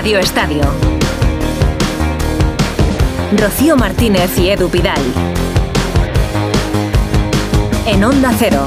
Radio Estadio. Rocío Martínez y Edu Pidal. En Onda Cero.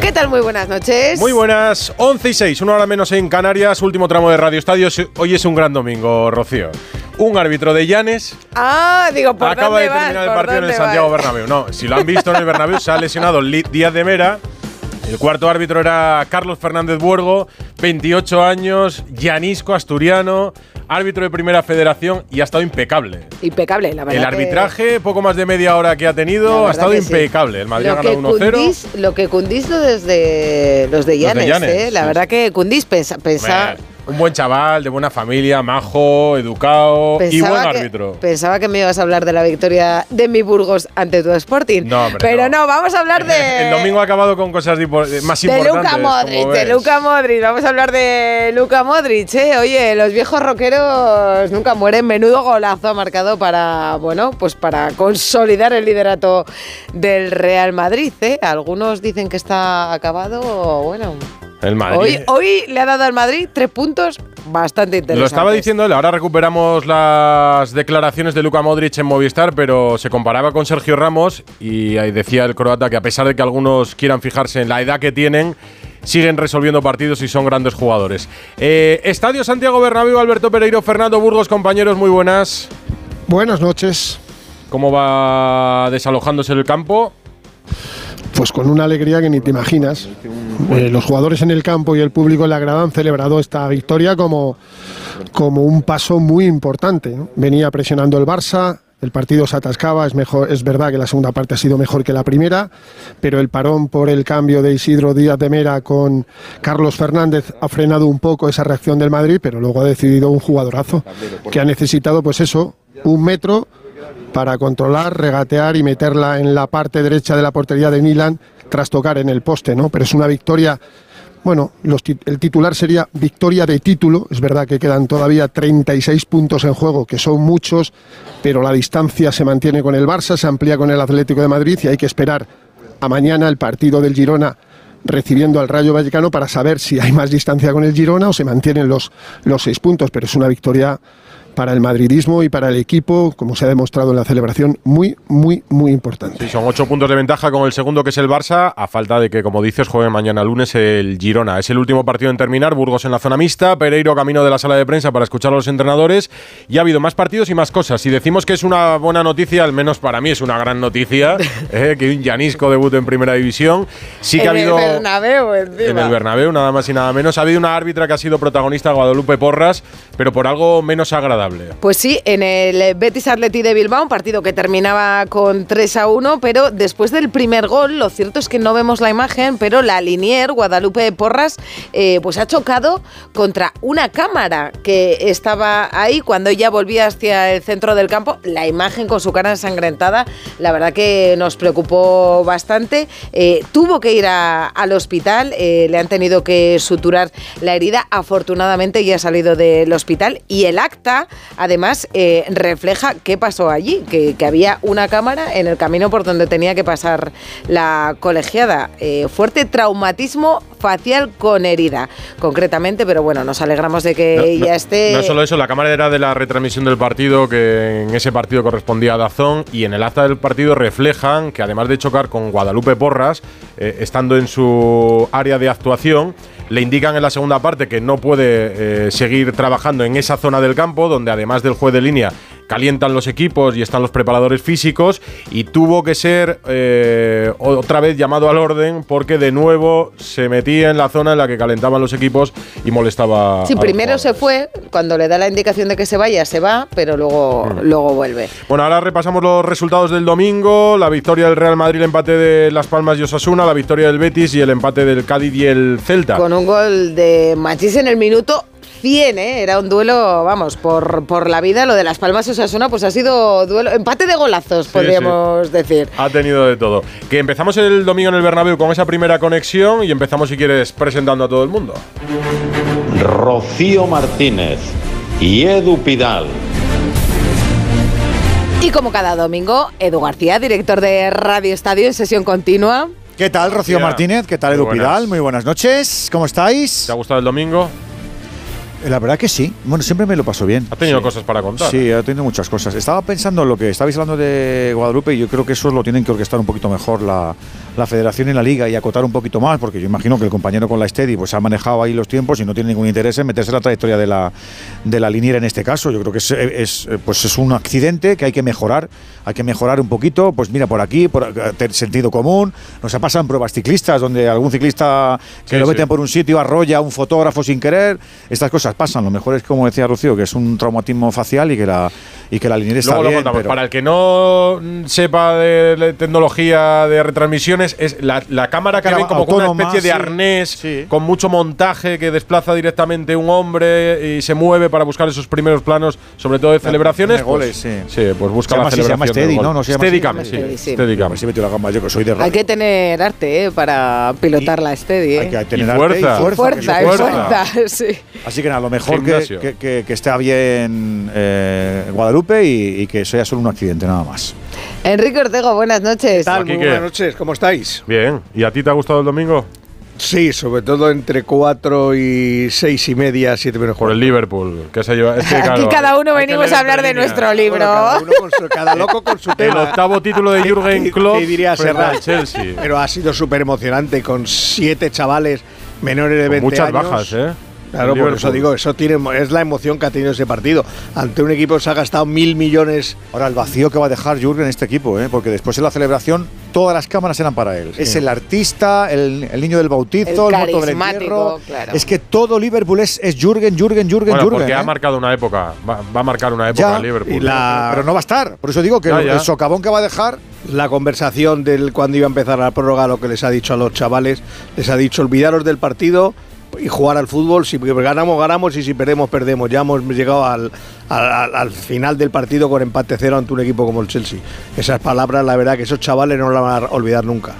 ¿Qué tal? Muy buenas noches. Muy buenas, 11 y 6, una hora menos en Canarias, último tramo de Radio Estadio. Hoy es un gran domingo, Rocío. Un árbitro de Llanes Ah, digo, ¿por acaba de terminar vas? el ¿Por partido en el Santiago vas? Bernabéu. No, si lo han visto en el Bernabéu, se ha lesionado Díaz de Mera. El cuarto árbitro era Carlos Fernández Buergo, 28 años, llanisco, asturiano, árbitro de primera federación y ha estado impecable. Impecable, la verdad. El arbitraje, poco más de media hora que ha tenido, ha estado sí. impecable. El Madrid ha Lo que ganado 1-0. Cundís- Lo que Cundís lo desde los de Llanes, Llanes, ¿eh? La verdad que Cundís pensa, pensa- Hombre, un buen chaval, de buena familia, majo, educado y buen que, árbitro. pensaba que me ibas a hablar de la victoria de mi Burgos ante tu Sporting. No, hombre, Pero no. no. vamos a hablar de... El domingo ha acabado con cosas dipo- más de importantes. Luca Modric, de. Luca Modric. Vamos a hablar de Luca Modric, ¿eh? Oye, los viejos rockeros nunca mueren. Menudo golazo ha marcado para, bueno, pues para consolidar el liderato del Real Madrid, ¿eh? Algunos dicen que está acabado, bueno... El Madrid. Hoy, hoy le ha dado al Madrid tres puntos bastante interesantes. Lo estaba diciendo él, ahora recuperamos las declaraciones de Luka Modric en Movistar, pero se comparaba con Sergio Ramos y ahí decía el croata que a pesar de que algunos quieran fijarse en la edad que tienen, siguen resolviendo partidos y son grandes jugadores. Eh, Estadio Santiago Bernabéu, Alberto Pereiro, Fernando Burgos, compañeros, muy buenas. Buenas noches. ¿Cómo va desalojándose el campo? Pues con una alegría que ni te imaginas. Eh, los jugadores en el campo y el público en la grada han celebrado esta victoria como, como un paso muy importante. Venía presionando el Barça, el partido se atascaba, es, mejor, es verdad que la segunda parte ha sido mejor que la primera, pero el parón por el cambio de Isidro Díaz de Mera con Carlos Fernández ha frenado un poco esa reacción del Madrid, pero luego ha decidido un jugadorazo que ha necesitado, pues eso, un metro para controlar, regatear y meterla en la parte derecha de la portería de Milan tras tocar en el poste, ¿no? Pero es una victoria, bueno, los el titular sería victoria de título, es verdad que quedan todavía 36 puntos en juego, que son muchos, pero la distancia se mantiene con el Barça, se amplía con el Atlético de Madrid y hay que esperar a mañana el partido del Girona recibiendo al Rayo Vallecano para saber si hay más distancia con el Girona o se mantienen los, los seis puntos, pero es una victoria para el madridismo y para el equipo, como se ha demostrado en la celebración, muy, muy, muy importante. Sí, son ocho puntos de ventaja con el segundo que es el Barça, a falta de que, como dices, juegue mañana lunes el Girona. Es el último partido en terminar, Burgos en la zona mixta, Pereiro camino de la sala de prensa para escuchar a los entrenadores. Y ha habido más partidos y más cosas. Si decimos que es una buena noticia, al menos para mí es una gran noticia, eh, que un Llanisco debute en primera división. Sí que en ha habido... el Bernabéu, encima. En el Bernabéu, nada más y nada menos. Ha habido una árbitra que ha sido protagonista, Guadalupe Porras, pero por algo menos agradable. Pues sí, en el Betis Atleti de Bilbao, un partido que terminaba con 3 a 1, pero después del primer gol, lo cierto es que no vemos la imagen, pero la linier, Guadalupe Porras, eh, pues ha chocado contra una cámara que estaba ahí cuando ella volvía hacia el centro del campo. La imagen con su cara ensangrentada, la verdad que nos preocupó bastante. Eh, tuvo que ir al hospital, eh, le han tenido que suturar la herida. Afortunadamente ya ha salido del hospital y el acta, además, eh, refleja qué pasó allí, que, que había una cámara en el camino por donde tenía que pasar la colegiada. Eh, fuerte traumatismo facial con herida, concretamente, pero bueno, nos alegramos de que No, ya no- esté... No solo eso, la cámara era de la retransmisión del partido, que en ese partido correspondía a Dazón, y en el acta del partido reflejan que además de chocar con Guadalupe Porras, eh, estando en su área de actuación, le indican en la segunda parte que no puede eh, seguir trabajando en esa zona del campo, donde además del juez de línea calientan los equipos y están los preparadores físicos, y tuvo que ser eh, otra vez llamado al orden porque de nuevo se metía en la zona en la que calentaban los equipos y molestaba. Sí, a los primero se fue, cuando le da la indicación de que se vaya, se va, pero luego, Mm. luego vuelve. Bueno, ahora repasamos los resultados del domingo. La victoria del Real Madrid, el empate de Las Palmas y Osasuna, la victoria del Betis y el empate del Cádiz y el Celta. Con un gol de Machís en el minuto 100, ¿eh? Era un duelo, vamos, por, por la vida. Lo de Las Palmas Osasuna, pues ha sido duelo, empate de golazos, podríamos decir. Ha tenido de todo. Que empezamos el domingo en el Bernabéu con esa primera conexión y empezamos, si quieres, presentando a todo el mundo. Rocío Martínez y Edu Pidal. Y como cada domingo, Edu García, director de Radio Estadio en sesión continua. ¿Qué tal, Rocío Martínez? ¿Qué tal, Edu Pidal? Muy buenas noches. ¿Cómo estáis? ¿Te ha gustado el domingo? Eh, la verdad que sí. Bueno, siempre me lo paso bien. Ha tenido cosas para contar. Sí, ha tenido muchas cosas. Estaba pensando en lo que estabais hablando de Guadalupe y yo creo que eso lo tienen que orquestar un poquito mejor la, la federación y la liga y acotar un poquito más, porque yo imagino que el compañero con la Steady pues ha manejado ahí los tiempos y no tiene ningún interés en meterse en la trayectoria de la, de la liniera en este caso. Yo creo que es, es, pues es un accidente que hay que mejorar, hay que mejorar un poquito. Pues mira, por aquí, por sentido común. Nos ha pasado en pruebas ciclistas, donde algún ciclista que lo meten por un sitio arrolla a un fotógrafo sin querer. Estas cosas pasan. Lo mejor es, como decía Rocío, que es un traumatismo facial y que la, y que la liniera está bien. Para el que no sepa de tecnología de retransmisiones, es la, cámara que ven como una especie de arnés con mucho montaje que desplaza directamente un hombre y se mueve para buscar esos primeros planos, sobre todo de celebraciones. Pues, sí. pues busca la celebración. Se llama ¿no? no se llama Steadicam, sí. Steadicam. Yo soy de Hay que tener arte ¿eh? para pilotar la Steady. Hay que tener y fuerza. arte y fuerza. Y fuerza, sí. Así que nada, lo mejor que, que, que, esté bien eh, Guadalupe y, y que sea solo un accidente, nada más. Enrique Ortego, buenas noches. ¿Qué tal? Muy buenas noches, ¿cómo estáis? Bien, ¿y a ti te ha gustado el domingo? Sí, sobre todo entre 4 y 6 y media, 7 menos Por el Liverpool, que se lleva. Aquí cada uno venimos a hablar de nuestro libro. cada, loco con su tema. El octavo título de Jürgen Klopp. ¿Qué diría Serrat? Chelsea. Pero ha sido súper emocionante con 7 chavales menores de 20 muchas años. Muchas bajas, ¿eh? Claro, por eso digo, eso tiene, es la emoción que ha tenido ese partido. Ante un equipo que se ha gastado mil millones. Ahora, el vacío que va a dejar Jürgen en este equipo, ¿eh? porque después de la celebración todas las cámaras eran para él. Es el artista, el, niño del bautizo, el, el del claro. Es que todo Liverpool es, es Jürgen, Jürgen, Jürgen, bueno, Jürgen. Porque ha ¿eh? marcado una época, va, a marcar una época Liverpool. Pero no va a estar. Por eso digo que el socavón que va a dejar la conversación del cuando iba a empezar la prórroga, lo que les ha dicho a los chavales, les ha dicho olvidaros del partido, y jugar al fútbol. Si ganamos, ganamos y si perdemos, perdemos. Ya hemos llegado al, al, final del partido con empate cero ante un equipo como el Chelsea. Esas palabras, la verdad, que esos chavales no las van a olvidar nunca.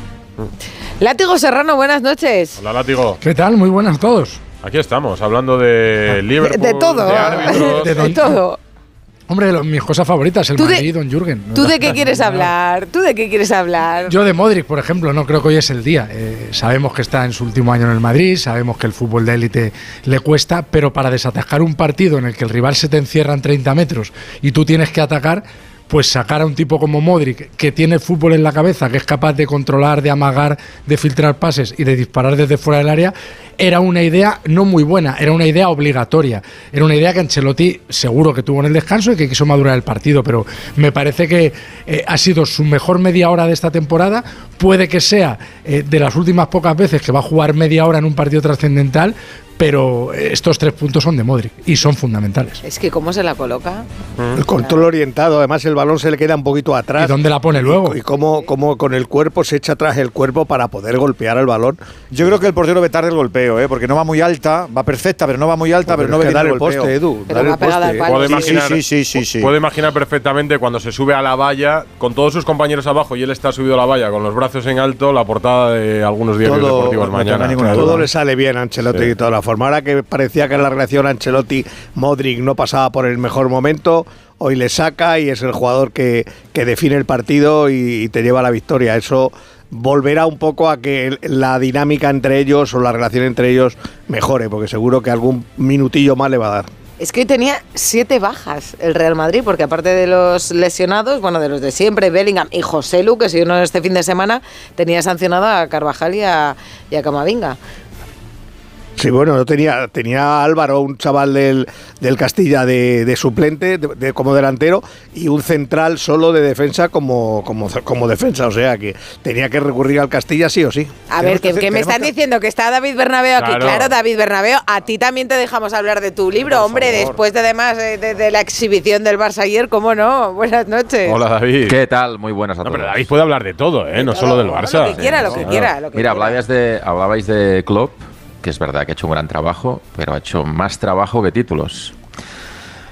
Látigo Serrano, buenas noches. Hola, Látigo. ¿Qué tal? Muy buenas a todos. Aquí estamos, hablando de Liverpool. De, todo. De, de todo. Hombre, mis cosas favoritas, el Madrid y Don Jürgen. ¿Tú de qué quieres hablar? ¿Tú de qué quieres hablar? Yo de Modric, por ejemplo, no creo que hoy es el día. Eh, sabemos que está en su último año en el Madrid, sabemos que el fútbol de élite le cuesta, pero para desatascar un partido en el que el rival se te encierra en 30 metros y tú tienes que atacar, pues sacar a un tipo como Modric, que tiene fútbol en la cabeza, que es capaz de controlar, de amagar, de filtrar pases y de disparar desde fuera del área, era una idea no muy buena, era una idea obligatoria. Era una idea que Ancelotti seguro que tuvo en el descanso y que quiso madurar el partido, pero me parece que eh, ha sido su mejor media hora de esta temporada. Puede que sea eh, de las últimas pocas veces que va a jugar media hora en un partido trascendental, pero estos tres puntos son de Modric y son fundamentales. Es que cómo se la coloca. El control orientado, además el balón se le queda un poquito atrás. ¿Y dónde la pone luego? Y, cómo, cómo, con el cuerpo se echa atrás el cuerpo para poder golpear el balón. Yo creo que el portero ve tarde el golpeo, ¿eh? porque no va muy alta, va perfecta, pero no va muy alta, pero no ve dar el, poste, Edu. el poste. Puedo imaginar, sí, sí, sí, sí, Puedo imaginar perfectamente cuando se sube a la valla con todos sus compañeros abajo y él está subido a la valla con los brazos en alto, la portada de algunos diarios deportivos mañana. todo le sale bien a Ancelotti de toda la forma. Ahora que parece decía que la relación Ancelotti-Modric no pasaba por el mejor momento, hoy le saca y es el jugador que, define el partido y, te lleva a la victoria. Eso volverá un poco a que la dinámica entre ellos o la relación entre ellos mejore, porque seguro que algún minutillo más le va a dar. Es que tenía siete bajas el Real Madrid, porque aparte de los lesionados, bueno, de los de siempre, Bellingham y José Lu, que si uno este fin de semana, tenía sancionado a Carvajal y a, y a Camavinga. Sí, bueno, no tenía, tenía Álvaro, un chaval del, del Castilla de, suplente, de, como delantero, y un central solo de defensa como, como, como defensa. O sea que tenía que recurrir al Castilla sí o sí. A ver, ¿qué, me están diciendo? Que está David Bernabeo aquí. Claro. David Bernabeo, a ti también te dejamos hablar de tu libro, hombre, después de además de, la exhibición del Barça ayer, ¿cómo no? Buenas noches. Hola, David. ¿Qué tal? Muy buenas a todos. pero David puede hablar de todo, ¿eh? no solo del Barça. Lo que quiera, lo que quiera. Mira, Hablabais, de, hablabais de Klopp es verdad que ha hecho un gran trabajo, pero ha hecho más trabajo que títulos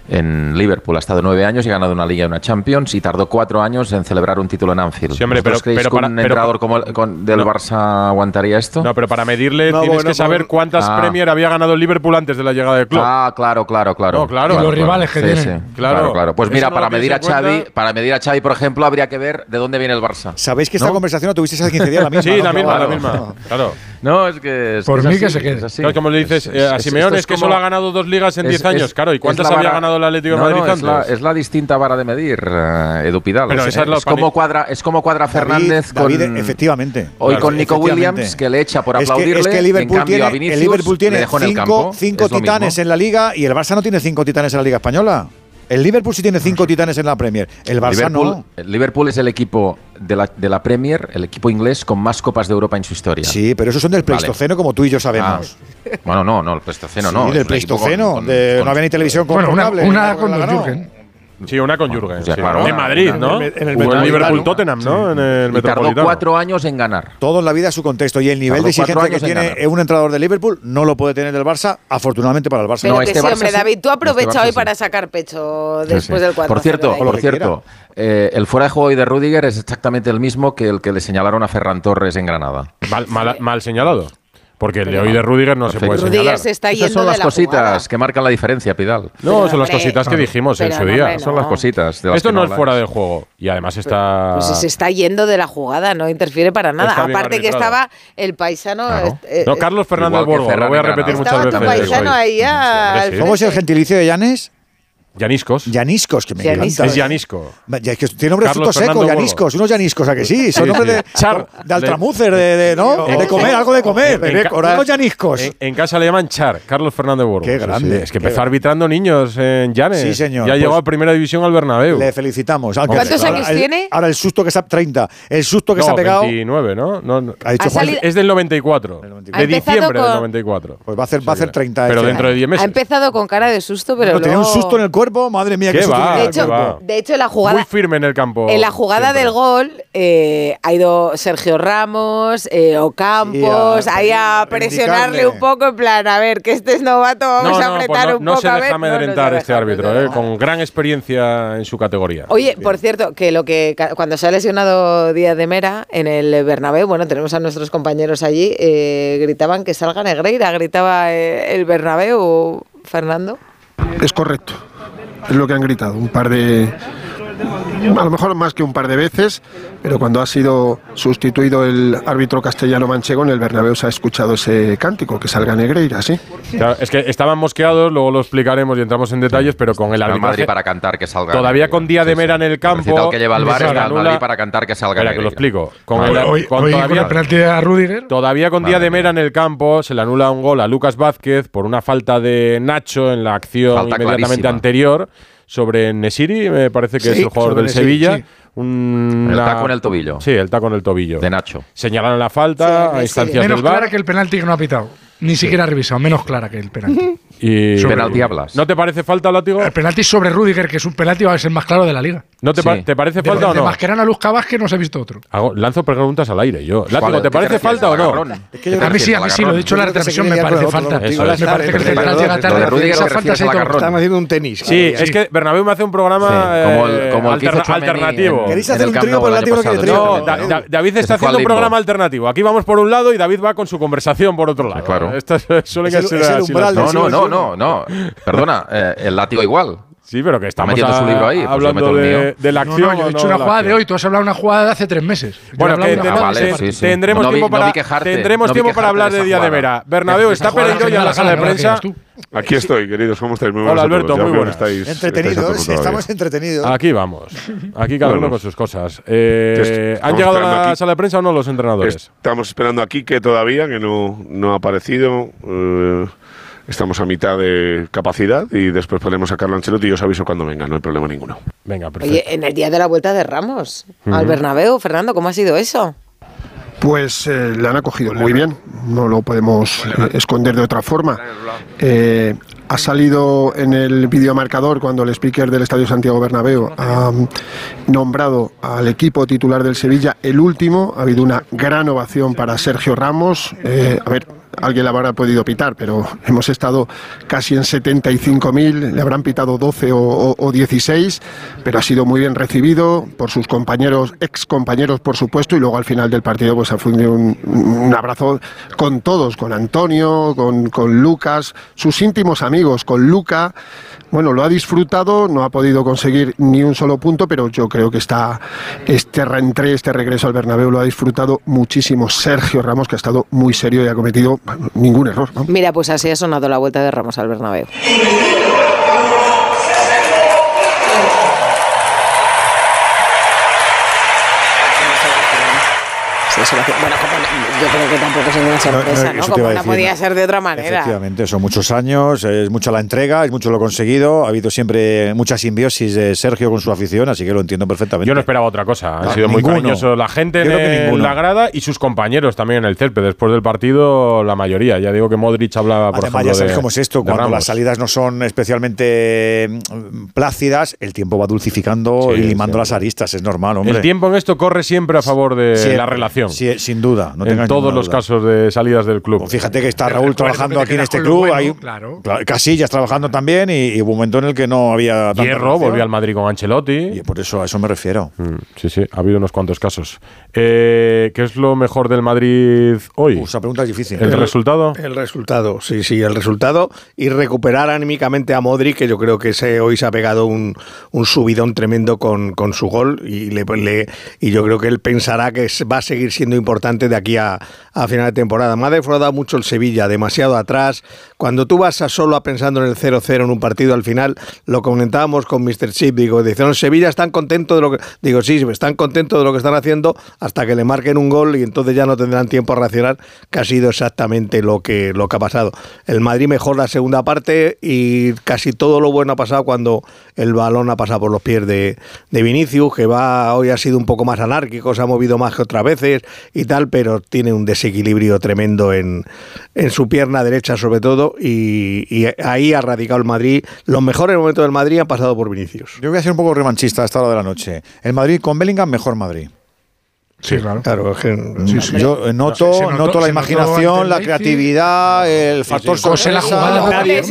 en Liverpool. Ha estado nueve años y ha ganado una Liga y una Champions y tardó cuatro años en celebrar un título en Anfield. Sí, hombre, pero, creéis pero que para, un pero, entrenador como el, con, del no. Barça aguantaría esto? No, pero para medirle no, tienes bueno, que saber cuántas ah. Premier había ganado Liverpool antes de la llegada del club. Ah, claro, claro, claro. No, claro. Y los claro, rivales claro. que sí. Sí, claro. claro, Pues mira, para medir a Xavi, para medir a Xavi, por ejemplo, habría que ver de dónde viene el Barça. ¿Sabéis que esta conversación la tuvisteis hace 15 días la misma? sí, la misma, la misma. Claro. No, es que es Por mí que se quede así. Como le dices eh, a Simeone es que solo ha ganado dos ligas en 10 años, claro, ¿y cuántas había ganado es, la, distinta vara de medir, uh, Edu Pidal. Pero es, como cuadra, es como cuadra Fernández efectivamente. Hoy con Nico Williams, que le echa por aplaudirle. Es que, el, Liverpool cambio, tiene, Vinicius, el tiene en el cinco titanes en la Liga y el Barça no tiene cinco titanes en la Liga Española. El Liverpool sí tiene cinco titanes en la Premier. El Barça Liverpool, no. El Liverpool es el equipo de la, de la, Premier, el equipo inglés con más copas de Europa en su historia. Sí, pero esos son del Pleistoceno, como tú y yo sabemos. Ah, bueno, no, no, el Pleistoceno no. del Pleistoceno, de, no había ni televisión bueno, con una, una, una, con, la, la, no. Jürgen. Sí, una con Jürgen. O Madrid, ¿no? En el, en el Liverpool-Tottenham, ¿no? En el y tardó cuatro años en ganar. Todo en la vida es su contexto. Y el nivel de exigencia que tiene un entrenador de Liverpool no lo puede tener del Barça, afortunadamente para el Barça. No, que este sí, David, tú este aprovecha hoy para sacar pecho después del 4 Por cierto, por cierto eh, el fuera de juego hoy de Rudiger es exactamente el mismo que el que le señalaron a Ferran Torres en Granada. mal, mal, mal señalado. Porque el de hoy de Rudiger no Perfecto. se puede Rudiger. Se está yendo Esas son las la cositas jugada. que marcan la diferencia, Pidal. No, pero son las cositas que dijimos en su día. No. Son las cositas. De las Esto que no, no es fuera de juego. Y además está. Pues se está yendo de la jugada, no interfiere para nada. Aparte que estaba el paisano. Claro. Este, eh, no, Carlos Fernández Borgo, lo voy a repetir muchas veces. paisano ahí ah, ya. ¿Cómo es el gentilicio de Llanes? Llaniscos. Llaniscos, que me encanta. Es Llanisco. Ya, que tiene nombre fruto seco, Llaniscos, unos Llaniscos, ¿a que sí? Son sí, nombres de, Char, de Altramucer, de, ¿no? De comer, algo de comer. En, unos En, casa le llaman Char, Carlos Fernández Borgo. Qué grande. Es que empezó arbitrando niños en Llanes. Sí, señor. Ya pues, llegó a Primera División al Bernabéu. Le felicitamos. ¿Cuántos ahora, años tiene? Ahora el susto que se ha… 30. El susto que se ha pegado… 29, ¿no? no, no. Ha dicho, ha es del 94. De diciembre del 94. Pues va a hacer 30 Pero este dentro de 10 meses. Ha empezado con cara de susto, pero luego… tenía un susto en el cuerpo madre mía, que va, de, hecho, de hecho, la jugada. Muy firme en el campo. En la jugada del gol eh, ha ido Sergio Ramos, eh, Ocampos, ahí a presionarle un poco, en plan, a ver, que este es novato, vamos no, no, a apretar no, un poco. No se deja amedrentar este árbitro, eh, con gran experiencia en su categoría. Oye, por cierto, que lo que cuando se ha lesionado Díaz de Mera en el Bernabéu, bueno, tenemos a nuestros compañeros allí, eh, gritaban que salga Negreira, gritaba eh, el Bernabéu, Fernando. Es correcto es lo que han gritado, un par de, a lo mejor más que un par de veces, pero cuando ha sido sustituido el árbitro castellano manchego en el Bernabéu se ha escuchado ese cántico, que salga Negreira, ¿sí? Claro, es que estaban mosqueados, luego lo explicaremos y entramos en detalles, pero con el árbitro Madrid para cantar que salga. Todavía con día de mera en el campo. El que lleva el bar está Madrid para cantar que salga. Espera, que lo explico. Con hoy, el, hoy, con hoy todavía, con a Rudiger. Todavía con día de mera en el campo se le anula un gol a Lucas Vázquez por una falta de Nacho en la acción falta inmediatamente clarísima. anterior sobre Nesiri, me parece que es el jugador del Sevilla. Un, el taco en el tobillo. Sí, el taco en el tobillo. De Nacho. Señalaron la falta a instancias Menos clara que el penalti que no ha pitado. Ni siquiera ha revisado. Menos clara que el penalti. Y penalti hablas. ¿No te parece falta, Látigo? El penalti sobre Rudiger, que es un penalti, va a ser más claro de la liga. ¿No te, ¿te parece falta de, o no? De Mascherano a Luz Cabasque no se ha visto otro. Lanzo preguntas al aire yo. Látigo, ¿te parece falta o no? A mí sí, a mí sí, lo he dicho en la retransmisión, me parece falta. Me parece que el central llega tarde. Esa falta se Están haciendo un tenis. Sí, es que Bernabéu me hace un programa eh, alternativo. ¿Queréis hacer un trío por el látigo que No, David está haciendo un programa alternativo. Aquí vamos por un lado y David va con su conversación por otro lado. Claro. Suele que ser. No, no, no no, no. Perdona, eh, el látigo igual. Sí, pero que estamos metiendo su libro ahí, pues hablando de, la acción. He hecho una jugada de hoy, tú has hablado de una jugada de hace tres meses. Bueno, que tendremos tiempo para, quejarte, tendremos tiempo para hablar de, Día de Vera. Bernabéu está perdido ya en la sala de prensa. Aquí estoy, queridos, ¿cómo estáis? Muy Hola, Alberto, muy buenas. Estáis, entretenidos, estamos entretenidos. Aquí vamos, aquí cada uno con sus cosas. Eh, ¿Han llegado a la sala de prensa o no los entrenadores? Estamos esperando aquí que todavía, que no, no ha aparecido. Eh, estamos a mitad de capacidad y después podemos sacarlo a Ancelotti y os aviso cuando venga, no hay problema ninguno. Venga, perfecto. En el día de la vuelta de Ramos al Bernabéu, Fernando, ¿cómo ha sido eso? Pues eh, la han acogido muy bien, no lo podemos eh, esconder de otra forma. Eh, ha salido en el videomarcador cuando el speaker del Estadio Santiago Bernabéu ha nombrado al equipo titular del Sevilla el último. Ha habido una gran ovación para Sergio Ramos. Eh, a ver, alguien la habrá podido pitar, pero hemos estado casi en 75.000, le habrán pitado 12 o, 16, pero ha sido muy bien recibido por sus compañeros, ex compañeros por supuesto, y luego al final del partido pues ha fundido un, un abrazo con todos, con Antonio, con, con Lucas, sus íntimos amigos, con Luca. Bueno, lo ha disfrutado, no ha podido conseguir ni un solo punto, pero yo creo que está este reentré, este regreso al Bernabéu lo ha disfrutado muchísimo Sergio Ramos, que ha estado muy serio y ha cometido ningún error. Mira, pues así ha sonado la vuelta de Ramos al Bernabéu. Bueno, yo creo que tampoco es una sorpresa, ¿no? Como no podía ser de otra manera. Efectivamente, son muchos años, es mucha la entrega, es mucho lo conseguido. Ha habido siempre mucha simbiosis de Sergio con su afición, así que lo entiendo perfectamente. Yo no esperaba otra cosa. Ha sido muy cariñoso la gente en la grada y sus compañeros también en el césped. Después del partido, la mayoría. Ya digo que Modric hablaba, por Además, ya sabes cómo es esto. Cuando las salidas no son especialmente mm, plácidas, el tiempo va dulcificando y limando las aristas. Es normal, hombre. El tiempo en esto corre siempre a favor de la relación. Sí, sin duda. No en todos los casos de salidas del club. fíjate que está Raúl trabajando aquí en este club, hay claro. Casillas trabajando también y, hubo un momento en el que no había Hierro volvió al Madrid con Ancelotti. Y por eso a eso me refiero. Mm, sí, sí, ha habido unos cuantos casos. Eh, ¿Qué es lo mejor del Madrid hoy? esa pregunta es difícil. ¿El, resultado? El resultado, sí, sí, el resultado y recuperar anímicamente a Modric, que yo creo que ese, hoy se ha pegado un, un subidón tremendo con, con su gol y, le, y yo creo que él pensará que va a seguir siendo importante de aquí a, a final de temporada. Me ha defraudado mucho el Sevilla, demasiado atrás. Cuando tú vas a solo a pensando en el 0-0 en un partido, al final lo comentábamos con Mr. Chip, digo, dicen, Sevilla están contentos de lo que... Digo, sí, están contentos de lo que están haciendo hasta que le marquen un gol y entonces ya no tendrán tiempo a reaccionar, que ha sido exactamente lo que, lo que ha pasado. El Madrid mejor la segunda parte y casi todo lo bueno ha pasado cuando el balón ha pasado por los pies de, de Vinicius, que va hoy ha sido un poco más anárquico, se ha movido más que otras veces y tal, pero tiene un desequilibrio tremendo en, en su pierna derecha sobre todo y, ahí ha radicado el Madrid. Los mejores momentos del Madrid han pasado por Vinicius. Yo voy a ser un poco revanchista a esta hora de la noche. El Madrid con Bellingham, mejor Madrid. Sí, claro. claro Yo noto, noto la imaginación, la creatividad, el factor sorpresa. nadie,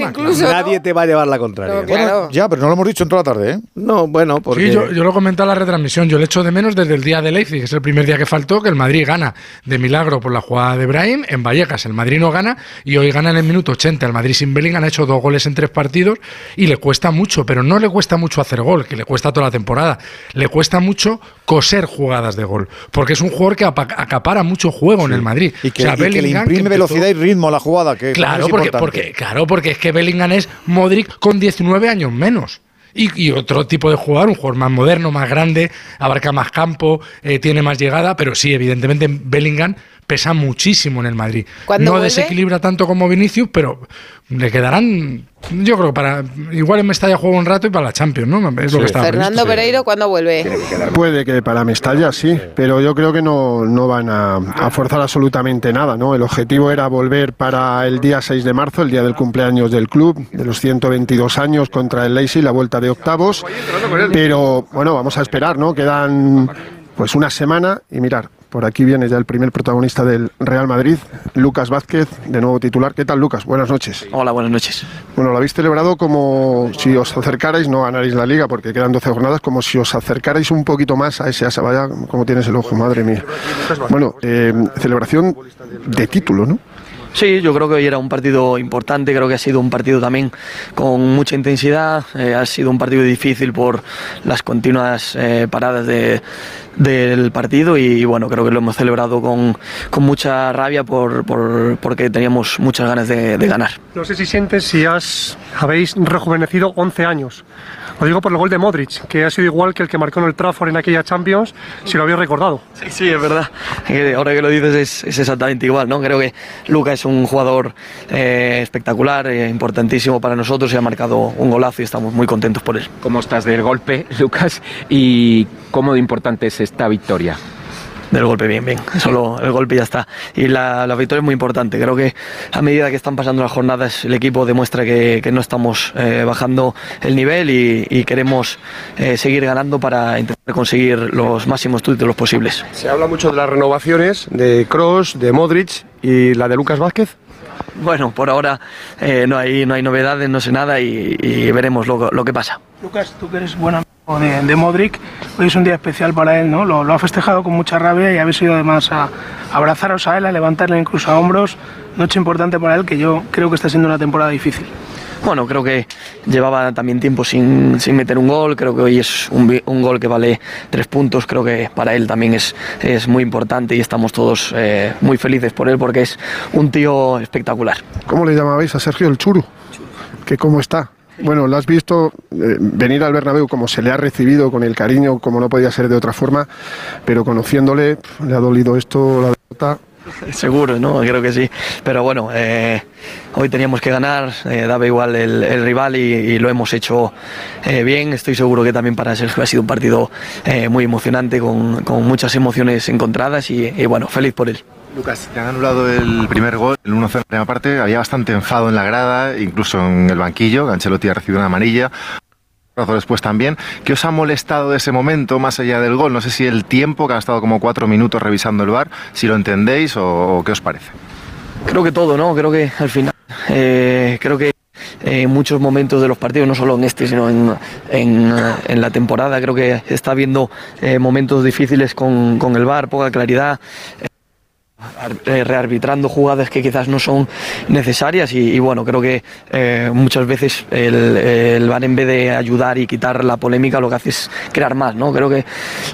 nadie te va a llevar la contraria. ya, pero no lo hemos dicho en toda la tarde, ¿eh? No, bueno, porque... Sí, yo, yo lo comenté en la retransmisión. Yo le echo de menos desde el día de Leipzig, que es el primer día que faltó, que el Madrid gana de milagro por la jugada de Brahim. En Vallecas el Madrid no gana y hoy gana en el minuto 80. El Madrid sin Bellingham ha hecho dos goles en tres partidos y le cuesta mucho, pero no le cuesta mucho hacer gol, que le cuesta toda la temporada. Le cuesta mucho coser jugadas de gol porque es un jugador que acapara mucho juego en el Madrid. Y que, le imprime velocidad y ritmo a la jugada. Que claro, porque, porque, claro, porque es que Bellingham es Modric con 19 años menos. Y, otro tipo de jugador, un jugador más moderno, más grande, abarca más campo, eh, tiene más llegada, pero sí, evidentemente Bellingham pesa muchísimo en el Madrid. No desequilibra tanto como Vinicius, pero le quedarán, yo creo, para igual en Mestalla juega un rato y para la Champions, ¿no? Es lo que está Fernando Pereiro, ¿cuándo vuelve? Puede que para Mestalla sí, pero yo creo que no, no van a, forzar absolutamente nada, ¿no? El objetivo era volver para el día 6 de marzo, el día del cumpleaños del club, de los 122 años contra el Leipzig, la vuelta de octavos, pero bueno, vamos a esperar, ¿no? Quedan pues una semana y mirar, por aquí viene ya el primer protagonista del Real Madrid, Lucas Vázquez, de nuevo titular. ¿Qué tal, Lucas? Buenas noches. Hola, buenas noches. Bueno, lo habéis celebrado como si os acercarais, no ganaréis la liga porque quedan 12 jornadas, como si os acercarais un poquito más a ese Asabaya, como tienes el ojo, madre mía. Bueno, eh, celebración de título, ¿no? Sí, yo creo que hoy era un partido importante, creo que ha sido un partido también con mucha intensidad, eh, ha sido un partido difícil por las continuas eh, paradas de, del partido y bueno, creo que lo hemos celebrado con, con mucha rabia por, por, porque teníamos muchas ganas de, de, ganar. No sé si sientes si has, habéis rejuvenecido 11 años. Lo digo por el gol de Modric, que ha sido igual que el que marcó en el Trafford en aquella Champions, si lo habéis recordado. Sí, sí, es verdad. Ahora que lo dices es, es exactamente igual, ¿no? Creo que Luca es un jugador eh, espectacular, eh, importantísimo para nosotros y ha marcado un golazo y estamos muy contentos por él. ¿Cómo estás del golpe, Lucas? ¿Y cómo de importante es esta victoria? del golpe, bien, bien. Solo el golpe ya está. Y la, victoria es muy importante. Creo que a medida que están pasando las jornadas, el equipo demuestra que, no estamos eh, bajando el nivel y, queremos eh, seguir ganando para intentar conseguir los máximos títulos posibles. Se habla mucho de las renovaciones de Cross, de Modric y la de Lucas Vázquez. Bueno, por ahora eh, no, hay, no hay novedades, no sé nada y, y veremos lo, lo que pasa. Lucas, tú que eres buen amigo de, de Modric, hoy es un día especial para él, ¿no? Lo, lo ha festejado con mucha rabia y habéis ido además a, a abrazaros a él, a levantarle incluso a hombros. Noche importante para él que yo creo que está siendo una temporada difícil. Bueno, creo que llevaba también tiempo sin, sin meter un gol, creo que hoy es un, un gol que vale tres puntos, creo que para él también es, es muy importante y estamos todos eh, muy felices por él porque es un tío espectacular. ¿Cómo le llamabais a Sergio el Churu? ¿Que cómo está? Bueno, lo has visto eh, venir al Bernabéu como se le ha recibido, con el cariño, como no podía ser de otra forma, pero conociéndole, le ha dolido esto, la derrota. Seguro, ¿no? Creo que sí. Pero bueno, eh, hoy teníamos que ganar, eh, daba igual el, rival y, lo hemos hecho bien. Estoy seguro que también para Sergio ha sido un partido muy emocionante, con, muchas emociones encontradas y bueno, feliz por él. Lucas, te han anulado el primer gol, el 1-0 en la primera parte. Había bastante enfado en la grada, incluso en el banquillo. Ancelotti ha recibido una amarilla. Después también. ¿Qué os ha molestado de ese momento, más allá del gol? No sé si el tiempo, que ha estado como cuatro minutos revisando el bar, si lo entendéis o, qué os parece. Creo que todo, ¿no? Creo que al final, eh, creo que eh, en muchos momentos de los partidos, no solo en este, sino en, en, eh, la temporada, creo que está habiendo eh, momentos difíciles con, con el VAR, poca claridad. eh, ar- eh, rearbitrando jugadas que quizás no son necesarias y, bueno, creo que eh, muchas veces el, el VAR en vez de ayudar y quitar la polémica lo que hace es crear más, ¿no? Creo que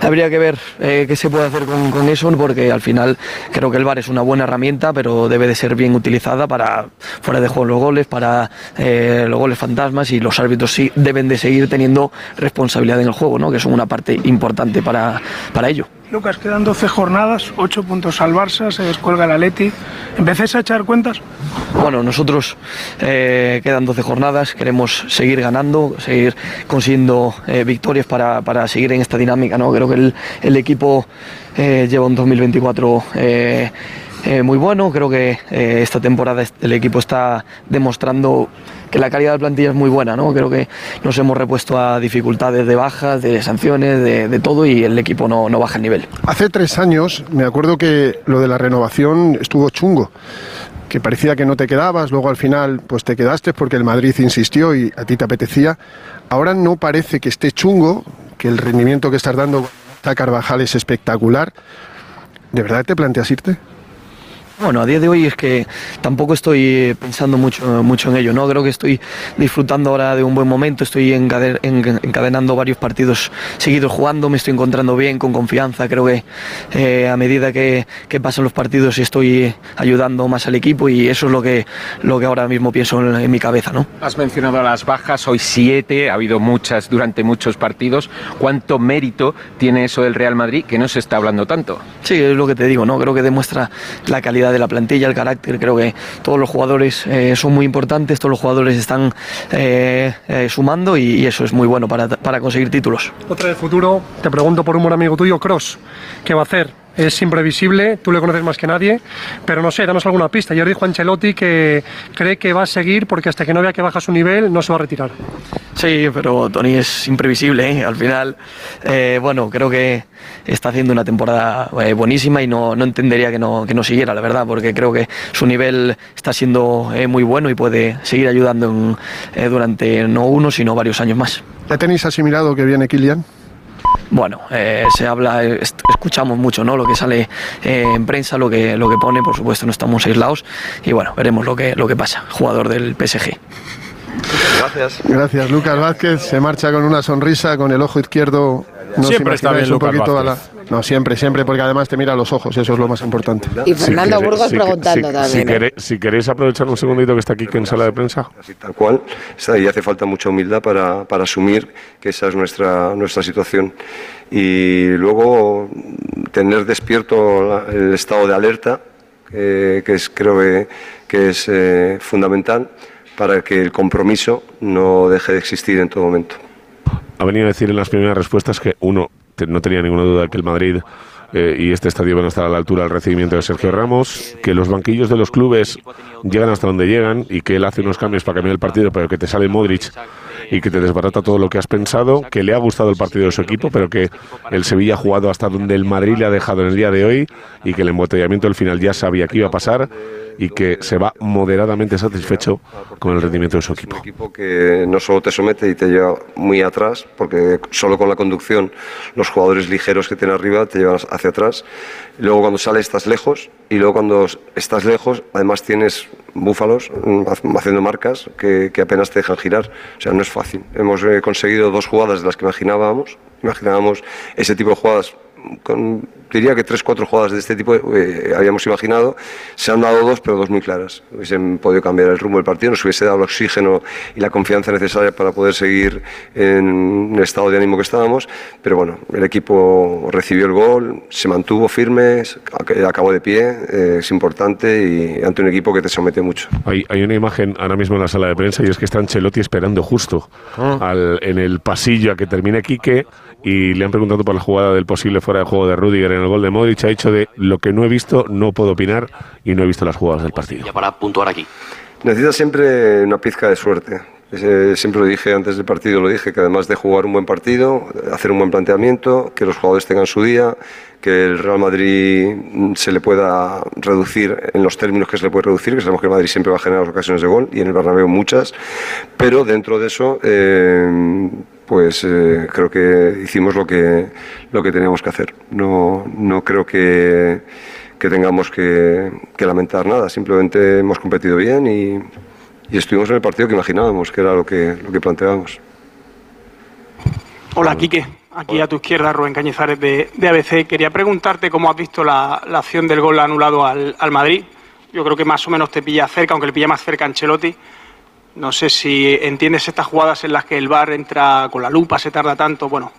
habría que ver eh, qué se puede hacer con, eso porque al final creo que el VAR es una buena herramienta pero debe de ser bien utilizada para fuera de juego los goles, para eh, los goles fantasmas y los árbitros sí deben de seguir teniendo responsabilidad en el juego, ¿no? Que son una parte importante para, para ello. Lucas, quedan 12 jornadas, 8 puntos al Barça, se descuelga el Atleti. ¿Empecéis a echar cuentas? Bueno, nosotros eh, quedan 12 jornadas, queremos seguir ganando, seguir consiguiendo eh, victorias para, para seguir en esta dinámica. ¿no? Creo que el, el equipo eh, lleva un 2024 eh, eh, muy bueno, creo que esta temporada el equipo está demostrando que la calidad de plantilla es muy buena, ¿no? creo que nos hemos repuesto a dificultades de bajas, de sanciones, de, de todo y el equipo no, no baja el nivel. Hace tres años me acuerdo que lo de la renovación estuvo chungo, que parecía que no te quedabas, luego al final pues te quedaste porque el Madrid insistió y a ti te apetecía. Ahora no parece que esté chungo, que el rendimiento que estás dando a Carvajal es espectacular. ¿De verdad te planteas irte? Bueno, a día de hoy es que tampoco estoy eh, pensando mucho, mucho en ello, ¿no? Creo que estoy disfrutando ahora de un buen momento, estoy encade- en- encadenando varios partidos seguidos jugando, me estoy encontrando bien, con confianza, creo que eh, a medida que, que pasan los partidos estoy ayudando más al equipo y eso es lo que, lo que ahora mismo pienso en, en mi cabeza, ¿no? Has mencionado las bajas, hoy siete, ha habido muchas durante muchos partidos. ¿Cuánto mérito tiene eso del Real Madrid que no se está hablando tanto? Sí, es lo que te digo, ¿no? Creo que demuestra la calidad de la plantilla, el carácter. Creo que todos los jugadores eh, son muy importantes, todos los jugadores están eh, eh, sumando y, eso es muy bueno para, para conseguir títulos. Otra de futuro, te pregunto por un buen amigo tuyo, Cross. ¿Qué va a hacer? Es imprevisible, tú le conoces más que nadie, pero no sé, danos alguna pista. Ayer dijo Ancelotti que cree que va a seguir porque hasta que no vea que baja su nivel no se va a retirar. Sí, pero Tony es imprevisible. ¿eh? Al final, eh, bueno, creo que está haciendo una temporada eh, buenísima y no, no entendería que no, que no siguiera, la verdad, porque creo que su nivel está siendo eh, muy bueno y puede seguir ayudando en- eh, durante no uno, sino varios años más. ¿Ya tenéis asimilado que viene Kylian? Bueno, eh, se habla, escuchamos mucho, ¿no? Lo que sale eh, en prensa, lo que, lo que pone, por supuesto, no estamos aislados y bueno, veremos lo que, lo que pasa. Jugador del PSG. Gracias. Gracias, Lucas Vázquez. Se marcha con una sonrisa, con el ojo izquierdo. No Siempre está bien un Lucas poquito a la-. No, siempre, siempre, porque además te mira a los ojos, eso es lo más importante. Y Fernando Si queréis- Burgos preguntando si- también. Si, ¿eh? queréis, si queréis aprovechar un segundito que está aquí en sala de prensa. tal cual está y hace falta mucha humildad para, para asumir que esa es nuestra, nuestra situación y luego tener despierto la- el estado de alerta eh, que es, creo que, que es eh, fundamental para que el compromiso no deje de existir en todo momento. Ha venido a decir en las primeras respuestas que uno no tenía ninguna duda que el Madrid eh, y este estadio van a estar a la altura del recibimiento de Sergio Ramos, que los banquillos de los clubes llegan hasta donde llegan y que él hace unos cambios para cambiar el partido, pero que te sale Modric y que te desbarata todo lo que has pensado, que le ha gustado el partido de su equipo, pero que el Sevilla ha jugado hasta donde el Madrid le ha dejado en el día de hoy y que el embotellamiento del final ya sabía que iba a pasar y que se va moderadamente satisfecho con el rendimiento de su equipo. Un equipo que no solo te somete y te lleva muy atrás, porque solo con la conducción los jugadores ligeros que tiene arriba te llevan hacia atrás. Luego cuando sales estás lejos y luego cuando estás lejos además tienes búfalos mm, haciendo marcas que, que apenas te dejan girar. O sea, no es fácil. Hemos eh, conseguido dos jugadas de las que imaginábamos. Imaginábamos ese tipo de jugadas con, diría que tres, cuatro jugadas de este tipo eh, habíamos imaginado. Se han dado dos, pero dos muy claras. Hubiesen podido cambiar el rumbo del partido, nos hubiese dado el oxígeno y la confianza necesaria para poder seguir en el estado de ánimo que estábamos. Pero bueno, el equipo recibió el gol, se mantuvo firme, acabó de pie, eh, es importante y ante un equipo que te somete mucho. Hay, hay, una imagen ahora mismo en la sala de prensa y es que está Ancelotti esperando justo Ah. al, en el pasillo a que termine Quique y le han preguntado por la jugada del posible fuera de juego de Rudiger en el gol de Modric. Ha dicho de lo que no he visto, no puedo opinar y no he visto las jugadas del partido. Ya para puntuar aquí. Necesitas siempre una pizca de suerte. Siempre lo dije antes del partido, lo dije, que además de jugar un buen partido, hacer un buen planteamiento, que los jugadores tengan su día, que el Real Madrid se le pueda reducir en los términos que se le puede reducir, que sabemos que el Madrid siempre va a generar ocasiones de gol y en el Bernabéu muchas, pero dentro de eso, eh, pues eh, creo que hicimos lo que, lo que teníamos que hacer. No, no creo que, que tengamos que, lamentar nada, simplemente hemos competido bien y, y estuvimos en el partido que imaginábamos, que era lo que, lo que planteábamos. Hola, Quique. Aquí a tu izquierda, Rubén Cañizares de, de ABC. Quería preguntarte cómo has visto la, la acción del gol anulado al, al Madrid. Yo creo que más o menos te pilla cerca, aunque le pilla más cerca a Ancelotti. No sé si entiendes estas jugadas en las que el VAR entra con la lupa, se tarda tanto. Bueno,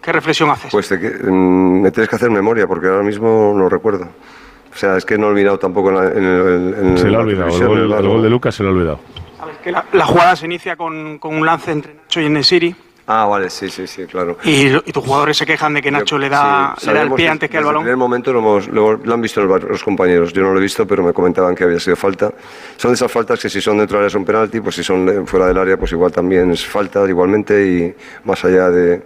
¿qué reflexión haces? Pues te mm, me tienes que hacer memoria, porque ahora mismo no recuerdo. O sea, es que no he olvidado tampoco en, el, Se le ha la olvidado, el gol, el de Lucas se le ha olvidado. Sabes que la, la jugada se inicia con, con un lance entre Nacho y Enesiri. Ah, vale, sí, sí, sí, claro. Y, y tus jugadores se quejan de que Nacho le da, Sí, le da el pie antes que el balón. primer momento lo, hemos- lo- lo han visto en el los compañeros. Yo no lo he visto, pero me comentaban que había sido falta. Son de esas faltas que si son dentro del área son penalti, pues si son fuera del área, pues igual también es falta, igualmente, y más allá de...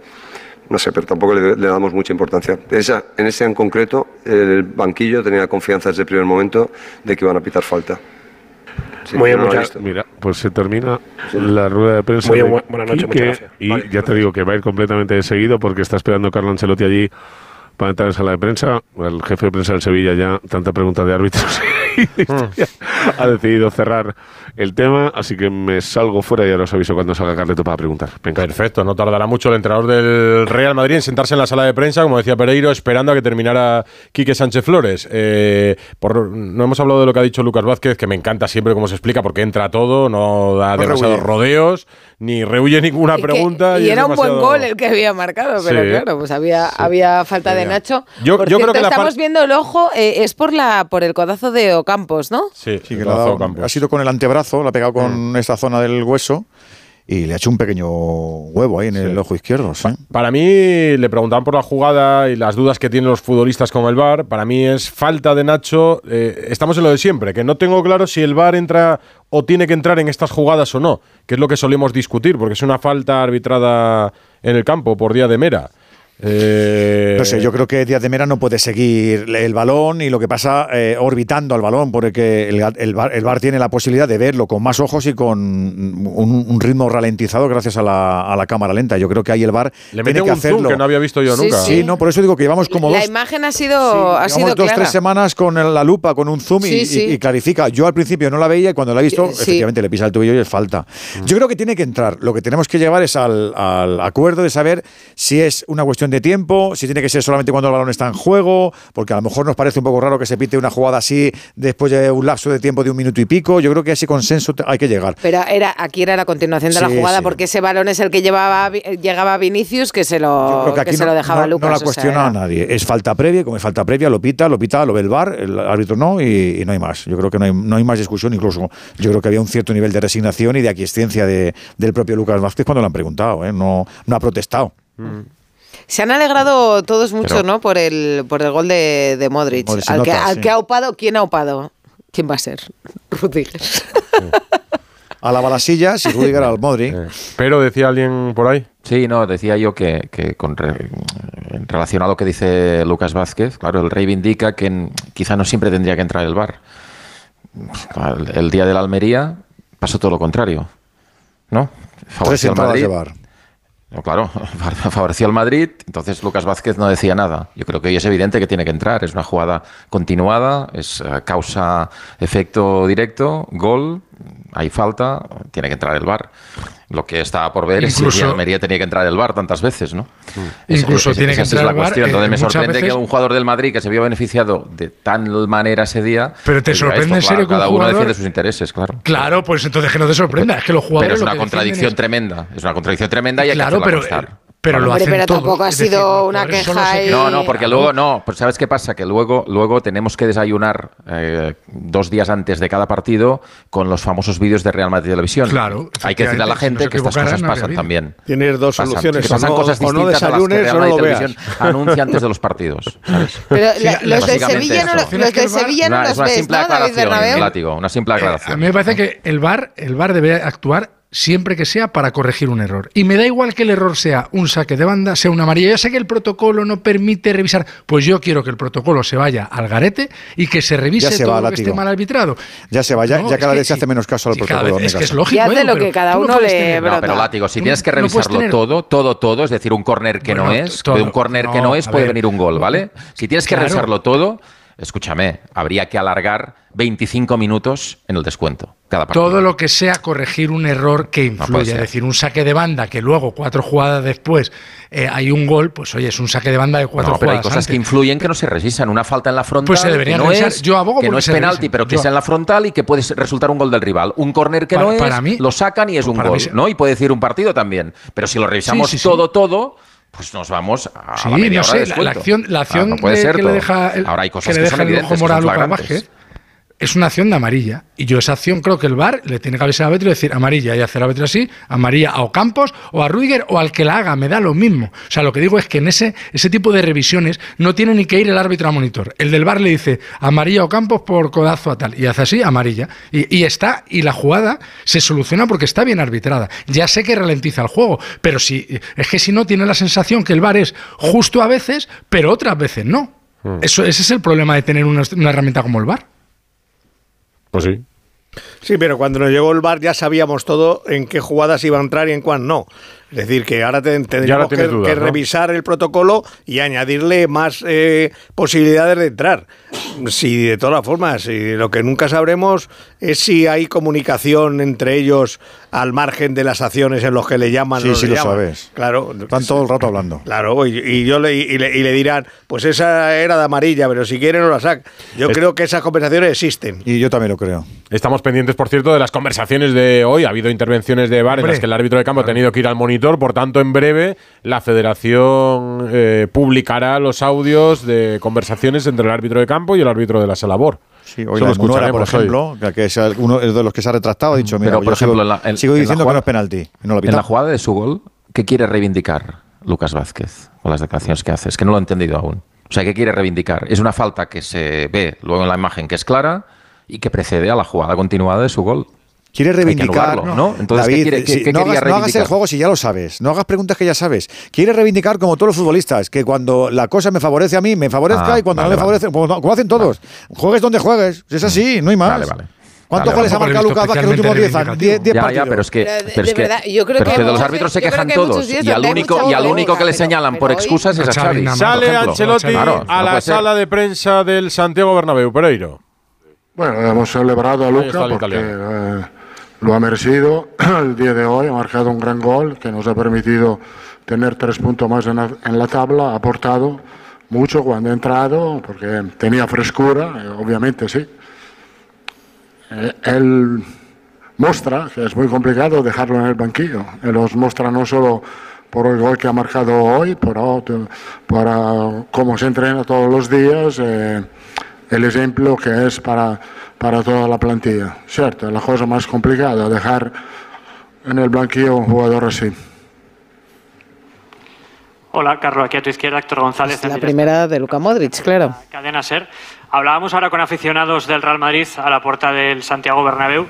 No sé, pero tampoco le, le damos mucha importancia. Esa, en ese en concreto, el banquillo tenía confianza desde el primer momento de que iban a pitar falta. Sí, Muy bien, no muchas-. Mira, pues se termina la rueda de prensa. Muy bien, de bu- buenas noches, Quique, muchas gracias. Y Vale, ya te digo que va a ir completamente de seguido porque está esperando Carlo Ancelotti allí para entrar en sala de prensa. El jefe de prensa del Sevilla ya, tanta pregunta de árbitros, ha decidido cerrar el tema, así que me salgo fuera y ahora os aviso cuando salga Carleto para preguntar. Perfecto, no tardará mucho el entrenador del Real Madrid en sentarse en la sala de prensa, como decía Pereiro, esperando a que terminara Quique Sánchez Flores. Eh, por, no hemos hablado de lo que ha dicho Lucas Vázquez, que me encanta siempre cómo se explica, porque entra todo, no da No demasiados rehuye. rodeos, ni rehuye ninguna que- pregunta. y era un buen gol el que había marcado, pero Sí. claro, pues había, había falta de. Nacho. Yo- por yo creo que estamos viendo el ojo, eh, es por la por el codazo de Ocampos, ¿no? Sí, Sí, que le ha, dado- ha sido con el antebrazo, le ha pegado con esta zona del hueso y le ha hecho un pequeño huevo ahí en el ojo izquierdo. sí. Para mí, le preguntaban por la jugada y las dudas que tienen los futbolistas con el VAR. Para mí es falta de Nacho. Eh, estamos en lo de siempre, que no tengo claro si el VAR entra o tiene que entrar en estas jugadas o no, que es lo que solemos discutir, porque es una falta arbitrada en el campo por día de mera. Eh, No sé, yo creo que Díaz de Mera no puede seguir el balón y lo que pasa eh, orbitando al balón, porque el, el, VAR tiene la posibilidad de verlo con más ojos y con un, un ritmo ralentizado gracias a la, a la cámara lenta. Yo creo que ahí el VAR Le tiene que un zoom hacerlo. que no había visto yo Sí, nunca. Sí, no, por eso digo que llevamos como la dos, imagen ha sido, ha sido dos, clara. tres semanas con la lupa, con un zoom y- Sí, y, sí. y clarifica. Yo al principio no la veía y cuando la he visto, Sí. efectivamente le pisa el tobillo y es falta. Yo creo que tiene que entrar. Lo que tenemos que llevar es al, al acuerdo de saber si es una cuestión de tiempo, si tiene que ser solamente cuando el balón está en juego, porque a lo mejor nos parece un poco raro que se pite una jugada así después de un lapso de tiempo de un minuto y pico. Yo creo que a ese consenso hay que llegar. Pero era, aquí era la continuación de la jugada, sí. porque ese balón es el que llevaba llegaba a Vinicius, que se lo, que se no, lo dejaba no- no Lucas. la o sea, cuestiona a nadie. Es falta previa, como es falta previa, lo pita, lo pita, lo ve el VAR, el árbitro no, y, y no hay más. Yo creo que no hay, no hay más discusión, incluso yo creo que había un cierto nivel de resignación y de aquiescencia de, del propio Lucas Vázquez cuando lo han preguntado, ¿eh? no, no ha protestado. Se han alegrado todos mucho, Pero- ¿no? Por el, por el gol de, de Modric. Al, que, nota, al sí. que ha upado, ¿quién ha upado? ¿Quién va a ser? Rudiger. a la balasilla si Rudiger al Modric. Pero decía alguien por ahí. Sí, no, decía yo que, que con re- en relación a lo que dice Lucas Vázquez, claro, el reivindica que en- quizá no siempre tendría que entrar el bar. El, el día de la Almería pasó todo lo contrario, ¿no? Tres al Madrid. Claro, favoreció al Madrid, entonces Lucas Vázquez no decía nada. Yo creo que hoy es evidente que tiene que entrar. Es una jugada continuada, es eh, causa, efecto directo, gol, hay falta, tiene que entrar el VAR. Lo que está por ver es Incluso- si Almería tenía que entrar el VAR tantas veces, ¿no? Esa- Incluso tiene que esa es entrar la el cuestión. eh, Entonces me muchas sorprende veces- que un jugador del Madrid que se vio beneficiado de tal manera ese día. Pero te sorprende en serio claro, cada uno jugador- defiende sus intereses, claro. Claro, pues entonces que no te sorprenda, es que los jugadores. Pero es una contradicción es- tremenda. Es una contradicción tremenda y hay Claro, que pero, constar. Pero lo Hombre, hacen pero todo. tampoco ha decir, sido los una queja y- No, no, porque luego no, pues ¿sabes qué pasa? Que luego, luego tenemos que desayunar eh, dos días antes de cada partido con los famosos vídeos de Real Madrid Televisión. Claro, Hay que decirle a la si gente se que estas cosas no pasan también. Tienes dos Pasan, soluciones, que pasan o no- cosas o no distintas a las que desayunes Real Madrid. Televisión anuncia antes de los partidos. ¿sabes? Pero Sí, la- los de Sevilla no, los de Sevilla no Una- los es una ves, simple ¿no, David aclaración, Bernabéu? látigo, una simple A aclaración. mí me parece que el VAR, el VAR debe actuar siempre que sea para corregir un error. Y me da igual que el error sea un saque de banda, sea una amarilla. Yo sé que el protocolo no permite revisar. Pues yo quiero que el protocolo se vaya al garete y que se revise Ya se todo va, lo que esté mal arbitrado. Ya se va, ya, No, ya cada vez se hace menos caso al Sí, protocolo. vez- es que es casa. lógico. Y hace Edu, lo pero que cada no uno le. No, pero látigo, si tienes que revisarlo tener- todo, todo, todo, es decir, un córner que no es, todo. de un córner que No, es puede ver. venir un gol, ¿vale? Si tienes que Claro. revisarlo todo, escúchame, habría que alargar 25 minutos en el descuento cada partido. Todo lo que sea corregir un error que influya, es decir, un saque de banda que luego cuatro jugadas después eh, hay un gol, pues oye, es un saque de banda de cuatro No, pero hay jugadas. cosas que influyen que no se revisan. Una falta en la frontal Pues se que no revisar. es, Yo abogo que no es se penalti, pero que Yo- sea en la frontal y que puede resultar un gol del rival. Un córner que Para- no es, para mí- lo sacan y es pues un gol, mí ¿no? Y puede decir un partido también. Pero si lo revisamos Sí, sí, sí. todo, todo, pues nos vamos a Sí, la media no hora de sé, la, la descuento. acción, la Ah, acción no puede de- ser que todo. le deja el, Ahora hay que cosas le que, deja son el ojo que moral a. Vázquez es una acción de amarilla. Y yo esa acción creo que el VAR le tiene que avisar al árbitro y decir amarilla y hacer al árbitro así, amarilla a Ocampos o a Rudiger o al que la haga, me da lo mismo. O sea, lo que digo es que en ese, ese tipo de revisiones no tiene ni que ir el árbitro a monitor. El del VAR le dice amarilla a Ocampos por codazo a tal y hace así, amarilla. Y, y está, y la jugada se soluciona porque está bien arbitrada. Ya sé que ralentiza el juego, pero si, es que si no tiene la sensación que el VAR es justo a veces, pero otras veces no. Eso, ese es el problema de tener una, una herramienta como el VAR. Pues sí. Sí, pero cuando nos llegó el bar ya sabíamos todo en qué jugadas iba a entrar y en cuál no. Es decir, que ahora te- tendríamos que, dudas, que ¿no? revisar el protocolo y añadirle más eh, posibilidades de entrar. Si de todas formas, si lo que nunca sabremos es si hay comunicación entre ellos al margen de las acciones en los que le llaman. Sí, sí lo llaman. sabes. Claro. Están todo el rato hablando. Claro, y, y yo le, y, le, y le dirán, pues esa era de amarilla, pero si quiere no la saca. Yo Es- creo que esas conversaciones existen. Y yo también lo creo. Estamos pendientes, por cierto, de las conversaciones de hoy. Ha habido intervenciones de VAR en las que el árbitro de campo ha tenido que ir al monitor. Por tanto, en breve la federación eh, publicará los audios de conversaciones entre el árbitro de campo y el árbitro de la sala BOR. Sí, hoy lo Munora, por hoy. ejemplo, que es uno de los que se ha retractado, ha dicho, mira, Pero, por sigo, ejemplo, en la- en- sigo en la diciendo que jugada- no es penalti. No lo En la jugada de su gol, ¿qué quiere reivindicar Lucas Vázquez con las declaraciones que hace? Es que no lo he entendido aún. O sea, ¿qué quiere reivindicar? Es una falta que se ve luego en la imagen que es clara y que precede a la jugada continuada de su gol. Quiere Hay que reivindicar. ¿no? Entonces, ¿qué David, quiere- qué- si- qué no, hagas, no hagas el juego si ya lo sabes. No hagas preguntas que ya sabes. Quiere reivindicar como todos los futbolistas, que cuando la cosa me favorece a mí, me favorezca Ah, y cuando vale, no me vale. favorece, como, como hacen todos. Juegues donde juegues. Es así, no hay más. Vale, vale. ¿Cuántos Vale, goles ha vale. marcado Lucas Vázquez en los últimos 10 especialmente años? 10 Ya, ya, partidos. pero es que, Pero es que- verdad, yo creo pero que los árbitros se quejan que todos y al único y al único que le señalan pero- por excusas es a Xavi Sale. Ancelotti a la sala de prensa del Santiago Bernabéu, Pereiro. Bueno, hemos celebrado a Ahí Luca está el porque eh, lo ha merecido. El día de hoy, ha marcado un gran gol que nos ha permitido tener tres puntos más en la, en la tabla, ha aportado mucho cuando ha entrado porque tenía frescura, eh, obviamente sí. Eh, él muestra que es muy complicado dejarlo en el banquillo, él los muestra no solo por el gol que ha marcado hoy, pero para cómo se entrena todos los días, eh, el ejemplo que es para, para toda la plantilla. Cierto, es la cosa más complicada, dejar en el banquillo un jugador así. Hola, Carlos, aquí a tu izquierda, Héctor González. en La directo primera de Luca Modric, claro. Cadena Ser. Hablábamos ahora con aficionados del Real Madrid a la puerta del Santiago Bernabéu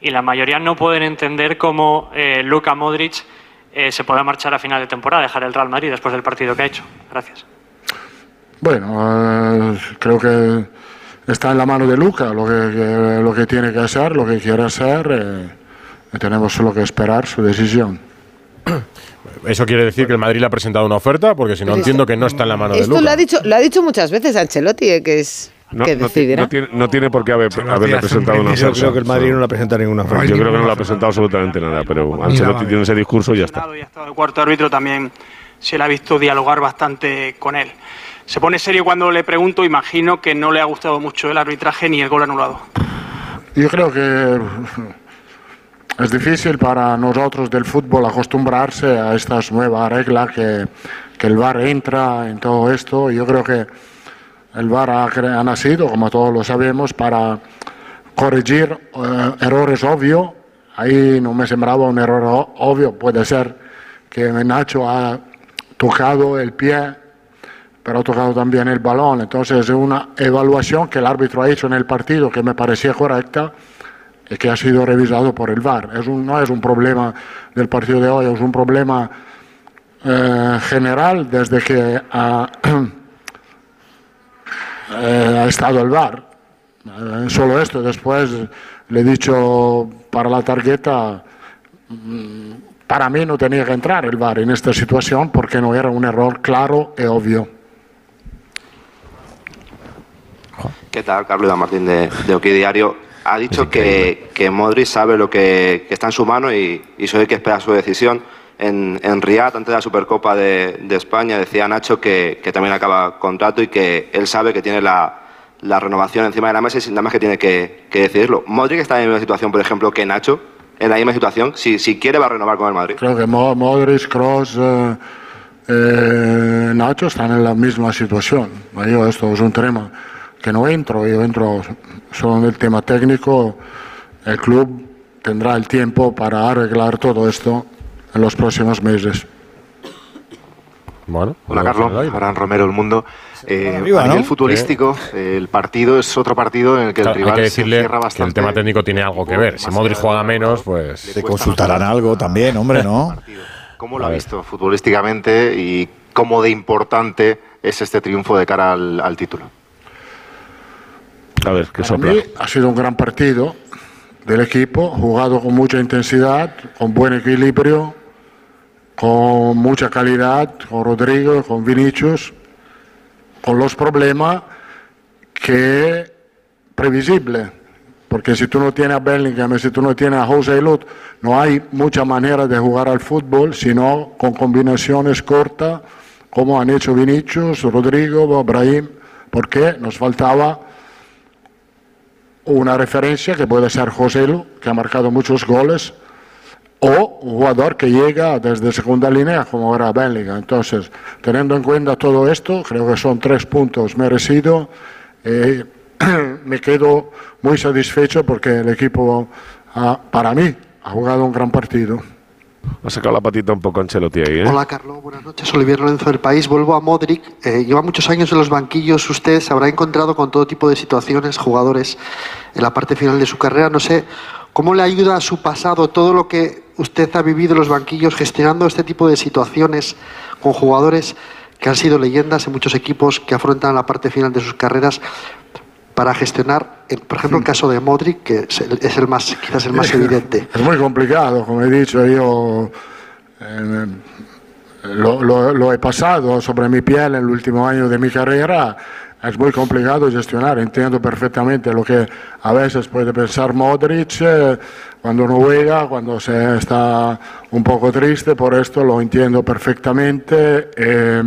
y la mayoría no pueden entender cómo eh, Luka Modric eh, se pueda marchar a final de temporada, dejar el Real Madrid después del partido que ha hecho. Gracias. Bueno, eh, creo que está en la mano de Luca lo que, que- lo que tiene que hacer, lo que quiere hacer. eh, tenemos solo que esperar su decisión. Eso quiere decir que el Madrid le ha presentado una oferta, porque si no Pero entiendo que no está en la mano de Esto lo Luca. ha dicho, lo ha dicho muchas veces Ancelotti, eh, que es No, que no no tiene, no tiene por qué haber, haberle presentado una Yo oferta. creo que el Madrid no le ha presentado ninguna oferta. Yo creo que no le ha presentado absolutamente nada, pero Ancelotti tiene ese discurso y ya está. El cuarto árbitro también se le ha visto dialogar bastante con él. Se pone serio cuando le pregunto, imagino que no le ha gustado mucho el arbitraje ni el gol anulado. Yo creo que es difícil para nosotros del fútbol acostumbrarse a estas nuevas reglas que, que el VAR entra en todo esto. Yo creo que el VAR ha, ha nacido, como todos lo sabemos, para corregir eh, errores obvios. Ahí no me sembraba un error obvio, puede ser que Nacho ha tocado el pie pero ha tocado también el balón. Entonces es una evaluación que el árbitro ha hecho en el partido que me parecía correcta y que ha sido revisado por el VAR. No es un problema del partido de hoy, es un problema eh, general desde que ha, eh, estado el VAR. Eh, solo esto, después le he dicho para la tarjeta, mm, para mí no tenía que entrar el VAR en esta situación porque no era un error claro y obvio. ¿Qué tal? Carlos Martín de, de OK Diario. Ha dicho que, que Modric sabe lo que, que está en su mano y, y solo hay que esperar su decisión. En, en Riyadh, antes de la Supercopa de, de España, decía Nacho que, que también acaba contrato y que él sabe que tiene la, la renovación encima de la mesa y sin nada más que tiene que, que decidirlo. Modric está en la misma situación, por ejemplo, que Nacho, en la misma situación. Si, si quiere, va a renovar con el Madrid. Creo que Mo- Modric, Kroos, eh, eh, Nacho están en la misma situación. Yo, esto es un tema que no entro, yo entro solo en el tema técnico. El club tendrá el tiempo para arreglar todo esto en los próximos meses. Bueno, Hola Carlos, Aran Romero, El Mundo. Eh, arriba, a nivel ¿no? futbolístico, eh, el partido es otro partido en el que el Claro, hay rival que se decirle encierra que bastante. el tema técnico tiene algo que ver. Si Modric juega menos, pues... Te consultarán algo también, hombre, ¿no? ¿Cómo lo ha visto futbolísticamente y cómo de importante es este triunfo de cara al, al título? A ver, ¿qué Para mí ha sido un gran partido del equipo, jugado con mucha intensidad, con buen equilibrio, con mucha calidad, con Rodrigo, con Vinicius, con los problemas que previsible, porque si tú no tienes a Bellingham, si tú no tienes a José Lut, no hay mucha manera de jugar al fútbol, sino con combinaciones cortas, como han hecho Vinicius, Rodrigo, Brahim, porque nos faltaba una referencia que puede ser José Lu, que ha marcado muchos goles, o un jugador que llega desde segunda línea como era Bellingham. Entonces, teniendo en cuenta todo esto, creo que son tres puntos merecidos. Eh, me quedo muy satisfecho porque el equipo, para mí, ha jugado un gran partido. Ha sacado la patita un poco Ancelotti ahí, ¿eh? Hola Carlos, buenas noches. Olivier Lorenzo del País. Vuelvo a Modric. Eh, lleva muchos años en los banquillos. Usted se habrá encontrado con todo tipo de situaciones, jugadores en la parte final de su carrera. No sé cómo le ayuda a su pasado todo lo que usted ha vivido en los banquillos gestionando este tipo de situaciones con jugadores que han sido leyendas en muchos equipos que afrontan la parte final de sus carreras para gestionar, por ejemplo, el caso de Modric, que es el, es el más, quizás el más evidente. Es muy complicado, como he dicho, yo eh, lo, lo- lo he pasado sobre mi piel en el último año de mi carrera. Es muy complicado gestionar, entiendo perfectamente lo que a veces puede pensar Modric eh, cuando no juega, cuando se está un poco triste, por esto lo entiendo perfectamente. eh,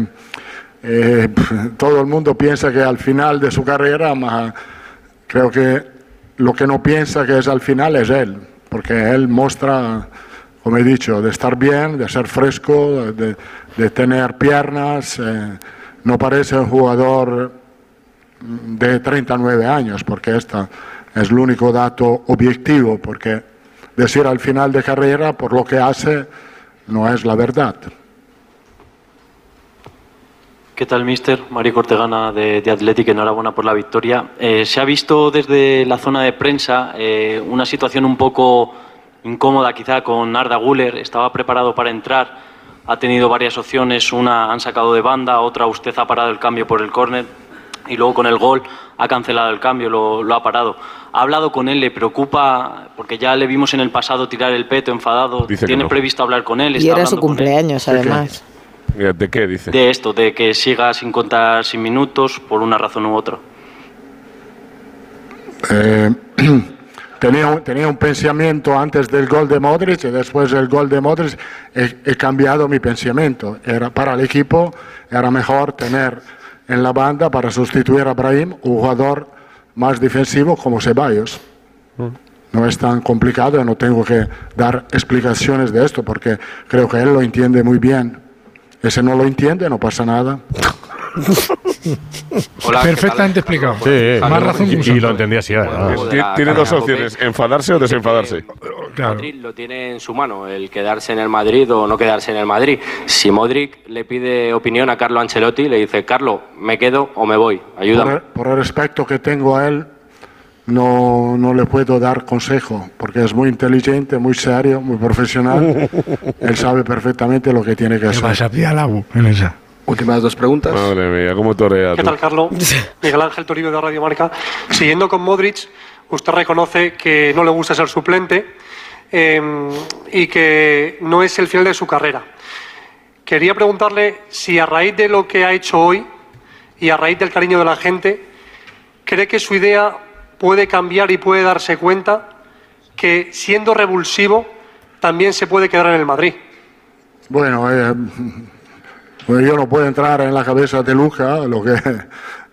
eh, todo el mundo piensa que al final de su carrera, ma creo que lo que no piensa que es al final es él, porque él muestra, como he dicho, de estar bien, de ser fresco, de, tener piernas, eh, no parece un jugador de 39 años, porque este es el único dato objetivo, porque decir al final de carrera por lo que hace no es la verdad. ¿Qué tal, mister? Mario Cortegana de, de Athletic, enhorabuena por la victoria. Eh, se ha visto desde la zona de prensa eh, una situación un poco incómoda quizá con Arda Guller. Estaba preparado para entrar, ha tenido varias opciones, una han sacado de banda, otra usted ha parado el cambio por el córner y luego con el gol ha cancelado el cambio, lo, lo ha parado. ¿Ha hablado con él? ¿Le preocupa? Porque ya le vimos en el pasado tirar el peto enfadado. Dice ¿Tiene no. previsto hablar con él? Y ¿Está era su cumpleaños, además. ¿De qué dice? De esto, de que siga sin contar sin minutos por una razón u otra. Eh, tenía, un, tenía un pensamiento antes del gol de Modric y después del gol de Modric he, he cambiado mi pensamiento. Era para el equipo era mejor tener en la banda para sustituir a Brahim un jugador más defensivo como Ceballos. No es tan complicado, no tengo que dar explicaciones de esto porque creo que él lo entiende muy bien. Si no lo entiende, no pasa nada. Perfectamente explicado. Sí, Más razón que un y, y lo entendía así. Ti- Tiene dos opciones, enfadarse o desenfadarse. Madrid lo tiene en su mano, el quedarse en el Madrid o no quedarse en el Madrid. Si Modric le pide opinión a Carlo Ancelotti, le dice, Carlo, me quedo o me voy, ayúdame. Por, por el respeto que tengo a él, no, no le puedo dar consejo, porque es muy inteligente, muy serio, muy profesional. él sabe perfectamente lo que tiene que ¿Qué hacer. pasa, pía la U en esa? Últimas dos preguntas. Madre mía, cómo torea ¿Qué tú. tal, Carlos? Miguel Ángel Toribio de Radio Marca. Siguiendo con Modric, usted reconoce que no le gusta ser suplente eh, y que no es el final de su carrera. Quería preguntarle si a raíz de lo que ha hecho hoy y a raíz del cariño de la gente, cree que su idea puede cambiar y puede darse cuenta que siendo revulsivo también se puede quedar en el Madrid. Bueno, eh, bueno, yo no puedo entrar en la cabeza de Luca, lo que,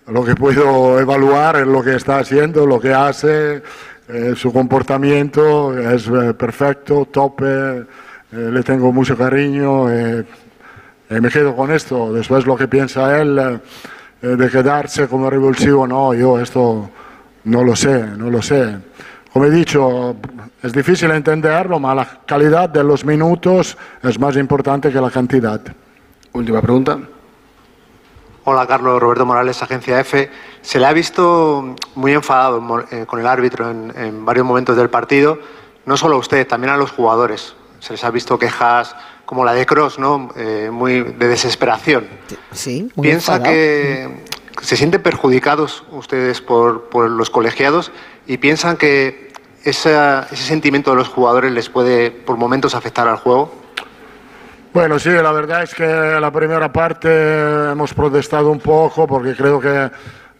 lo que puedo evaluar es lo que está haciendo, lo que hace, eh, su comportamiento es eh, perfecto, tope, eh, le tengo mucho cariño, me quedo con esto. Después lo que piensa él de quedarse como revulsivo, no, yo esto no lo sé, no lo sé. Como he dicho, es difícil entenderlo, pero la calidad de los minutos es más importante que la cantidad. Última pregunta. Hola Carlos, Roberto Morales, Agencia F. Se le ha visto muy enfadado eh, con el árbitro en, en varios momentos del partido, no solo a usted, también a los jugadores. Se les ha visto quejas como la de Cross, ¿no? Eh, muy de desesperación. Sí, muy ¿Piensa enfadado. que se sienten perjudicados ustedes por, por los colegiados y piensan que esa- ese sentimiento de los jugadores les puede por momentos afectar al juego? Bueno, sí, la verdad es que la primera parte hemos protestado un poco porque creo que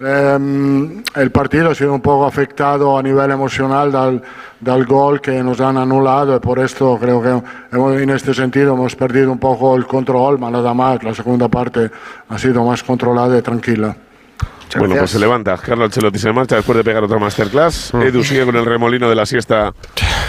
em, el partido ha sido un poco afectado a nivel emocional del, del gol que nos han anulado y por esto creo que en este sentido hemos perdido un poco el control, pero nada más, la segunda parte ha sido más controlada y tranquila. Bueno, pues se levanta. Carlos Ancelotti se marcha después de pegar otra masterclass. Edu sigue con el remolino de la siesta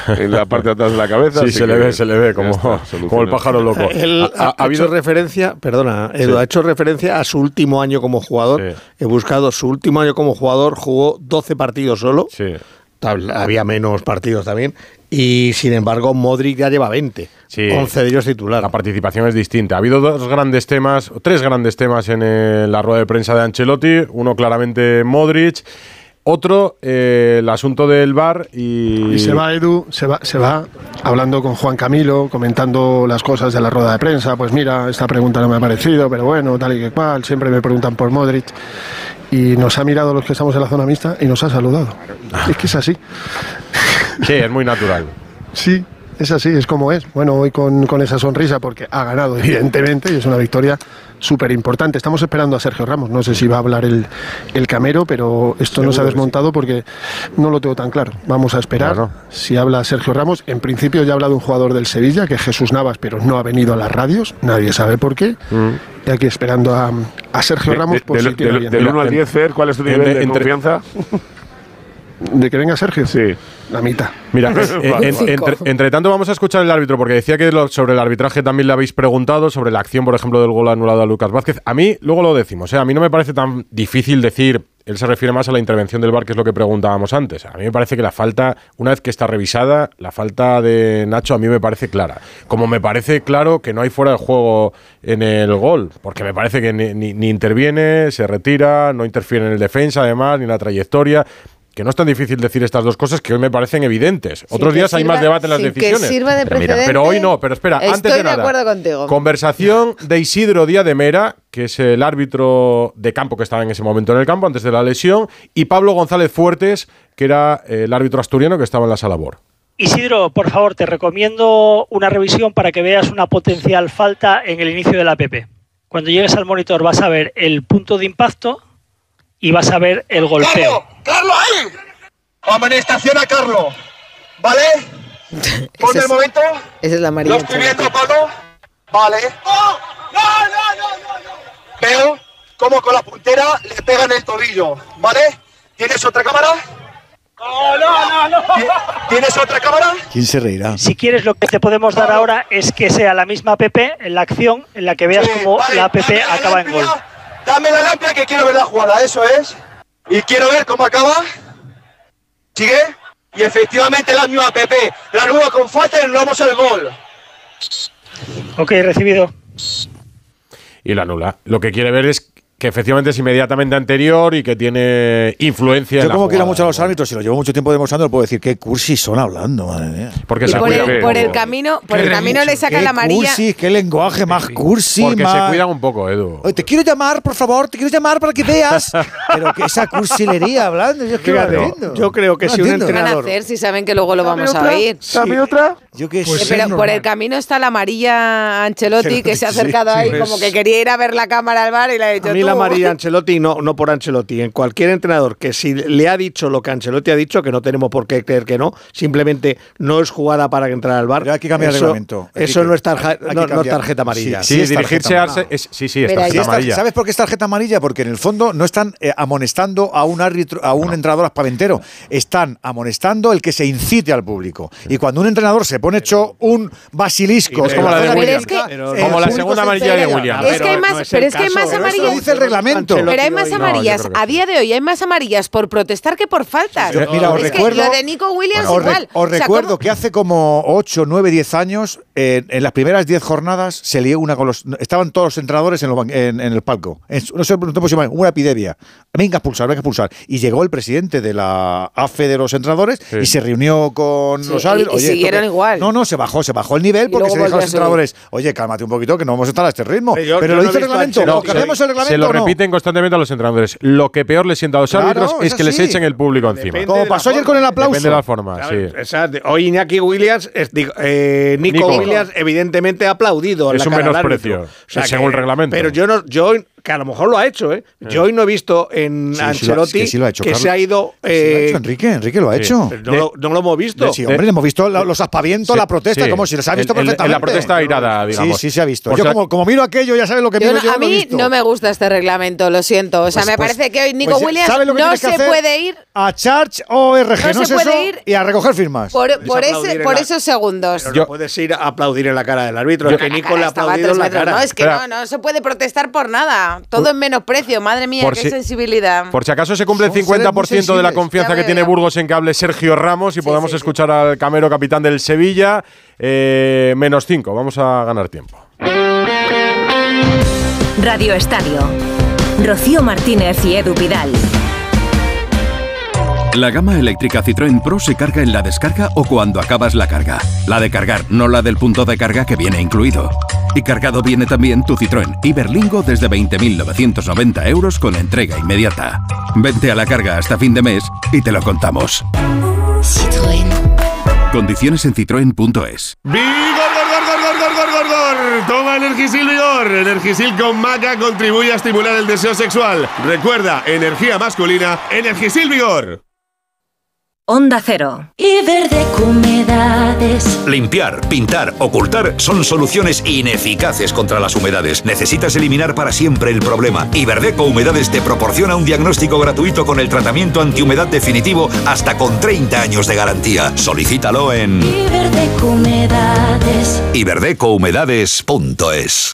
en la parte de atrás de la cabeza. Sí, se le ve, se le ve, como, está, como el pájaro loco. Él Ha- ha, ha- ha hecho referencia, perdona, Edu, Sí. ha hecho referencia a su último año como jugador. He buscado su último año como jugador, jugó 12 partidos solo. Tal- Había menos partidos también. Y sin embargo, Modric ya lleva 20. 11 de ellos titular. La participación es distinta. Ha habido dos grandes temas, tres grandes temas en eh, la rueda de prensa de Ancelotti. Uno claramente Modric. Otro, eh, el asunto del bar y... Y se va Edu, se va, se va hablando con Juan Camilo, comentando las cosas de la rueda de prensa. Pues mira, esta pregunta no me ha parecido, pero bueno, tal y que cual. Siempre me preguntan por Modric. Y nos ha mirado los que estamos en la zona mixta y nos ha saludado. Es que es así. Sí, es muy natural. Sí, es así, es como es. Bueno, hoy con, con esa sonrisa porque ha ganado, evidentemente, y es una victoria súper importante. Estamos esperando a Sergio Ramos. No sé si va a hablar el, el camero, pero esto no se ha Seguro desmontado porque no lo tengo tan claro. Vamos a esperar si habla Sergio Ramos. En principio ya ha hablado un jugador del Sevilla, que es Jesús Navas, pero no ha venido a las radios. Nadie sabe por qué. Y aquí esperando a, a Sergio De- Ramos de- por del- si tiene del- bien. del 1 al 10, Fer, ¿cuál es tu nivel En- de entre- confianza? ¿De que venga Sergio? Sí. La mitad. Mira, eh, en- entre, entre tanto vamos a escuchar el árbitro, porque decía que lo- sobre el arbitraje también le habéis preguntado, sobre la acción, por ejemplo, del gol anulado a Lucas Vázquez. A mí, luego lo decimos, ¿eh? a mí no me parece tan difícil decir él se refiere más a la intervención del VAR, que es lo que preguntábamos antes. A mí me parece que la falta, una vez que está revisada, la falta de Nacho a mí me parece clara. Como me parece claro que no hay fuera de juego en el gol, porque me parece que ni, ni- ni interviene, se retira, no interfiere en el defensa, además, ni en la trayectoria. Que no es tan difícil decir estas dos cosas que hoy me parecen evidentes. Otros días hay más debate en las sin que decisiones. sirva de pero, precedente, pero hoy no, pero espera, antes Estoy de de nada. acuerdo contigo. Conversación de Isidro Díaz de Mera, que es el árbitro de campo que estaba en ese momento en el campo antes de la lesión, y Pablo González Fuertes, que era el árbitro asturiano que estaba en la sala BOR. Isidro, por favor, te recomiendo una revisión para que veas una potencial falta en el inicio de la PP. Cuando llegues al monitor vas a ver el punto de impacto y vas a ver el golpeo. ¡Carlos ahí! Amonestación a Carlos. ¿Vale? Ponte el momento. Esa es la Lo María. estoy viendo, Pablo. Vale. ¡Oh! ¡No, no, no, no, no! Veo cómo con la puntera le pega en el tobillo. ¿Vale? ¿Tienes otra cámara? ¡No, no, no, no! ¿Tienes otra cámara? ¿Quién se reirá? Si quieres, lo que te podemos dar ahora es que sea la misma PP en la acción en la que veas cómo la PP acaba en gol. Dame la lámpara que quiero ver la jugada, eso es. Y quiero ver cómo acaba. ¿Sigue? Y efectivamente la misma PP. La nueva con falta y vamos al gol. Ok, recibido. Y la anula. Lo que quiere ver es que efectivamente es inmediatamente anterior y que tiene influencia Yo en la como quiero mucho a los árbitros y lo llevo mucho tiempo demostrando, puedo decir qué cursis son hablando, madre mía. Porque Y por el, por el camino, por el camino le saca Qué la amarilla. cursis, qué lenguaje más cursi, Porque se cuidan un poco, Edu. Oye, te quiero llamar, por favor, te quiero llamar para que veas. Pero que esa cursilería hablando, yo Fíjate, yo creo que No si un entiendo. ¿Qué van a hacer si saben que luego lo vamos a oír? ¿Dame otra? Yo qué sé. pero por el camino está la amarilla Ancelotti que se ha Sí, acercado sí, ahí pues- como que quería ir a ver la cámara al bar y le ha dicho A mí tú. la María Ancelotti, no, no por Ancelotti, en cualquier entrenador que si le ha dicho lo que Ancelotti ha dicho, que no tenemos por qué creer que no, simplemente no es jugada para entrar al bar. hay que cambiar el eso, reglamento. Hay Eso que- no es, tarja- no, no es tarjeta amarilla. Sí, es dirigirse a es- sí, sí, es tarjeta Sí, está- amarilla. ¿Sabes por qué es tarjeta amarilla? Porque en el fondo no están eh, amonestando a un árbitro, a un entrenador aspaventero. Están amonestando el que se incite al público. Y cuando un entrenador se pone hecho un basilisco, Es como la de William. es que- Como la segunda amarilla de William. Es que hay más, pero es que hay más amarillas. Lo reglamento. Pero hay más No, amarillas. a día de hoy hay más amarillas por protestar que por faltas. Yo- mira, os es recuerdo- que lo de Nico Williams Os, re- igual. os O sea, recuerdo ¿cómo- que hace como 8, 9, 10 años, en, en las primeras 10 jornadas, se lió una con los. Estaban todos los entrenadores en, los ban- en- en el palco. En- no sé, no te puedo una epidemia. Venga a expulsar, venga a expulsar. Y llegó el presidente de la AFE de los entrenadores y se reunió con Sí, los y- árbitros. y Oye, siguieron que- igual. No, no, se bajó, se bajó el nivel Y porque se dijo a los entrenadores, oye, cálmate un poquito que no vamos a estar a este ritmo. Yo- Pero yo lo no dice el reglamento. Ancelotti. ¿O cambiamos el reglamento lo no? repiten constantemente a los entrenadores. Lo que peor le sienta a los Claro, árbitros es es que les echen el público encima. Como pasó ayer con el aplauso. Depende de la forma, sí. Hoy Iñaki Williams, es- eh, Nico, Nico. Williams, evidentemente ha aplaudido. Es la un cara menosprecio, según el reglamento. Pero yo no, yo que a lo mejor lo ha hecho, ¿eh? Yo hoy no he visto en Sí, sí lo ha- Ancelotti que sí lo ha hecho, que Carlos. se ha ido. Sí, lo ha eh, hecho Enrique, Enrique lo ha sí. hecho. no, lo, no lo hemos visto. Sí, hombre, hemos visto los aspavientos, Sí, la protesta, sí. como si los ha visto en perfectamente. la protesta airada, digamos. Sí, sí, se ha visto. Yo como, como miro aquello, ya sabes lo que Yo miro yo. a mí visto. no me gusta este reglamento, lo siento. O sea, Pues- me pues- parece que hoy Nico pues, Williams ¿sabes lo que no se puede ir A Charge ORG, No no, se puede ir y a recoger firmas. por, esos segundos. Pero no puedes ir a aplaudir en la cara del árbitro. es que Nico le ha aplaudido en la cara. No, es que no, no se puede protestar por nada. Todo en menosprecio. Madre mía, Por qué si- sensibilidad. Por si acaso se cumple el Son seres muy 50% de la confianza que tiene. Burgos en cable Sergio Ramos y podamos sí, sí. escuchar al Camero, capitán del Sevilla. Eh, menos 5, vamos a ganar tiempo. Radio Estadio. Rocío Martínez y Edu Pidal. La gama eléctrica Citroën Pro se carga en la descarga o cuando acabas la carga. La de cargar, no la del punto de carga que viene incluido. Y cargado viene también tu Citroën Iberlingo desde 20.990 euros con entrega inmediata. Vente a la carga hasta fin de mes y te lo contamos. Condiciones en citroen.es. ¡Vigor, gor, gor, gor, gor, gor, gor, gor! Toma Energisil Vigor. Energisil con maca contribuye a estimular el deseo sexual. Recuerda, energía masculina, Energisil Vigor. Onda Cero. Y verde humedades. Limpiar, pintar, ocultar son soluciones ineficaces contra las humedades. Necesitas eliminar para siempre el problema. Iberdeco Humedades te proporciona un diagnóstico gratuito con el tratamiento antihumedad definitivo hasta con 30 años de garantía. Solicítalo en iberdecohumedades.es.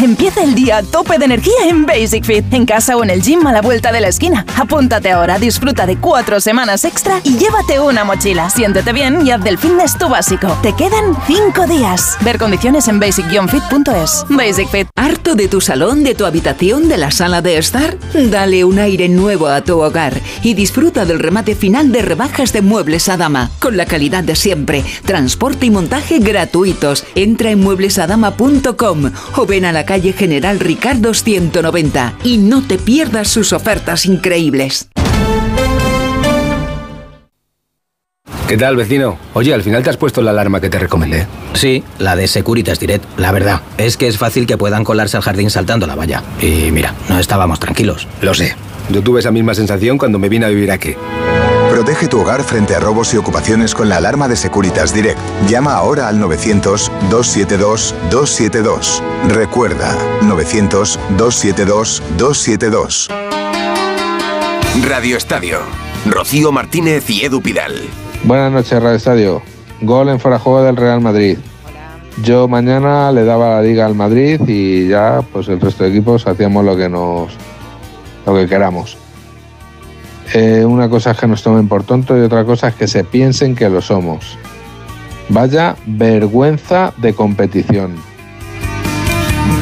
Empieza el día a tope de energía en Basic Fit, en casa o en el gym a la vuelta de la esquina. Apúntate ahora, disfruta de cuatro semanas extra y llévate una mochila. Siéntete bien y haz del fitness tu básico. Te quedan cinco días. Ver condiciones en basic-fit.es. Basic Fit. ¿Harto de tu salón, de tu habitación, de la sala de estar? Dale un aire nuevo a tu hogar y disfruta del remate final de rebajas de muebles a dama, con la calidad de siempre, transporte y montaje gratuitos. Entra en mueblesadama.com o ven a la calle General Ricardo 190 y no te pierdas sus ofertas increíbles. ¿Qué tal, vecino? Oye, al final te has puesto la alarma que te recomendé. Sí, la de Securitas Direct. La verdad, es que es fácil que puedan colarse al jardín saltando la valla. Y mira, no estábamos tranquilos. Lo sé. Yo tuve esa misma sensación cuando me vine a vivir aquí. Protege tu hogar frente a robos y ocupaciones con la alarma de Securitas Direct. Llama ahora al 900-272-272. Recuerda, 900-272-272. Radio Estadio. Rocío Martínez y Edu Pidal. Buenas noches, Radio Estadio. Gol en fuera de juego del Real Madrid. Yo mañana le daba la liga al Madrid y ya, pues el resto de equipos hacíamos lo que nos, lo que queramos. Eh, una cosa es que nos tomen por tontos y otra cosa es que se piensen que lo somos. Vaya vergüenza de competición.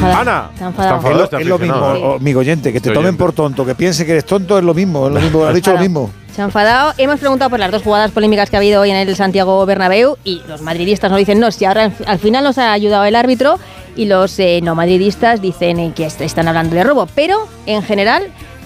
Ana, Está enfadado. es lo, es lo mismo, o- amigo oyente, que te Sí, tomen oyente. por tonto, que piense que eres tonto es lo mismo, es lo mismo, has dicho lo mismo. Se ha enfadado. Hemos preguntado por las dos jugadas polémicas que ha habido hoy en el Santiago Bernabéu y los madridistas nos dicen no, si ahora al final nos ha ayudado el árbitro y los eh, no madridistas dicen eh, que est- están hablando de robo, pero en general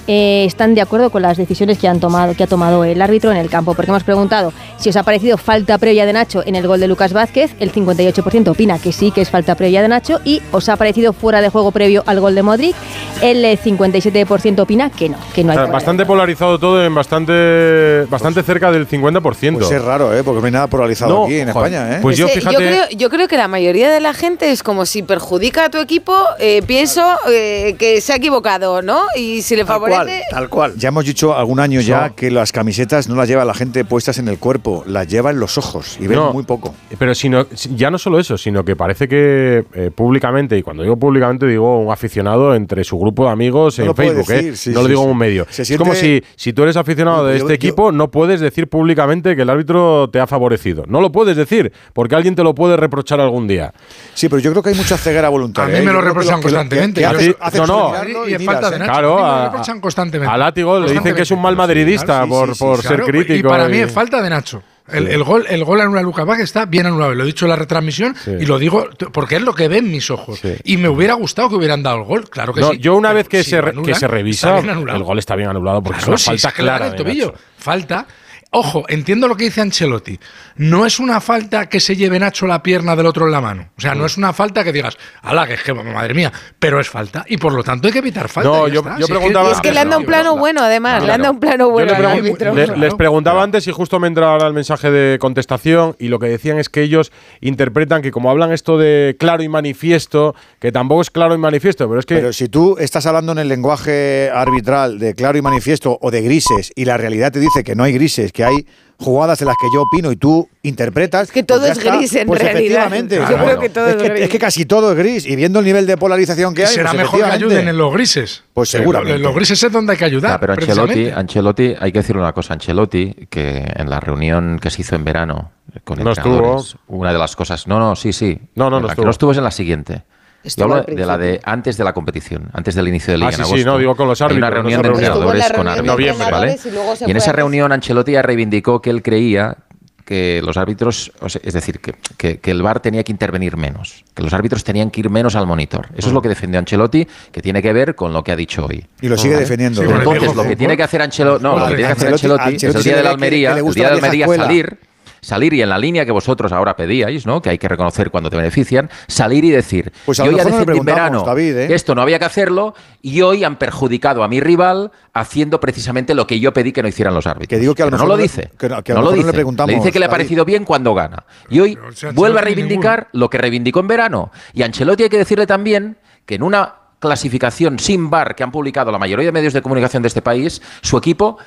eh, están de acuerdo con las decisiones que han tomado que ha tomado el árbitro en el campo, porque hemos preguntado si os ha parecido falta previa de Nacho en el gol de Lucas Vázquez, el 58% opina que sí que es falta previa de Nacho y os ha parecido fuera de juego previo al gol de Modric, el eh, 57% opina que no, que no hay O sea, fuera de bastante polarizado todo en bastante bastante cerca del 50%. Pues es raro, ¿eh? porque no hay nada polarizado No, aquí en joder, España. ¿eh? pues yo, fíjate- creo, yo creo que la mayoría de la gente es como si perjudica a tu equipo, eh, pienso eh, que se ha equivocado, ¿no? Y si le favorece. Tal cual. Ya hemos dicho algún año ya que las camisetas no las lleva la gente puestas en el cuerpo, las lleva en los ojos y ven No, muy poco. Pero sino, ya no solo eso, sino que parece que eh, públicamente, y cuando digo públicamente digo un aficionado entre su grupo de amigos No en Facebook, decir, ¿eh? sí, no sí, lo digo sí. en un medio. Se es como si, si tú eres aficionado de Yo- este yo- equipo, no puedes decir públicamente que el árbitro te ha favorecido. No lo puedes decir, porque alguien te lo puede reprochar algún día. Sí, pero yo creo que hay mucha ceguera voluntaria. A mí ¿eh? me lo que reprochan que que constantemente. que Yo- haces- haces no, no. Y es miras, falta de ¿eh? Nacho. Claro, A mí me lo a- constantemente. A Látigo le dicen que es un mal madridista por, por ser Claro, crítico. Y para y- mí es falta de Nacho. El, gol, el gol anula a Lucas Vázquez está bien anulado. Lo he dicho en la retransmisión Sí. y lo digo porque es lo que ven mis ojos. Y me hubiera gustado que hubieran dado el gol. Claro que No, sí. yo una vez que, si se, anulan, que se revisa, anulado. el gol está bien anulado porque Claro, es una falta dan clara. el tobillo. Falta. Ojo, entiendo lo que dice Ancelotti. No es una falta que se lleve Nacho la pierna del otro en la mano. O sea, no es una falta que digas, ala, que es que, madre mía, pero es falta. Y por lo tanto hay que evitar falta. No, yo- yo Si preguntaba- Y es que le han dado un plano bueno, además, le han dado un plano bueno al árbitro. le- les preguntaba antes y justo me entraba ahora el mensaje de contestación y lo que decían es que ellos interpretan que como hablan esto de claro y manifiesto, que tampoco es claro y manifiesto, pero es que... Pero si tú estás hablando en el lenguaje arbitral de claro y manifiesto o de grises y la realidad te dice que no hay grises, que hay jugadas en las que yo opino y tú interpretas. que todo pues es está. gris en Pues realidad. efectivamente. Yo claro. creo que todo es, es que, gris. es que casi todo es gris y viendo el nivel de polarización que hay. será pues mejor que ayuden en los grises. Pues seguramente. En los grises es donde hay que ayudar. Ya, pero. Ancelotti, Ancelotti, hay que decirle una cosa, Ancelotti, que en la reunión que se hizo en verano con No entrenadores, una de las cosas, no, no, sí, sí, No, no, no la que estuvo. no estuvo es en la siguiente. Yo de la de antes de la competición, antes del inicio del liga. Ah, sí, en sí, no, digo con los árbitros. Hay una reunión de entrenadores reunión con árbitros. En noviembre, ¿vale? Y, luego se y en esa reunión Ancelotti ya reivindicó que él creía que los árbitros, o sea, es decir, que, que, que, el VAR tenía que intervenir menos, que los árbitros tenían que ir menos al monitor. Eso es lo que defendió Ancelotti, que tiene que ver con lo que ha dicho hoy. Y lo sigue ¿Vale? defendiendo. Sí, Entonces, lo que tiene que hacer Ancelotti, no, lo que tiene que hacer Ancelotti, es el día de la Almería, el día de Almería salir salir y en la línea que vosotros ahora pedíais, ¿no? Que hay que reconocer cuando te benefician, salir y decir, pues yo ya decidí en verano ¿eh? esto no había que hacerlo y hoy han perjudicado a mi rival haciendo precisamente lo que yo pedí que no hicieran los árbitros. Que digo que a lo mejor no lo dice, que, no lo dice. Le, preguntamos, le, dice que le ha parecido bien cuando gana. Y hoy vuelve a reivindicar lo que reivindicó en verano. Y Ancelotti hay que decirle también que en una clasificación sin bar que han publicado la mayoría de medios de comunicación de este país, su equipo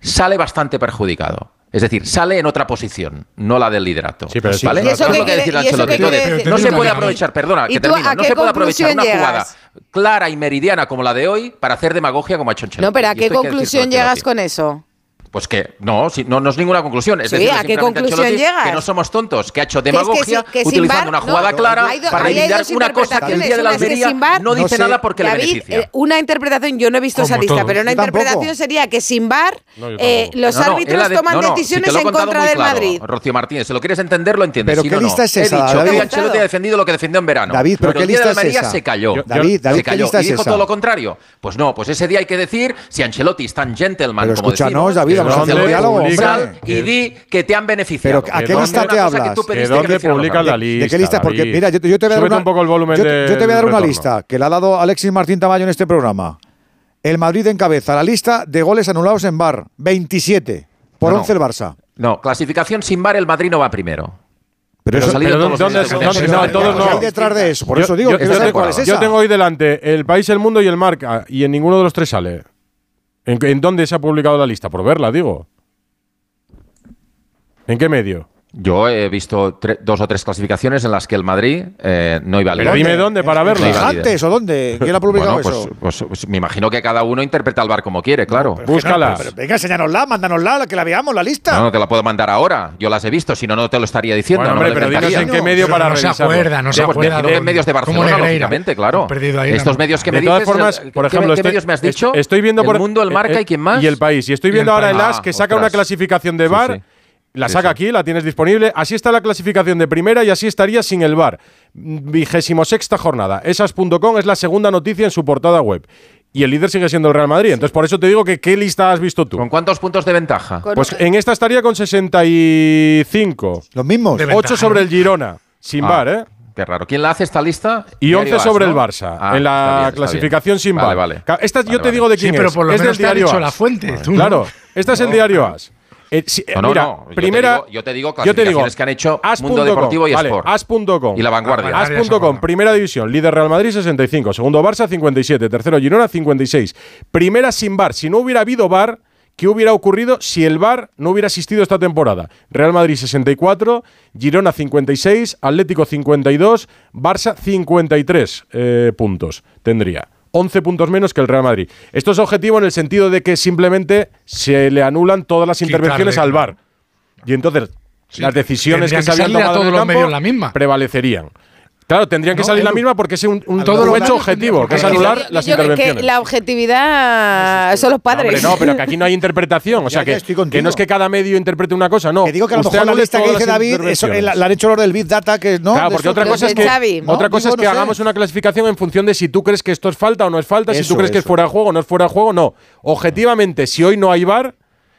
sale bastante perjudicado. Es decir, sale en otra posición, no la del liderato. Sí, pero ¿vale? eso, es lo que decir Ancelotti. no se puede aprovechar, perdona, que termino, no se puede aprovechar una jugada clara y meridiana como la de hoy para hacer demagogia como ha hecho Ancelotti. No, pero ¿a qué conclusión llegas con eso? Pues que no, si, no, es ninguna conclusión. Es decir, ¿a qué conclusión llegas? Que no somos tontos, que ha hecho demagogia es utilizando una jugada clara para eliminar una cosa que el día de la albería bar, no dice nada porque David, le beneficia. Eh, una interpretación, yo no he visto esa lista, pero una interpretación sería que sin VAR eh, los árbitros toman decisiones en contra del claro, Madrid. Rocío Martínez, si lo quieres entender, lo entiendes. Pero ¿qué lista es esa? He dicho que Ancelotti ha defendido lo que defendió en verano. David, pero ¿qué lista es esa? se cayó. David, David, ¿qué lista es esa? dijo todo lo contrario. Pues no, pues ese día hay que decir si Ancelotti es tan gentleman como decimos, David, diálogo. Y di que te han beneficiado. Pero ¿a qué lista te hablas? ¿De dónde publicas la lista? ¿De qué lista? Porque, mira, yo te voy a dar una... un poco el volumen Yo te voy a dar una lista que la ha dado Alexis Martín Tamayo en este programa. El Madrid encabeza la lista de goles anulados en bar, 27, por no, 11 el Barça. No, clasificación sin bar, el Madrid no va primero. Pero, pero, eso, pero todos ¿dónde, ¿dónde, ¿dónde, no, todos no. Hay detrás de eso, por yo, eso digo yo, que yo, tengo, cuál es esa. yo tengo hoy delante el país, el mundo y el marca, y en ninguno de los tres sale. ¿En, ¿En dónde se ha publicado la lista? Por verla, digo. ¿En qué medio? Yo he visto dos o tres clasificaciones en las que el Madrid eh, no iba a líder. Pero dime dónde para verlo. ¿Antes o dónde? ¿Quién ha publicado bueno, pues, eso? Pues, pues, me imagino que cada uno interpreta al bar como quiere, claro. No, Búscala. No, venga, enséñanosla, mándanosla, que la veamos, la lista. No, no te la puedo mandar ahora. Yo las he visto, si no, no te lo estaría diciendo. Bueno, hombre, pero dinos en qué medio para No se acuerda, no se acuerda. En medios de Barcelona, lógicamente, claro. Ahí Estos medios que de me dices… De todas formas, eh, por ejemplo… ¿Qué este medios me has dicho? Estoy viendo… El Mundo, El eh, Marca eh, y quién más. Y El País. Y estoy viendo ahora el AS que saca una clasificación de bar la saca aquí, la tienes disponible. Así está la clasificación de primera y así estaría sin el VAR. Vigésimo sexta jornada. Esas.com es la segunda noticia en su portada web. Y el líder sigue siendo el Real Madrid. Entonces, por eso te digo que ¿qué lista has visto tú? ¿Con cuántos puntos de ventaja? Pues en esta estaría con 65. Los mismos. 8 sobre el Girona. Sin ah, VAR, ¿eh? Qué raro. ¿Quién la hace esta lista? Y 11 sobre el Barça. Ah, en la clasificación sin VAR. Vale, vale. Esta yo te digo de quién sí, es. Pero por lo es menos del te diario dicho la fuente. Claro. Esta es el diario AS. Eh, eh, no, no. Yo primera, te digo, yo te digo yo te digo, que han hecho Mundo Deportivo y Sport. As.com. Y La Vanguardia. As.com, primera división. Líder Real Madrid 65, segundo Barça 57, tercero Girona 56. Primera sin bar. Si no hubiera habido bar, ¿qué hubiera ocurrido si el bar no hubiera asistido esta temporada? Real Madrid 64, Girona 56, Atlético 52, Barça 53 eh, puntos tendría. 11 puntos menos que el Real Madrid. Esto es objetivo en el sentido de que simplemente se le anulan todas las intervenciones al VAR. Y entonces las decisiones que se habían tomado en campo la misma. prevalecerían. Claro, tendrían que salir la misma porque es un, todo hecho objetivo, que es anular yo, yo, las. Que la objetividad son los padres. No, pero que aquí no hay interpretación. O sea, que, que, no es que cada medio interprete una cosa, no. Que digo que a lo mejor la lista que dice David eso, eh, la, han hecho los del Big Data, que no. Claro, porque otra cosa es que, otra cosa es que hagamos una clasificación en función de si tú crees que esto es falta o no es falta, si tú crees que es fuera de juego o no es fuera de juego, no. Objetivamente, si hoy no hay VAR,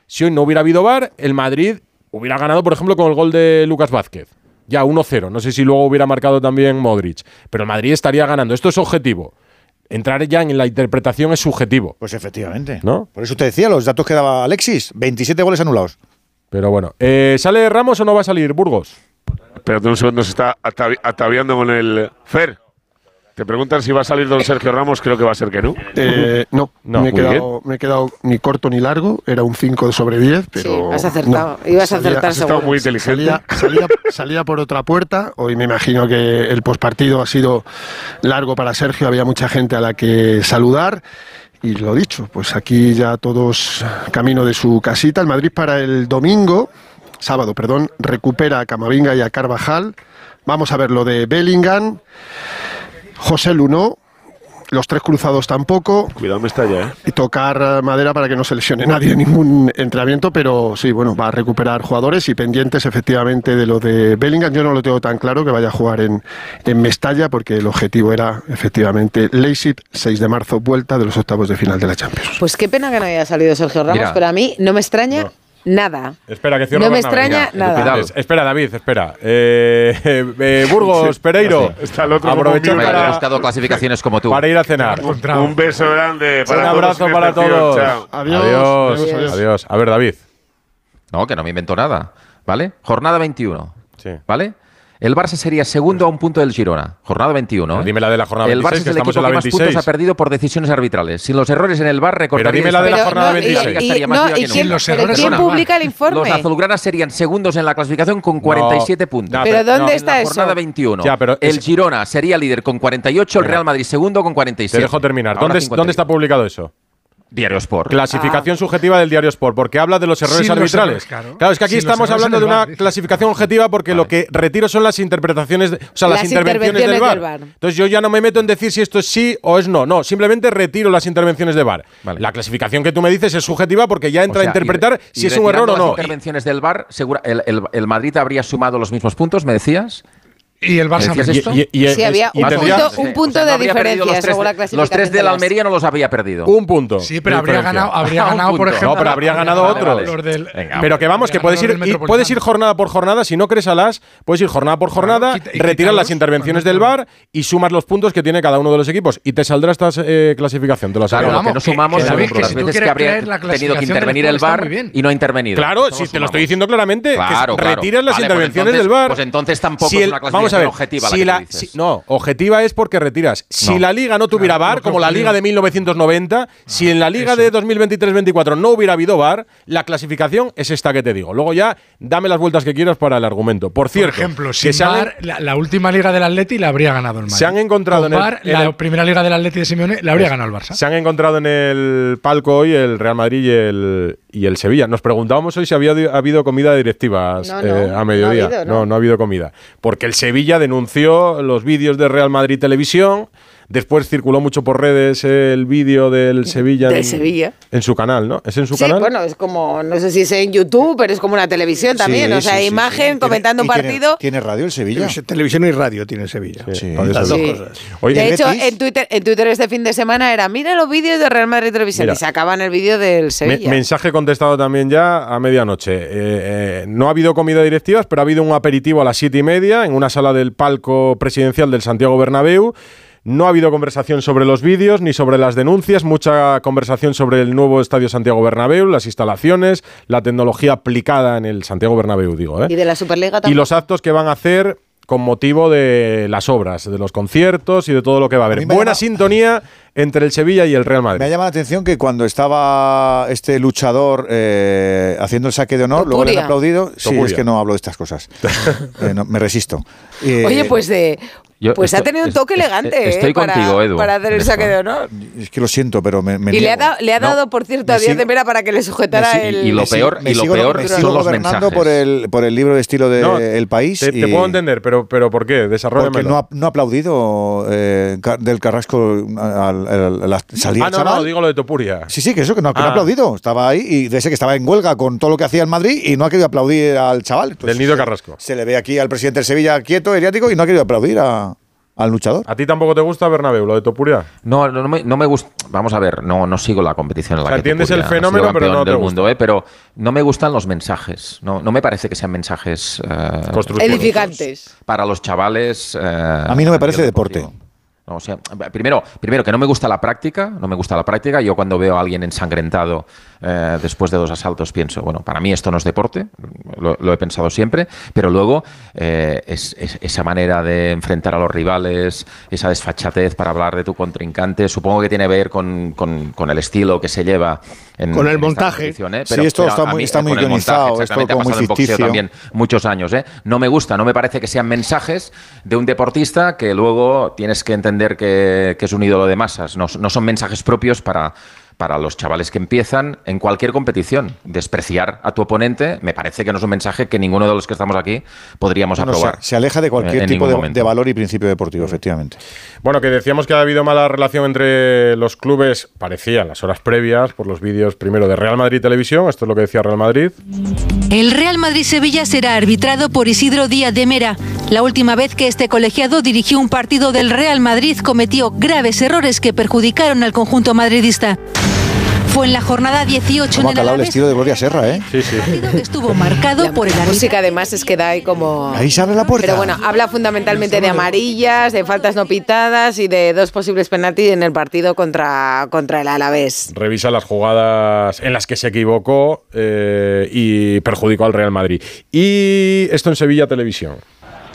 si hoy no hubiera habido VAR, el Madrid hubiera ganado, por ejemplo, con el gol de Lucas Vázquez. Ya 1-0. No sé si luego hubiera marcado también Modric. Pero el Madrid estaría ganando. Esto es objetivo entrar ya en la interpretación es subjetivo. Pues efectivamente. ¿No? Por eso te decía los datos que daba Alexis: 27 goles anulados. Pero bueno, eh, ¿sale Ramos o no va a salir Burgos? Espérate un segundo, se está ataviando con el Fer. Te preguntan si va a salir don Sergio Ramos, creo que va a ser que no. Eh, no, No, me, he quedado, me he quedado ni corto ni largo, era un 5 sobre 10, pero... has acertado, ibas a acertar has seguro. estado muy inteligente. Salía, salía- salía por otra puerta, hoy me imagino que el pospartido ha sido largo para Sergio, había mucha gente a la que saludar. Y lo dicho, pues aquí ya todos camino de su casita. El Madrid para el domingo, sábado, perdón, recupera a Camavinga y a Carvajal. Vamos a ver lo de Bellingham. José Luno, los tres cruzados tampoco. Cuidado, me está ya, ¿eh? Y tocar eh, madera para que no se lesione nadie en ningún entrenamiento, pero sí, bueno, va a recuperar jugadores y pendientes efectivamente de lo de Bellingham. Yo no lo tengo tan claro que vaya a jugar en, en Mestalla, porque el objetivo era efectivamente Leipzig, 6 de marzo, vuelta de los octavos de final de la Champions. Pues qué pena que no haya salido Sergio Ramos, Mira. pero a mí no me extraña nada. Espera, que cierro No me extraña nada. Es- espera, David, espera. Eh, eh, Burgos, Pereiro. Está el otro. He para, buscado clasificaciones como tú. para ir a cenar. Un beso grande para Un abrazo para todos. Chao. Adiós. Adiós. Adiós. A ver, David. No, que no me invento nada. ¿Vale? Jornada 21. Sí. ¿Vale? El Barça sería segundo a un punto del Girona. Jornada 21. ¿eh? Dime la de la jornada el 26, Barça es que el estamos equipo que más 26. puntos ha perdido por decisiones arbitrales. Sin los errores en el bar, recordaría dime la de la jornada la Liga 26. estaría más no, viva ¿y que quién, pero ¿quién Perdona. publica el informe? Los azulgranas serían segundos en la clasificación con 47 puntos. no, ¿Pero pero- dónde no, está en la eso? jornada 21. Ya, pero el es- Girona sería líder con 48, el. Real Madrid segundo con 47. Te dejo terminar. ¿Dónde, 51. ¿Dónde está publicado eso? Diario Sport. Clasificación subjetiva del diario Sport, porque habla de los errores Sin los arbitrales. errores, claro. es que aquí estamos hablando de una clasificación objetiva porque lo que retiro son las interpretaciones, de- o sea, las, Las intervenciones, del, VAR. del VAR. Entonces yo ya no me meto en decir si esto es sí o es no. No, simplemente retiro las intervenciones de VAR. Vale. La clasificación que tú me dices es subjetiva porque ya entra O sea, a interpretar y- si y es un error o las no. intervenciones del VAR, segura- el, el- el Madrid habría sumado los mismos puntos, me decías. Y el Barça ¿Decías menos. esto? Y- y- y- Sí, había un tendría- punto, un punto no de diferencia los tres, según la clasificación. Los tres de Almería no los había perdido. Un punto. Sí, pero habría ganado, habría ganado por ejemplo. No, pero habría ganado Vale, otro. vale. Del- Venga, Pero que vamos, que puedes ir, puedes ir jornada por jornada, si no crees a las, puedes ir jornada por jornada, y retirar las intervenciones del VAR y sumas los puntos que tiene cada uno de los equipos y te saldrá esta eh, clasificación. Te lo Claro, que no sumamos las veces que habría tenido que clasificación intervenir el VAR y no ha intervenido. Claro, si te lo estoy diciendo claramente, Claro, claro. retiras las pues intervenciones del VAR. Pues entonces tampoco es una vamos a clasificación ver, objetiva si la que la- tú dices. si- no, objetiva es porque retiras. Si No. la liga no tuviera Claro, VAR, como la liga de 1990, si en la liga de 2023-24 no hubiera habido VAR, la clasificación es esta que te digo. Luego ya dame las vueltas que quieras para el argumento. Por Por cierto, ejemplo, que sin han- la, la última liga del Atleti la habría ganado el Madrid. Se han encontrado Con en el- VAR, en la el- primera liga del Atleti de Simeone la habría ganado el Barça. Se han encontrado en el palco hoy el Real Madrid y el, y el Sevilla. Nos preguntábamos hoy si había habido comida de directivas No, no, eh, no a ha mediodía. habido, ¿no? no, no ha habido comida. Porque el Sevilla denunció los vídeos de Real Madrid Televisión. Después circuló mucho por redes el vídeo del Sevilla. En, Sevilla. En su canal, ¿no? ¿Es en su Sí, canal? bueno, es como, no sé si es en YouTube, pero es como una televisión también. Sí, o sea, sí, imagen sí. comentando un ¿Y tiene- partido. ¿Tiene radio el Sevilla? Televisión- Televisión y radio tiene Sevilla. Sí. Las dos Sí. cosas. Oye, de ¿el hecho, en Twitter, en Twitter este fin de semana era, mira los vídeos de Real Madrid Televisión Mira. y sacaban el vídeo del Me- Sevilla. mensaje contestado también ya a medianoche. Eh, eh, no ha habido comida de directivas, pero ha habido un aperitivo a las siete y media en una sala del palco presidencial del Santiago Bernabéu. No ha habido conversación sobre los vídeos ni sobre las denuncias, mucha conversación sobre el nuevo Estadio Santiago Bernabéu, las instalaciones, la tecnología aplicada en el Santiago Bernabéu, digo. ¿eh? Y de la Superliga y también. los actos que van a hacer con motivo de las obras, de los conciertos y de todo lo que va a haber. Buena llama- sintonía entre el Sevilla y el Real Madrid. Me ha llamado la atención que cuando estaba este luchador eh, haciendo el saque de honor, luego le han Topuria. aplaudido. Sí, Topuria. es que no hablo de estas cosas. Eh, no, me resisto. Eh, Oye, pues de. Yo pues ha tenido un es- toque es- elegante estoy eh, para, contigo, Edu, para hacer en el saque de honor. Es que lo siento, pero me, me Y le ha, dado, le ha No. dado, por cierto, a Díaz de Mera para que le sujetara el. y lo peor- me y lo sigo- peor me son los gobernando mensajes. por el, por el libro de estilo del No, país. Te, puedo entender, pero, pero ¿por qué? Porque Desarrollamelo. no ha, no ha aplaudido eh, del Carrasco al, al- a la salida ah, no, chaval. no, digo lo de Topuria. Sí, sí, que eso, que no, que no ha Ah. aplaudido. Estaba ahí y de ese que estaba en huelga con todo lo que hacía el Madrid y no ha querido aplaudir al chaval. Entonces, Del Nido Carrasco. Se le ve aquí al presidente del Sevilla quieto, eriático, y no ha querido aplaudir a- al luchador. ¿A ti tampoco te gusta Bernabéu, lo de Topuria? No, no, no me, no me gusta. Vamos a ver, no, no sigo la competición en la O sea, que entiendes Topuria el fenómeno, pero no te del gusta. mundo, ¿eh? pero no me gustan los mensajes. No, no me parece que sean mensajes eh, Constructivos. Edificantes. para los chavales. eh, A mí no me parece deporte. No, o sea, primero, primero que no me gusta la práctica, no me gusta la práctica. Yo cuando veo a alguien ensangrentado eh, después de dos asaltos pienso, bueno, para mí esto no es deporte, lo, lo he pensado siempre, pero luego eh, es, es- esa manera de enfrentar a los rivales, esa desfachatez para hablar de tu contrincante, supongo que tiene que ver con, con- con el estilo que se lleva en, Con el en montaje. ¿eh? Sí, esto está muy- mí, está eh, muy guionizado, montaje, esto como muy ficticio. también muchos años. ¿eh? No me gusta, no me parece que sean mensajes de un deportista que luego tienes que entender que, que es un ídolo de masas. No son mensajes propios para, para los chavales que empiezan en cualquier competición. Despreciar a tu oponente me parece que no es un mensaje que ninguno de los que estamos aquí podríamos Bueno, aprobar. se, se aleja de cualquier en tipo de, de valor y principio deportivo, efectivamente. Bueno, que decíamos que ha habido mala relación entre los clubes, parecía en las horas previas, por los vídeos primero de Real Madrid Televisión, esto es lo que decía Real Madrid. El Real Madrid-Sevilla será arbitrado por Isidro Díaz de Mera. La última vez que este colegiado dirigió un partido del Real Madrid cometió graves errores que perjudicaron al conjunto madridista. Fue en la jornada 18 Como ha en el el estilo de Gloria Serra, ¿eh? Sí, sí. que estuvo marcado por el La árbitro. música además es que da ahí como... Ahí se abre la puerta. Pero bueno, habla fundamentalmente de amarillas, de faltas no pitadas y de dos posibles penaltis en el partido contra, contra el Alavés. Revisa las jugadas en las que se equivocó eh, y perjudicó al Real Madrid. Y esto en Sevilla Televisión.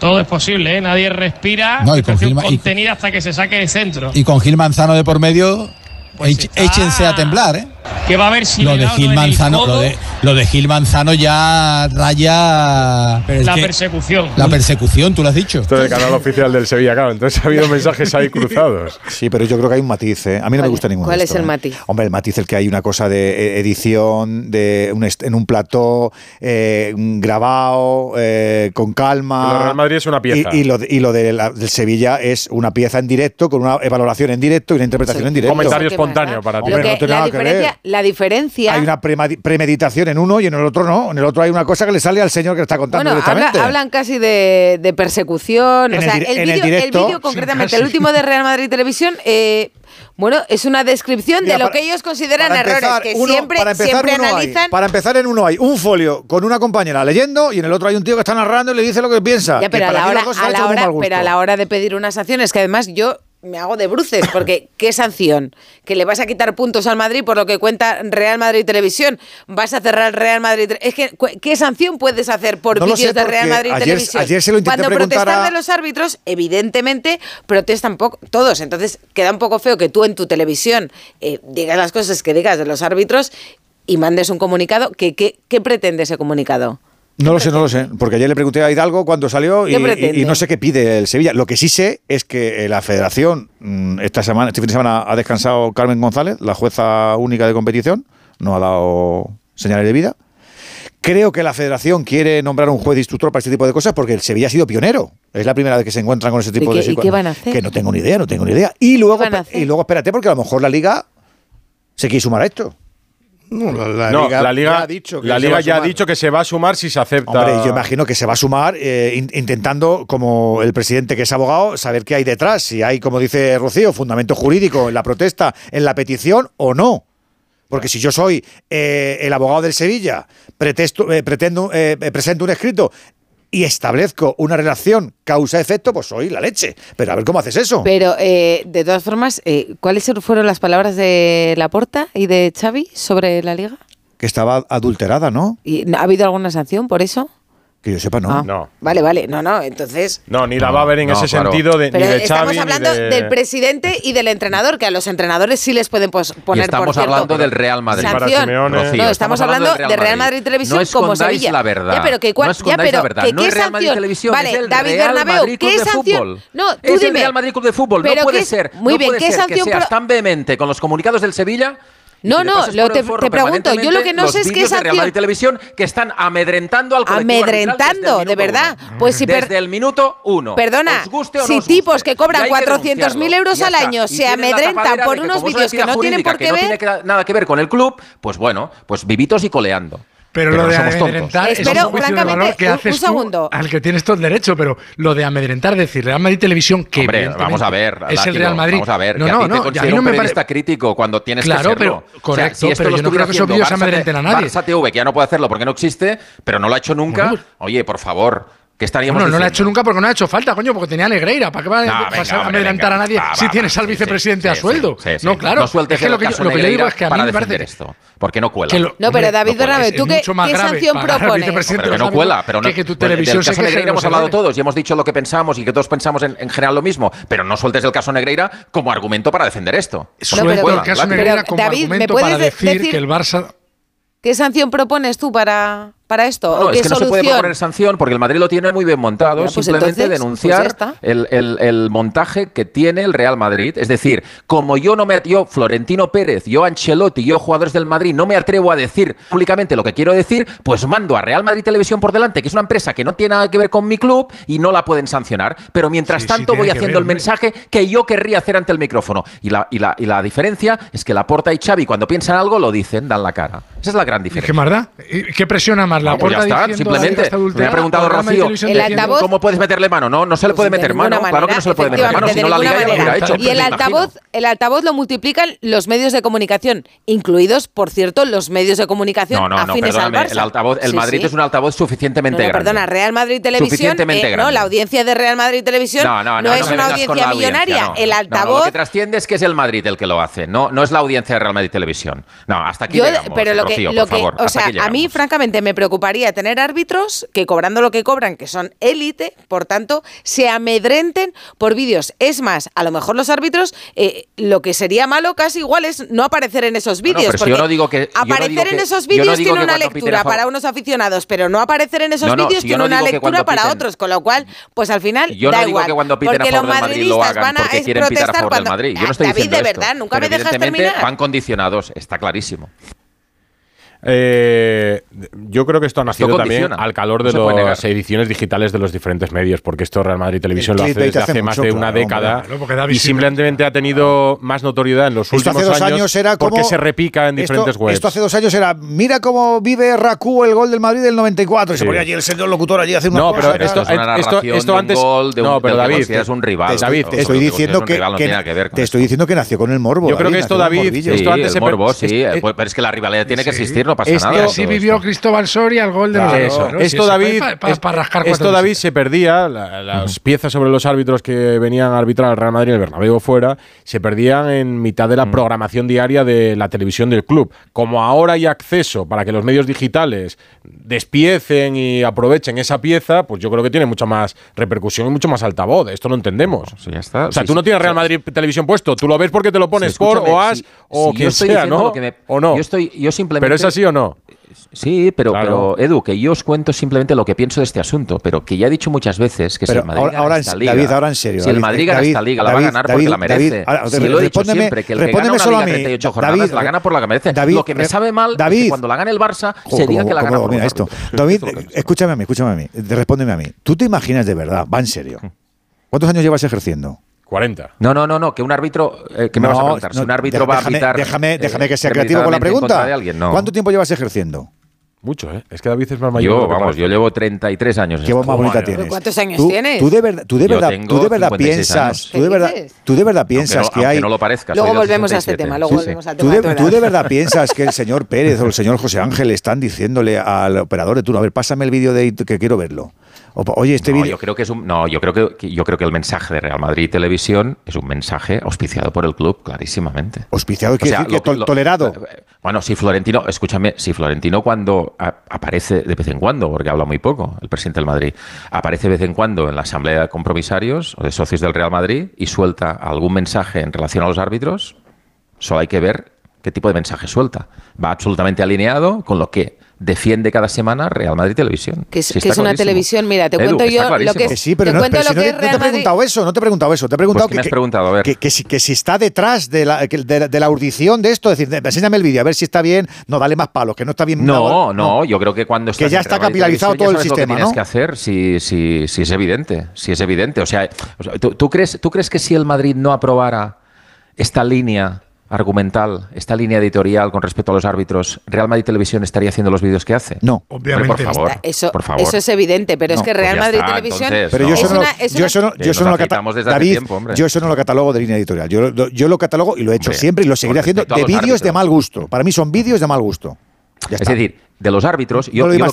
Todo es posible, ¿eh? Nadie respira. No, y y- contenida hasta que se saque de centro. Y con Gil Manzano de por medio, échense a temblar, ¿eh? Que va a ver si Lo le de Gil el Manzano, lo de, lo de Gil Manzano ya raya la persecución. la persecución, tú lo has dicho. Esto del canal oficial del Sevilla, claro. Entonces ha habido mensajes ahí cruzados. Sí, pero yo creo que hay un matiz, ¿eh? A mí no me gusta ninguno. cuál de es el ¿eh? matiz? Hombre, el matiz el que hay una cosa de eh, edición, de un en un plató, eh, grabado, eh, con calma. Lo de Real Madrid es una pieza. Y, y lo, de- y lo de la- del Sevilla es una pieza en directo, con una valoración en directo y una interpretación en directo. Comentario espontáneo para ti. Hombre, que- no tiene nada que ver. Diferencia, la diferencia... Hay una premeditación en uno y en el otro no. En el otro hay una cosa que le sale al señor que está contando Bueno, habla- directamente. hablan casi de, de persecución. En o el sea, el el directo, sí, concretamente, el último de Real Madrid Televisión, eh, bueno, es una descripción Mira, de lo para- que ellos consideran errores, empezar, que uno- siempre, para empezar, siempre hay- analizan. para empezar, en uno hay un folio con una compañera leyendo y en el otro hay un tío que está narrando y le dice lo que piensa. Ya, pero a la, hora, a la pero a la hora de pedir unas sanciones, que además yo me hago de bruces, porque ¿qué sanción? Que le vas a quitar puntos al Madrid por lo que cuenta Real Madrid Televisión. Vas a cerrar Real Madrid. Es que, ¿qué sanción puedes hacer por No vídeos de Real Madrid ayer- Televisión? ayer se lo intenté Cuando protestan a- de los árbitros, evidentemente protestan poco, todos. Entonces queda un poco feo que tú en tu televisión eh, digas las cosas que digas de los árbitros y mandes un comunicado. que qué, ¿Qué pretende ese comunicado? No lo sé, no lo sé. Porque ayer le pregunté a Hidalgo cuando salió y, no sé qué pide el Sevilla. Lo que sí sé es que eh, la federación, mm, esta semana, este fin de semana, ha descansado Carmen González, la jueza única de competición. No ha dado señales de vida. Creo que la federación quiere nombrar un juez instructor para este tipo de cosas porque el Sevilla ha sido pionero. Es la primera vez que se encuentran con ese tipo ¿Y de situa- qué van a hacer? Que no tengo ni idea, no tengo ni idea. Y luego, y luego espérate, porque a lo mejor la liga se quiere sumar a esto. No, la, no, Liga la Liga, ya ha dicho que la se Liga va a ya ha sumar. dicho que se va a sumar si se acepta. Hombre, yo imagino que se va a sumar eh, in- intentando, como el presidente que es abogado, saber qué hay detrás, si hay, como dice Rocío, fundamento jurídico en la protesta, en la petición o no. Porque si yo soy eh, el abogado del Sevilla, pretesto- eh, pretendo, eh, presento un escrito y establezco una relación causa-efecto, pues soy la leche. Pero a ver cómo haces eso. Pero, eh, de todas formas, eh, ¿cuáles fueron las palabras de Laporta y de Xavi sobre la liga? Que estaba adulterada, ¿no? ¿Y ¿Ha habido alguna sanción por eso? Que yo sepa, no. Ah, No. Vale, vale. No, no, entonces... No, ni la va a haber en No, ese claro. sentido de, Pero ni de estamos Xavi, ni hablando de- del presidente y del entrenador, que a los entrenadores sí les pueden pos- Y poner, estamos por cierto, hablando del Real Madrid. Para sanción. Simeone. Rocío, no, estamos, hablando de Real Madrid, Televisión no como Sevilla. la verdad. Ya, pero que cuál- no ya, pero la verdad. no qué es Real Madrid. Televisión, Vale, es el David Real Bernabéu, Madrid Club ¿qué de sanción? fútbol. No, tú es dime. el Real Madrid Club de fútbol. Pero no puede qué- ser, muy no bien, puede ¿qué ser sanción que seas pro- tan vehemente con los comunicados del Sevilla. No, que no, lo te- pregunto, yo lo que no sé es vídeos de Real Madrid Televisión que están amedrentando al colectivo Amedrentando, de verdad. uno. Pues si desde el minuto uno. Perdona, Os guste o no si guste. tipos que cobran hay que 400.000 euros al año Y se amedrentan por que unos vídeos que no tienen por que qué no ver. tiene que- nada que ver con el club, pues bueno, pues vivitos y coleando. Pero, lo no de amedrentar es Espero, un juicio de francamente, valor que un- haces un tú, segundo. al que tienes todo el derecho, pero lo de amedrentar, decir Real Madrid Televisión, que Hombre, vamos a ver. es el Real Madrid. Vamos a ver, no, que no, a ti te no, a mí no un me periodista parece. crítico cuando tienes Claro, que serlo. pero- O sea, correcto, si esto pero lo yo no creo que esos vídeos amedrenten a nadie. Barça TV, que ya no puede hacerlo porque no existe, pero no lo ha hecho nunca. Oye, por favor, ¿qué estaríamos Bueno, no lo ha hecho nunca porque no ha hecho falta, coño, porque tenía a Negreira. ¿Para qué va a No, venga, pasar a amedrentar venga. a nadie Va, si va, tienes al sí, vicepresidente sí, a sueldo? sí, sí. No, claro. No sueltes es que el lo que, yo, caso lo que yo digo Negreira es que a mí para me defender parece esto, porque no cuela. que lo- No, pero David no es ¿tú qué, qué sanción propones? Pero que no cuela, pero no, que, que tu televisión se Negreira hemos hablado todos y hemos dicho lo que pensamos y que todos pensamos en, en general lo mismo, pero no sueltes el caso Negreira como argumento para defender esto. Suelto el caso. Negreira como David, ¿me argumento puedes para de- decir decir- que el Barça ¿Qué sanción propones tú para, para esto? No, es que no se puede proponer sanción porque el Madrid lo tiene muy bien montado. Simplemente denunciar el, el, montaje que tiene el Real Madrid. Es decir, como yo no me yo, Florentino Pérez, yo Ancelotti, yo jugadores del Madrid, no me atrevo a decir públicamente lo que quiero decir, pues mando a Real Madrid Televisión por delante, que es una empresa que no tiene nada que ver con mi club y no la pueden sancionar. Pero mientras tanto voy haciendo el mensaje que yo querría hacer ante el micrófono. Y la, y la, y la diferencia es que Laporta y Xavi, cuando piensan algo, lo dicen, dan la cara. Esa es la gran diferencia. ¿Qué, ¿Qué presiona la pues ya está, simplemente. Me ha preguntado Rocío, ¿cómo puedes meterle mano? No, no se le puede pues meter mano, claro que no se le puede meter mano, si no la liga ya lo hubiera hecho. Y el altavoz, el altavoz lo multiplican los medios de comunicación, incluidos, por cierto, los medios de comunicación no, no, afines al El, altavoz, el Madrid es un altavoz suficientemente grande. Perdona, Real Madrid Televisión, eh, no, la audiencia de Real Madrid Televisión no, es una audiencia millonaria, el altavoz... Lo que trasciende es que es el Madrid el que lo hace, no es la audiencia de Real Madrid Televisión. No, hasta aquí Pero lo que, por favor, o sea, a mí francamente me preocupa preocuparía tener árbitros que cobrando lo que cobran, que son élite, por tanto, se amedrenten por vídeos. Es más, a lo mejor los árbitros, eh, lo que sería malo casi igual es no aparecer en esos vídeos. No, no, porque yo no digo que, aparecer digo en esos vídeos tiene una lectura para unos aficionados, pero no aparecer en esos vídeos si tiene una lectura para piten, otros, con lo cual, pues al final yo da igual. Que cuando piten porque a favor los madridistas lo hagan, van a protestar a favor cuando... Del Madrid. Yo no ah, estoy David, de verdad, nunca me dejas terminar. Van condicionados, está clarísimo. Eh, yo creo que esto ha nacido también al calor de las ediciones digitales de los diferentes medios, porque esto Real Madrid Televisión lo hace desde hace, más de una década y simplemente ha tenido más notoriedad en los últimos dos años, era porque se repica en diferentes esto, webs. Esto hace dos años era, mira cómo vive Raku el gol del Madrid del 94 y sí. se ponía allí el señor locutor allí hace una No, pero esto, es una esto, esto de antes un gol, de un, no, pero David, es un rival. Te, David, te estoy diciendo que, te estoy diciendo que nació con el morbo. Yo creo que esto David, esto antes se pero es que la rivalidad tiene que existir no esto, nada. Así vivió. Cristóbal Soria al gol de los eso. ¿no? Esto, si David, para, rascar esto David se perdía, las piezas sobre los árbitros que venían a arbitrar al Real Madrid y el Bernabéu fuera, se perdían en mitad de la programación diaria de la televisión del club. Como ahora hay acceso para que los medios digitales despiecen y aprovechen esa pieza, pues yo creo que tiene mucha más repercusión y mucho más altavoz. Esto no entendemos. Pues o sea, tú no tienes Real Madrid. Televisión puesto, tú lo ves porque te lo pones por o as o quien sea, ¿no? O no. Yo, estoy, yo simplemente Pero es así sí o no. Sí, pero, pero, Edu, que yo os cuento simplemente lo que pienso de este asunto, pero que ya he dicho muchas veces que si el Madrid ahora, ahora esta liga, ahora en serio, si el Madrid gana esta liga, la va a ganar porque la merece. Ahora, si lo he dicho siempre, que el que gana una liga 38 jornadas la gana por la que merece. lo que me sabe mal es que cuando la gane el Barça se diga que la gana por mira, esto. David, escúchame a mí, escúchame a mí, respóndeme a mí. ¿Tú te imaginas de verdad, va en serio? Hmm. ¿Cuántos años llevas ejerciendo? 40. No, no, no, no, que un árbitro. Eh, ¿Qué me vas a preguntar? No, si un árbitro déjame, va a arbitrar. Déjame, déjame que sea eh, creativo con la pregunta. De alguien, no. ¿Cuánto tiempo llevas ejerciendo? Mucho, ¿eh? Es que David es más mayor. Yo, vamos, yo llevo 33 años. Qué bomba bonita tienes. ¿Cuántos años ¿Tú, tienes? Tú de, verdad, tú de verdad, tú de verdad piensas, tú de verdad, tú de verdad piensas aunque, que aunque hay. no lo parezca. Luego volvemos 67. a este tema. Luego sí, volvemos sí. al tema. ¿Tú de, ¿Tú de, verdad piensas que el señor Pérez o el señor José Ángel están diciéndole al operador de turno, a ver, pásame el vídeo de que quiero verlo. Oye, este no. Yo creo que no, yo creo que, el mensaje de Real Madrid Televisión es un mensaje auspiciado por el club, clarísimamente. Auspiciado quiere o sea, decir tolerado. Eh, bueno, si Florentino, escúchame, si Florentino cuando aparece de vez en cuando, porque habla muy poco el presidente del Madrid, aparece de vez en cuando en la asamblea de compromisarios o de socios del Real Madrid y suelta algún mensaje en relación a los árbitros, solo hay que ver qué tipo de mensaje suelta. Va absolutamente alineado con lo que defiende cada semana Real Madrid Televisión. Que, es una televisión, mira, te cuento yo lo que, es, no, te, he preguntado eso, no te he preguntado eso, te he preguntado, pues, que, preguntado? Que, que, si, que, si, está detrás de la, de, de la audición de esto, es decir, enséñame el vídeo a ver si está bien, no dale más palos, que no está bien. No, no, yo creo que cuando está que ya está capilarizado todo el sistema, lo que ¿no? que hacer si, si, si, es evidente, si es evidente, o sea, tú crees tú crees que si el Madrid no aprobara esta línea argumental, esta línea editorial con respecto a los árbitros, Real Madrid Televisión estaría haciendo los vídeos que hace? No, obviamente. Por favor, eso, es evidente, pero es que Real pues Madrid Televisión. Pero yo eso no, lo catalogo. Yo eso no lo catalogo de línea editorial. Yo, lo, yo lo catalogo y lo he hecho siempre y lo seguiré haciendo de vídeos de mal gusto. Para mí son vídeos de mal gusto. Es decir, de los árbitros, yo, lo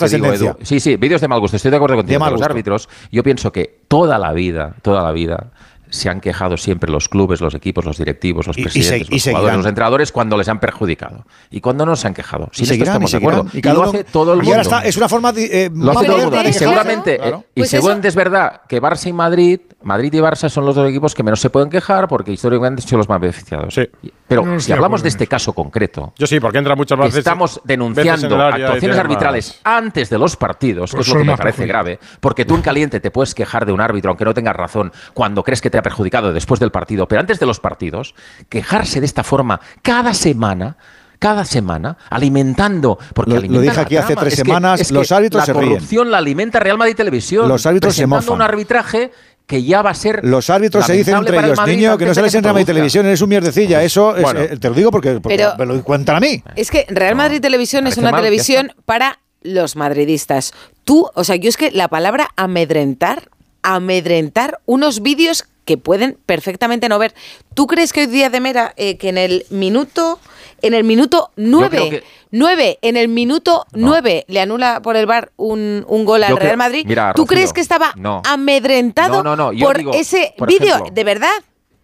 sí, sí, vídeos de mal gusto, estoy de acuerdo contigo. De, de los árbitros, yo pienso que toda la vida, toda la vida, se han quejado siempre los clubes, los equipos, los directivos, los Y- y presidentes, se- y los seguirán. jugadores, los entrenadores cuando les han perjudicado. Y cuando no se han quejado. Y esto seguirán, estamos y de acuerdo. Y, cada lo uno- hace todo el y mundo. ahora está, es una forma de, eh, Lo hace todo el mundo. Y seguramente, Claro. eh, y Pues eso- seguramente es verdad que Barça y Madrid, Madrid y Barça son los dos equipos que menos se pueden quejar porque históricamente han sido los más beneficiados. Pero No si hablamos de este caso concreto, Yo sí, porque entra muchas que veces. estamos denunciando y actuaciones arbitrales antes de los partidos, que Pues es lo que me parece grave, porque tú en caliente te puedes quejar de un árbitro aunque no tengas razón cuando crees que te ha perjudicado después del partido, pero antes de los partidos, quejarse de esta forma cada semana cada semana alimentando porque Lo- dije la aquí hace tres Es que- semanas, es los árbitros la se ríen. corrupción la alimenta Real Madrid Televisión Los árbitros se mofan. un arbitraje que ya va a ser Los árbitros se dicen entre el ellos, niño, que no sales en Real Madrid produzca". Televisión, eres un mierdecilla. Eso, es- Bueno. eh, te lo digo porque, porque Pero- me lo cuentan a mí. Es que Real Madrid Televisión es una mal, televisión para los madridistas. Tú, o sea, yo es que la palabra amedrentar, amedrentar unos vídeos que pueden perfectamente no ver. ¿Tú crees que hoy día de Mera, eh, que en el minuto, en el minuto creo nueve, que- nueve, en el minuto nueve le anula por el bar un, un gol al Yo Real Madrid? Mira, ¿Tú Rocío, crees que estaba no. amedrentado No, no, no, por digo, ese vídeo? ¿De verdad?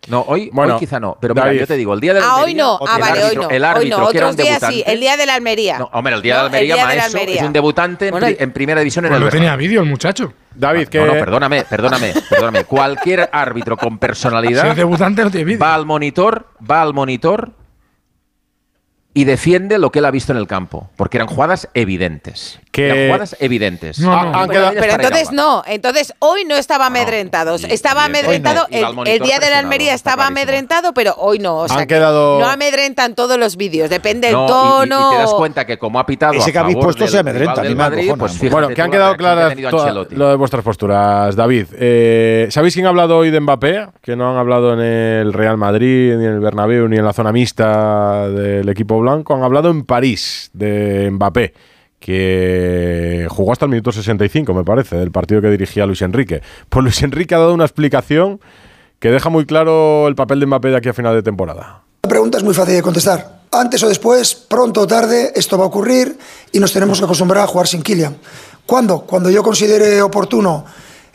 No, hoy, Bueno, hoy quizá no. Pero mira, yo te digo, el día del Ah, hoy Almería, no. Ah, el vale, hoy árbitro- no. El Hoy árbitro, no. que era un Otros días sí. debutante. El día de la Almería. No, hombre, el día No, de Almería, el día de la maestro, Almería. es un debutante en, Bueno, pri- en primera división en Pues el lo Bernabéu. tenía vídeo el muchacho. David, que. No, no, perdóname, perdóname, perdóname. Cualquier árbitro con Si personalidad es debutante no tiene vídeo. va al monitor, va al monitor y defiende lo que él ha visto en el campo, porque eran jugadas evidentes. Que- Eran jugadas evidentes. No, no. Ah, Pero entonces no, entonces hoy no estaba amedrentado. y- estaba y- hoy no. amedrentado, el, día de la Almería estaba amedrentado, pero hoy no. O sea, Han que quedado- no amedrentan todos los vídeos, depende No, del y- tono. Y, te das cuenta que como ha pitado Ese a que habéis puesto se amedrenta, del Madrid, pues Bueno, que han quedado claras lo de vuestras posturas, David. Eh, ¿Sabéis quién ha hablado hoy de Mbappé? Que no han hablado en el Real Madrid, ni en el Bernabéu, ni en la zona mixta del equipo blanco. Han hablado en París de Mbappé, que jugó hasta el minuto 65, me parece, del partido que dirigía Luis Enrique. Pues Luis Enrique ha dado una explicación que deja muy claro el papel de Mbappé de aquí a final de temporada. La pregunta es muy fácil de contestar. Antes o después, pronto o tarde, esto va a ocurrir y nos tenemos que acostumbrar a jugar sin Kylian. ¿Cuándo? Cuando yo considere oportuno.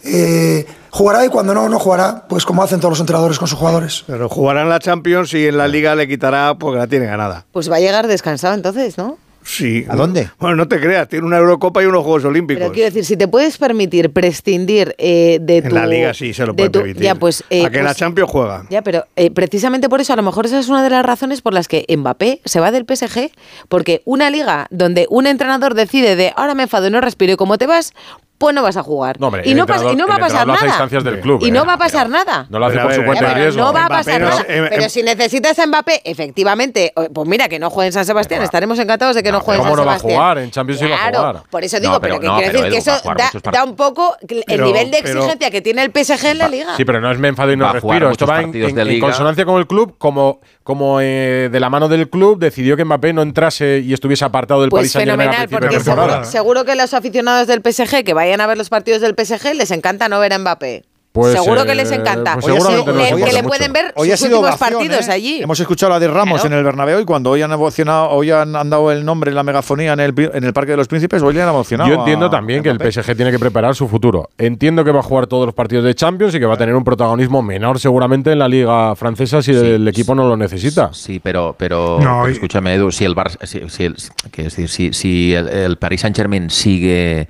Eh, jugará y cuando no, no jugará, pues como hacen todos los entrenadores con sus jugadores. Pero jugará en la Champions y en la Liga le quitará porque la tiene ganada. Pues va a llegar descansado entonces, ¿no? Sí. ¿A dónde? Bueno, no te creas, tiene una Eurocopa y unos Juegos Olímpicos. Pero quiero decir, si te puedes permitir prescindir eh, de tu... en la Liga sí se lo de puede tu- permitir. Ya, pues... eh, a que la pues- Champions juega. Ya, pero eh, precisamente por eso, a lo mejor esa es una de las razones por las que Mbappé se va del PSG, porque una liga donde un entrenador decide de ahora me enfado y no respiro y como te vas, pues no vas a jugar. No, hombre, y, no pasa- y no entrenador- va a pasar nada. instancias del club, y eh, no va a pasar nada. No lo hace por su cuenta de riesgo. no va a pasar nada. em- pero em- si necesitas a Mbappé, efectivamente, o- pues mira, que no juegue en San Sebastián, estaremos encantados de que no, juegue en ¿Cómo San no va a Sebastián. jugar? En Champions sí va a Claro, jugar. por eso No, digo, pero pero, que no, quiero decir que eso da, un poco el Pero- nivel de pero- exigencia que tiene el PSG en la liga. Sí, pero no es me enfado y no respiro. Esto va en, consonancia con el club, como, como eh, de la mano del club decidió que Mbappé no entrase y estuviese apartado del Pues Paris Saint-Germain a fenomenal, principio porque de temporada. seguro, seguro que los aficionados del PSG que vayan a ver los partidos del PSG les encanta no ver a Mbappé. Pues, seguro eh, que les encanta. pues Hoy sido- que- le pueden ver Hoy ha sus sido últimos ovación, partidos ¿eh? allí. Hemos escuchado la de Ramos Claro. en el Bernabéu y cuando hoy han emocionado, hoy han, han dado el nombre en la megafonía en el, en el Parque de los Príncipes, hoy le han emocionado. Yo entiendo a- también a que el. PSG tiene que preparar su futuro. Entiendo que va a jugar todos los partidos de Champions y que va a tener un protagonismo menor seguramente en la liga francesa si el equipo no lo necesita. Sí, pero, pero, No, pero y- escúchame, Edu, si el Barça, si, si el, decir, si, si el, el Paris Saint Germain sigue,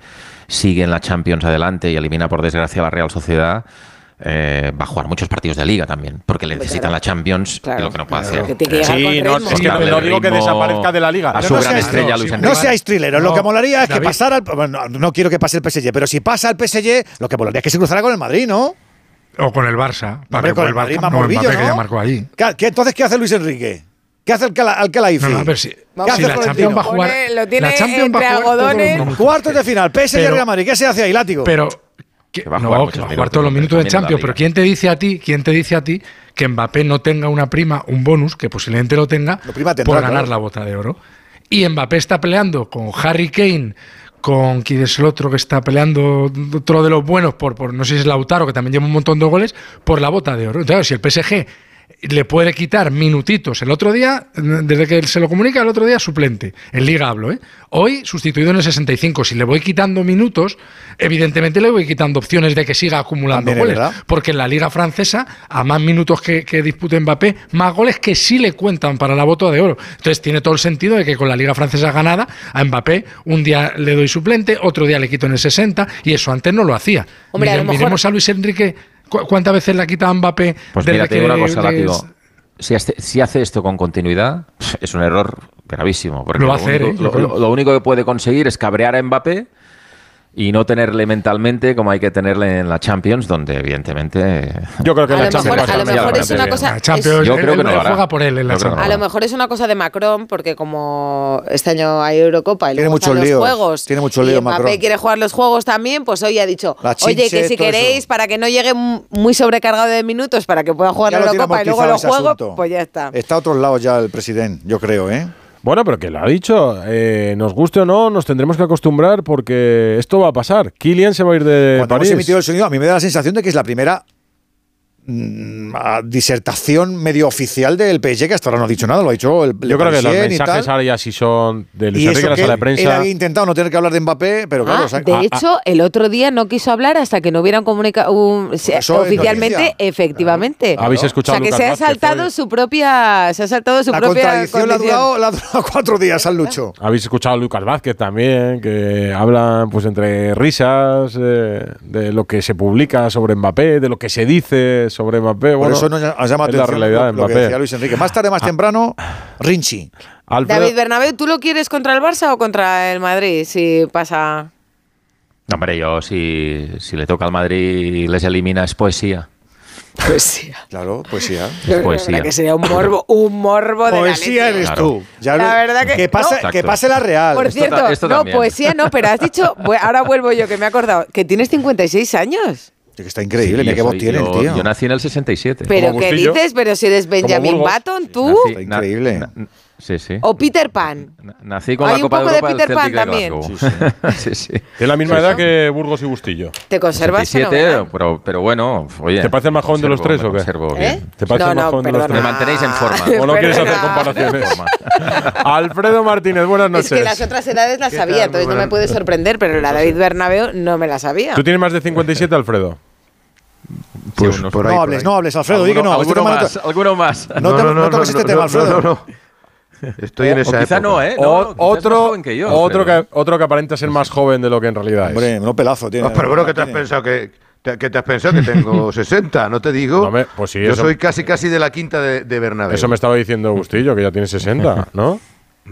sigue en la Champions adelante y elimina por desgracia a la Real Sociedad, eh, va a jugar muchos partidos de liga también, porque le necesitan la Champions y lo que no puede hacer. Que tiene que llegar Sí, con no, ritmo. es que Darle no digo que desaparezca de la liga. A Pero su no gran seas- estrella, no, Luis Enrique. No seáis trileros, lo que molaría es que pasara. el- bueno, no, no quiero que pase el PSG, pero si pasa el PSG, lo que molaría es que se cruzara con el Madrid, ¿no? O con el Barça. Hombre, que con el Madrid Barça- más no, el morbillo, Mbappé que ¿no? ya marcó allí. ¿Qué, qué- entonces, ¿qué hace Luis Enrique? ¿Qué hace el Cala- Alcalaifi? No, no, si, ¿Qué si hace la? Champions va a jugar. Pone- lo tiene la Champions va a entre jugar los. Cuartos de final, PSG Pero- Real Madrid. ¿Qué se hace ahí, látigo? Pero que, Que va a no, jugar que va a jugar todos los minutos de Champions. Pero. ¿quién te dice a ti, quién te dice a ti que Mbappé no tenga una prima, un bonus, que posiblemente lo tenga, Lo prima tendrá, por ganar claro. la bota de oro? Y Mbappé está peleando con Harry Kane, con quién es el otro que está peleando, otro de los buenos, por, por no sé si es Lautaro, que también lleva un montón de goles, por la bota de oro. Entonces, si el PSG le puede quitar minutitos. El otro día, desde que se lo comunica, el otro día suplente. En Liga hablo, ¿eh? Hoy sustituido en el 65. Si le voy quitando minutos, evidentemente le voy quitando opciones de que siga acumulando goles. Porque en la Liga Francesa, a más minutos que, dispute Mbappé, más goles que sí le cuentan para la bota de oro. Entonces tiene todo el sentido de que con la Liga Francesa ganada, a Mbappé un día le doy suplente, otro día le quito en el 60, y eso antes no lo hacía. Miremos a Luis Enrique ¿Cuántas veces la quita Mbappé? Pues mira, digo una cosa, digo, si, hace, si hace esto con continuidad, es un error gravísimo. Porque lo, va a hacer, único, ¿eh? lo, lo, único que puede conseguir es cabrear a Mbappé y no tenerle mentalmente como hay que tenerle en la Champions, donde evidentemente. Yo creo que a la Champions. Mejor, a lo mejor es una cosa. Champions, yo creo él, que no juega por él en la Champions. A lo mejor es una cosa de Macron, porque como este año hay Eurocopa y tiene luego muchos líos, los juegos. Tiene mucho lío, y Macron. quiere jugar los juegos también, pues hoy ha dicho, chinche, oye, que si queréis, eso. para que no llegue muy sobrecargado de minutos, para que pueda jugar la Eurocopa y luego los juegos, pues ya está. Está a otros lados ya el presidente, yo creo, ¿eh? Bueno, pero que lo ha dicho, eh, nos guste o no, nos tendremos que acostumbrar porque esto va a pasar. Kylian se va a ir de Cuando París. Hemos emitido el sonido, a mí me da la sensación de que es la primera Mm, disertación medio oficial del PSG, que hasta ahora no ha dicho nada, lo ha dicho el Yo creo que los mensajes ahora ya sí son de Luis Enrique en la sala de prensa. Él había intentado no tener que hablar de Mbappé, pero ah, claro, o sea, De ah, hecho, ah, el otro día no quiso hablar hasta que no hubieran comunicado un, pues oficialmente, es efectivamente. Claro. Habéis escuchado. O sea, que se ha saltado Vázquez, su propia. Se ha saltado su la propia. Contradicción la ha, durado, la ha, durado, cuatro días al Lucho. Habéis escuchado a Lucas Vázquez también, que hablan pues entre risas eh, de lo que se publica sobre Mbappé, de lo que se dice sobre sobre Mbappé. Bueno, eso nos llama atención la realidad lo, lo Luis Enrique. Más tarde, más ah. temprano, Rinchi. David Bernabéu, ¿tú lo quieres contra el Barça o contra el Madrid si pasa...? No, hombre, yo si, si le toca al Madrid y les elimina es poesía. Poesía. Claro, poesía. Yo poesía. que sería un morbo, un morbo de Poesía eres tú. La verdad que, que, pase, la real. Por cierto, esto, no, también. poesía no, pero has dicho, ahora vuelvo yo que me he acordado, que tienes 56 años que está increíble, sí, mira qué voz tiene tío. Yo nací en el 67. ¿Pero qué dices? ¿Pero si eres Benjamin Button, tú? Está increíble. Sí, sí. ¿O Peter Pan? Nací con Hay la Copa un poco de, Peter Pan también. Sí, sí. Tiene la misma edad que Burgos y Bustillo. ¿Te conservas? 67, pero, pero, bueno, oye. ¿Te parece más joven de los tres o qué? ¿Eh? ¿Te parece más joven de los tres? Me mantenéis en forma. ¿O no quieres hacer comparaciones? Alfredo Martínez, buenas noches. Es que las otras edades las sabía, entonces no me puede sorprender, pero la David Bernabeu no me la sabía. ¿Tú tienes más de 57, Alfredo? Pues sí, por no hables, por no hables, Alfredo, di que no. Alguno, este más, no alguno más. No, te, no, toques este tema, Alfredo. Estoy en esa quizá no, ¿eh? O, otro, más que yo, otro, que, otro que aparenta ser más joven de lo que en realidad Hombre, es. Hombre, no pelazo tiene. pero bueno, que te has pensado que, te has pensado que tengo 60, no te digo. No me, pues sí, Yo eso, soy casi casi de la quinta de, de Eso me estaba diciendo Agustillo, que ya tiene 60, ¿no?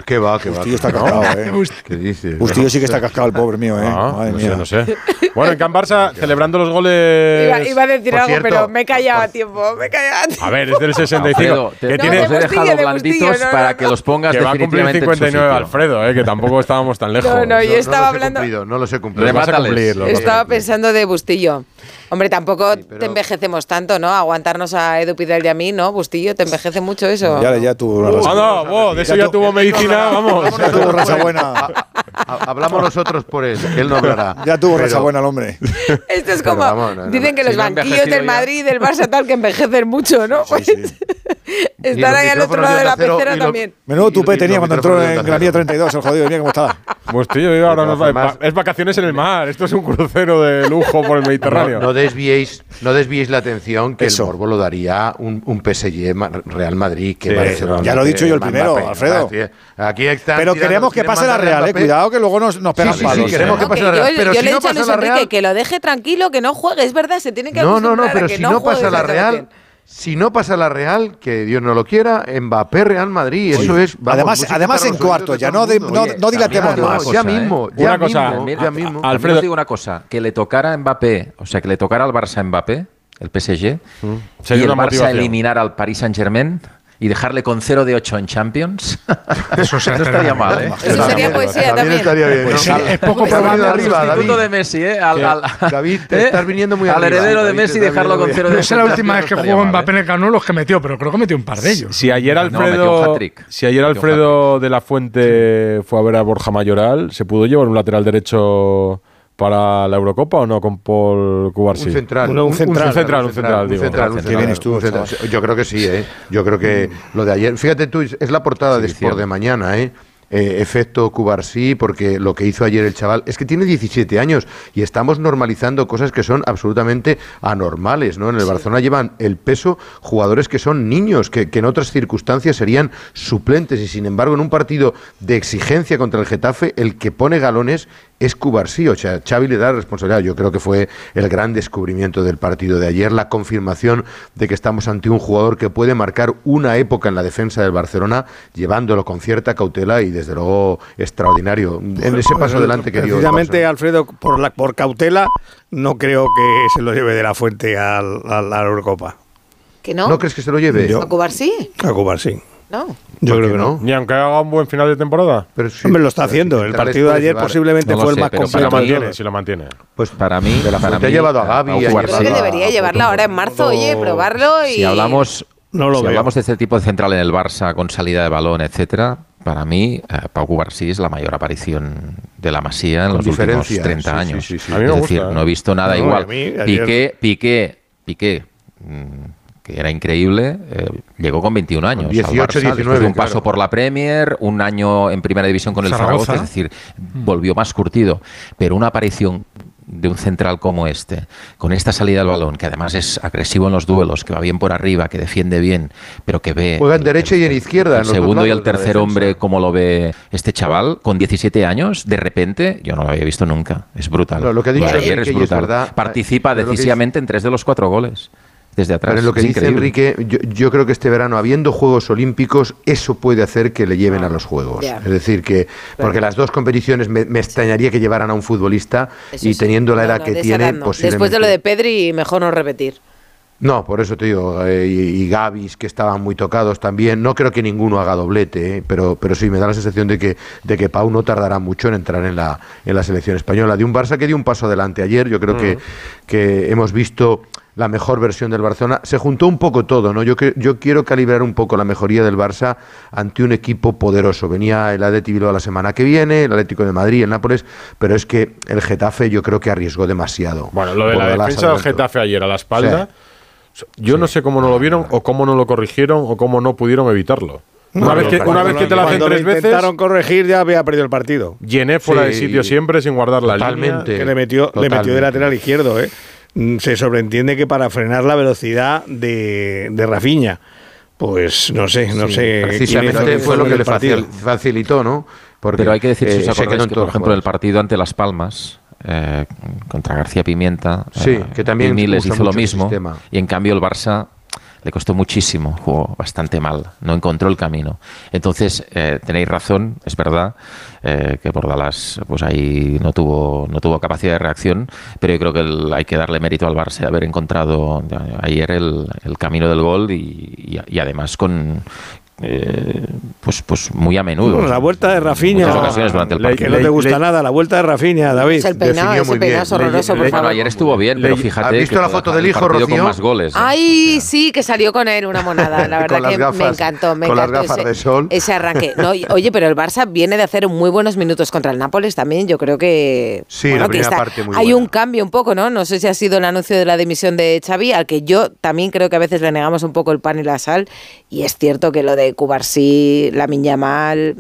Qué va, qué Bustillo va. está cascado, ¿eh? ¿Qué dices? Bustillo sí que está cascado, el pobre mío, ¿eh? Ah, Madre no mía. sé, no sé. Bueno, en Can Barça, celebrando los goles. Iba, iba a decir algo, cierto, pero me he callado a tiempo. Me he callado a tiempo. A ver, es del 65. Alfredo, que te, tiene, he dejado de blanditos no, para que los pongas Que va a cumplir 59 Alfredo, ¿eh? Que tampoco estábamos tan lejos. No, no, yo, yo estaba no hablando. Cumplido, no los he cumplido. Remátales. Estaba pensando de Bustillo. Hombre, tampoco te envejecemos tanto, ¿no? Aguantarnos a Edu Pidal y a mí, ¿no? Bustillo, te envejece mucho eso. Ya, ya tuvo una raza ah, no, de eso ya, tuvo medicina, vamos. Ya tuvo raza buena. Hablamos nosotros por él, él no hablará. Ya tuvo raza buena el hombre. Esto es como, dicen que los banquillos del Madrid del Barça tal que envejecen mucho, ¿no? Pues, sí, ahí al otro lado de la pecera también. Menudo tupé tenía cuando entró en Granía 32, el jodido, mira cómo estaba. Bustillo, ahora nos va, es vacaciones en el mar, esto es un crucero de lujo por el Mediterráneo. No desviéis, no desviéis la atención que el Morbo lo daría un, un PSG Real Madrid que sí. Ya lo he dicho yo el primero, Alfredo. Ah, eh. Aquí están Pero queremos que pase la Real, eh, cuidado que luego nos, pegan palos. Sí, yo le he no dicho a Luis Enrique que lo deje tranquilo, que no juegue, es verdad, se tiene que No, no, no, pero si no pasa la Real si no pasa la Real, que Dios no lo quiera, Mbappé Real Madrid, eso es. Además, además en cuarto, ya no, de, no, Oye, dilatemos más. Ya mismo, ya eh, una cosa, mismo, ya mismo. Alfredo, digo una cosa, que le tocara a Mbappé, o sea, que le tocara al Barça Mbappé, el PSG, mm. y el Barça eliminar al Paris Saint Germain y dejarle con 0 de 8 en Champions, eso, no estaría mal. ¿eh? Eso sería poesía también. estaría bien. Pues sí, es poco probable. arriba, David. de Messi, ¿eh? Al, al, David, te ¿eh? estás viniendo muy al arriba. Al heredero ¿eh? de Messi dejarlo con 0 de 8. Esa es la última vez que jugó en Mbappé en ¿eh? el Canú los que metió, pero creo que metió un par de ellos. Si ayer Alfredo, si ayer Alfredo de la Fuente fue a ver a Borja Mayoral, se pudo llevar un lateral derecho para la Eurocopa o no con Paul Cubarsí? Un central. Un- un central. Un central, un central, un digo. central, central, central. Yo creo que sí, ¿eh? Yo creo que lo de ayer. Fíjate tú, es la portada de Sport de mañana, ¿eh? Eh, efecto Cubarsí, porque lo que hizo ayer el chaval es que tiene 17 años y estamos normalizando cosas que son absolutamente anormales, ¿no? En el Barcelona llevan el peso jugadores que son niños, que, que en otras circunstancias serían suplentes y sin embargo en un partido de exigencia contra el Getafe, el que pone galones es Cubarsí, o sea, Xavi le da la responsabilidad. Yo creo que fue el gran descubrimiento del partido de ayer, la confirmación de que estamos ante un jugador que puede marcar una época en la defensa del Barcelona, llevándolo con cierta cautela y desde luego extraordinario. En ese paso adelante que dio. Precisamente, Alfredo, por, la, por cautela, no creo que se lo lleve de la fuente al, al- a la Eurocopa. ¿Que no? ¿No crees que se lo lleve? Yo- ¿A Cubar sí? A Cuba sí. No. Yo creo que no. Ni aunque haga un buen final de temporada. Pero Hombre, lo está haciendo. El partido de ayer posiblemente No lo fue el sé, más completo. para mí- mantiene, si lo mantiene. Pues Para mí, De la para Fuente ha mí, llevado a Gavi, Pau ha Creo que debería llevarla ahora en marzo, oye, probarlo y... Si hablamos, No lo si veo. hablamos de este tipo de central en el Barça con salida de balón, etcétera, para mí eh, Pau Cubarsí es la mayor aparición de la Masía en Con los diferencia, últimos 30 sí, años. sí, sí, sí. A mí me es gusta, decir, ¿eh? no he visto nada No, igual. mí ayer- Piqué, Piqué, Piqué, mm, que era increíble, eh, llegó con 21 años. al 18, Barça, después 19, de un claro. paso por la Premier, un año en primera división con el Zaragoza. Zaragoza, es decir, volvió más curtido. Pero una aparición de un central como este, con esta salida del balón, que además es agresivo en los duelos, que va bien por arriba, que defiende bien, pero que ve Juega en derecha y en izquierda. el en segundo y el tercer hombre, como lo ve este chaval, con 17 años, de repente, yo no lo había visto nunca. Es brutal. No, lo que ha dicho ayer es brutal. verdad, Participa decisivamente en tres de los cuatro goles. Desde atrás. Pero en lo que Es dice increíble. Enrique, yo, yo creo que este verano, habiendo Juegos Olímpicos, eso puede hacer que le lleven a los Juegos. Es decir, que porque las dos competiciones me, me extrañaría que llevaran a un futbolista Eso y sí. teniendo la edad no, que tiene, edad no. posiblemente... Después de lo de Pedri, mejor no repetir. No, por eso te digo, eh, y, y Gavis, que estaban muy tocados también. No creo que ninguno haga doblete, eh, pero, pero sí me da la sensación de que, de que Pau no tardará mucho en entrar en la, en la selección española. De un Barça que dio un paso adelante ayer, yo creo que, que hemos visto la mejor versión del Barcelona. Se juntó un poco todo, ¿no? Yo, que- yo quiero calibrar un poco la mejoría del Barça ante un equipo poderoso. Venía el Atleti Bilbao la semana que viene, el Atlético de Madrid, el Nápoles, pero es que el Getafe yo creo que arriesgó demasiado. Bueno, lo de la Bordalás defensa del. Getafe ayer a la espalda, yo no sé cómo no lo vieron o cómo no lo corrigieron o cómo no pudieron evitarlo. Una No, vez que, una vez lo- que te la hacen tres veces, intentaron corregir ya había perdido el partido. llené fuera de Sí, sitio siempre sin guardar la línea. totalmente. Que le metió, le metió de Totalmente. lateral izquierdo, ¿eh? Mm, Se sobreentiende que para frenar la velocidad de, de Rafinha. Pues no sé, no Sí, sé. Precisamente fue lo que le facil- facilitó, ¿no? Porque, Pero hay que decir, si eh, os acordáis, que, por ejemplo, el partido ante Las Palmas, eh, contra García Pimienta, Sí, eh, que también Pimi les usa hizo lo mismo. Y en cambio el Barça le costó muchísimo, jugó bastante mal, no encontró el camino. Entonces, eh, tenéis razón, es verdad, eh, que Bordalas pues ahí no tuvo, no tuvo capacidad de reacción, pero yo creo que el- hay que darle mérito al Barça de haber encontrado ayer el, el camino del gol y- y además con... eh, pues, pues muy a menudo. Bueno, la vuelta de Rafinha. Muchas ocasiones durante el Que partido. no te gusta nada, la vuelta de Rafinha, David. Es el peinado, ese muy peinado es horroroso, Le- por le- favor. Bueno, ayer estuvo bien, pero Le- fíjate. ¿has visto que la foto el del hijo, partido con Rocío? más goles. ¿eh? Ay, sí, que salió con él una monada. La Con verdad las que me gafas- encantó. Me con las encantó gafas ese, de sol. ese arranque. No, oye, pero el Barça viene de hacer muy buenos minutos contra el Nápoles también. Yo creo que, Sí, bueno, la que está- parte muy hay buena. un cambio un poco, ¿no? No sé si ha sido el anuncio de la dimisión de Xavi, al que yo también creo que a veces le negamos un poco el pan y la sal. Y es cierto que lo de Cubarsí, la Mal,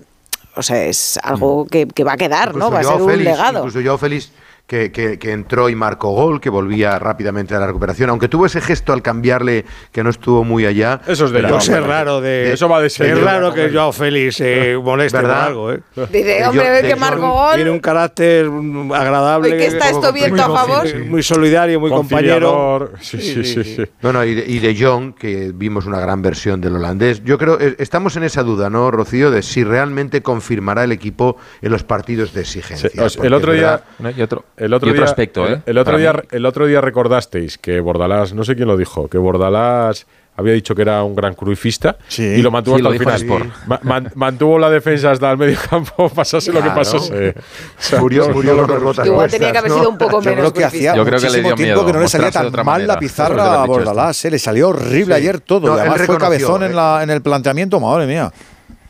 o sea, es algo que, que va a quedar, ¿no? Va a ser un legado. Incluso Joao Félix que, que- que entró y marcó gol, que volvía rápidamente a la recuperación, aunque tuvo ese gesto al cambiarle que no estuvo muy allá. Eso es de Joao bueno, es raro de. Eso va de serio. Es raro que Joao Félix eh, moleste por algo, ¿eh? Dice, hombre, de que marcó gol. Tiene un carácter mm, agradable. Hoy que está esto viento a favor. Muy, solidario, muy compañero. Sí, sí, sí. sí. No, no, y de, y de Jong, que vimos una gran versión del holandés. Yo creo, eh, estamos en esa duda, ¿no, Rocío? De si realmente confirmará el equipo en los partidos de exigencia. Sí, el otro día. Y otro, el otro y otro día, aspecto, ¿eh? el, otro día, mí. el otro día recordasteis que Bordalás, no sé quién lo dijo, que Bordalás había dicho que era un gran cruifista Sí. y lo mantuvo Sí, hasta lo el final. Sport. Ma- man- mantuvo la defensa hasta el medio campo, pasase lo que Claro. pasase. O sea, Murió, murió lo las botas Igual tenía que haber ¿no? sido un poco Yo menos creo que hacía Yo creo que le muchísimo dio tiempo miedo que no le salía tan mal manera. la pizarra a. Bordalás. Se le salió horrible Sí. ayer todo. No, y además fue cabezón eh. en, la, en el planteamiento, madre mía.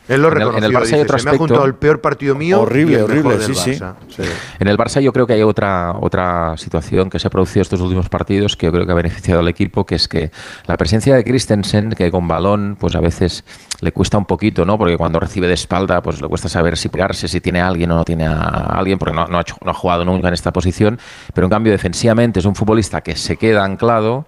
Él lo En el- en el reconoció, Barça hay otro se me ha aspecto- juntado el peor partido mío Horrible, y el mejor horrible, sí, sí. En el Barça yo creo que hay otra, otra situación que se ha producido estos últimos partidos que yo creo que ha beneficiado al equipo, que es que la presencia de Christensen, que con balón, pues a veces le cuesta un poquito, ¿no? Porque cuando recibe de espalda, pues le cuesta saber si pegarse, si tiene a alguien o no tiene a alguien, porque no, no ha, no ha jugado nunca en esta posición. Pero en cambio, defensivamente es un futbolista que se queda anclado.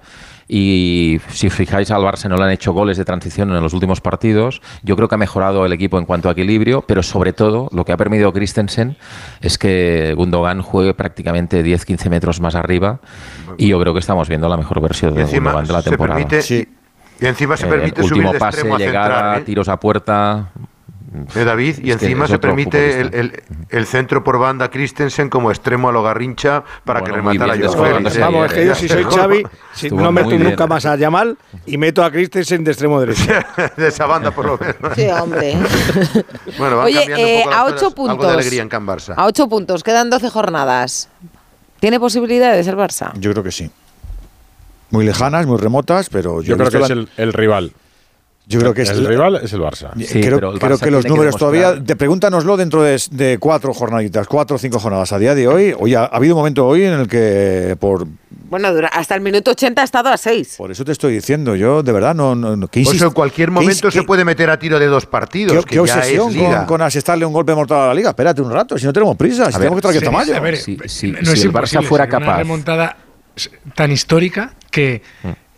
Y si fijáis al Barça no le han hecho goles de transición en los últimos partidos. Yo creo que ha mejorado el equipo en cuanto a equilibrio, pero sobre todo lo que ha permitido Christensen es que Gundogan juegue prácticamente 10-15 metros más arriba y yo creo que estamos viendo la mejor versión de encima Gundogan de la se temporada. y encima se Eh, permite subir último de pase, extremo a llegada, central, ¿eh? tiros a puerta. Eh, David, y Es que encima se permite el, el- el centro por banda Christensen como extremo a lo Garrincha para Bueno, que rematara bien Joao descolgándose Félix. Vamos, es que yo si soy Xavi, si no meto bien. nunca más a Yamal y meto a Christensen de extremo derecho. de esa banda, por lo menos. Sí, hombre. Bueno, van Oye, cambiando un eh, a ocho Algo puntos. de alegría en Can Barça. A ocho puntos, quedan 12 jornadas. ¿Tiene posibilidades el Barça? Yo creo que sí. Muy lejanas, muy remotas, pero yo, creo que visto es el, el rival. Yo creo que es el rival es el Barça. creo creo que los números todavía. Te pregúntanoslo dentro de, de cuatro jornaditas, cuatro o cinco jornadas. A día de hoy, hoy ha, ha habido un momento hoy en el que por Bueno, hasta el minuto 80 ha estado a 6. por eso te estoy diciendo, yo de verdad no. no, no- que Pues en cualquier momento se puede meter a tiro de dos partidos, ¿Qué, que qué ya obsesión es liga. con, con asestarle un golpe mortal a la liga? Espérate un rato, si no tenemos prisa, si tenemos que estar aquí sí, hasta mayo. a ver, si, si- no si es el Barça fuera sería Una capaz. remontada tan histórica que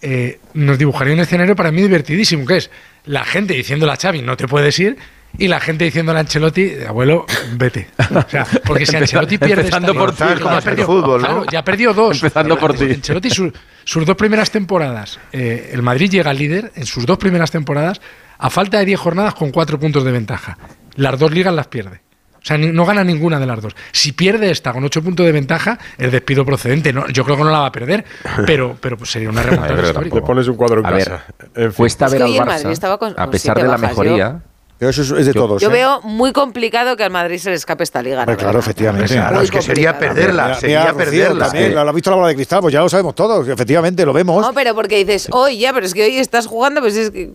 eh, nos dibujaría un escenario para mí divertidísimo, que es la gente diciéndole a Xavi, no te puedes ir, y la gente diciéndole a Ancelotti, abuelo, vete. O sea, porque si Ancelotti pierde esta Empezando por ti, ya como fútbol, ¿no? claro, ya perdió dos. Empezando por ti. Ancelotti, su- sus dos primeras temporadas, eh, el Madrid llega líder en sus dos primeras temporadas a falta de 10 jornadas con cuatro puntos de ventaja. Las dos ligas las pierde. O sea, ni- no gana ninguna de las dos. Si pierde esta con ocho puntos de ventaja, el despido procedente. No, yo creo que no la va a perder, pero, pero pues sería una remontada histórica. Le pones un cuadro en A ver, casa. En fin. cuesta Es ver al Madrid Barça, con- a pesar de la bajas, mejoría. Pero eso es, es de Yo- todos. Yo ¿eh? veo muy complicado que al Madrid se le escape esta liga. Hombre, claro, efectivamente. Claro, Muy es que sería perderla, Mira, sería mira, perderla. también, lo ha visto la bola de cristal, pues ya lo sabemos todos, efectivamente, lo vemos. No, pero porque dices, hoy ya, pero es que hoy estás jugando pues es que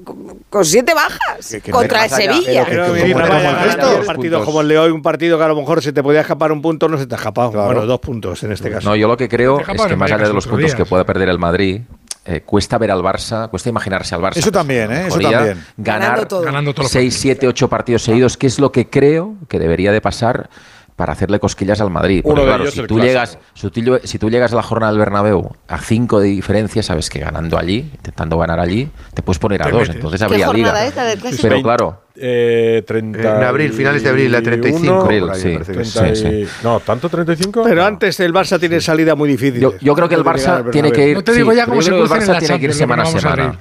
con, siete bajas Que- que contra el Sevilla. Pero como un partido como el de hoy, un partido que a lo mejor se te podía escapar un punto, no se te ha escapado. Claro. Bueno, dos puntos en este caso. No, yo lo que creo es que más allá de los puntos que pueda perder el Madrid, eh, cuesta ver al Barça, cuesta imaginarse al Barça. Eso también, ¿eh? Eso también. Ganar Ganando todo. Ganando todos los 6, partidos. 7, 8 partidos seguidos, que es lo que creo que debería de pasar para hacerle cosquillas al Madrid. Porque, Uno de claro, ellos si el tú, llegas, si, tú, si tú llegas a la jornada del Bernabéu a 5 de diferencia, sabes que ganando allí, intentando ganar allí, te puedes poner a Te 2, metes. entonces ¿Qué habría liga. es? Pero claro, Eh, 30 En abril, finales de abril, la 35. Abril, ahí, sí. me parece que es. 30 Sí, y- No, ¿tanto 35? Pero No. antes el Barça tiene salida muy difícil. yo, yo creo que el Barça tiene que ir. No te digo ya cómo yo se creo que crucen el en Barça la tiene que ir semana a semana.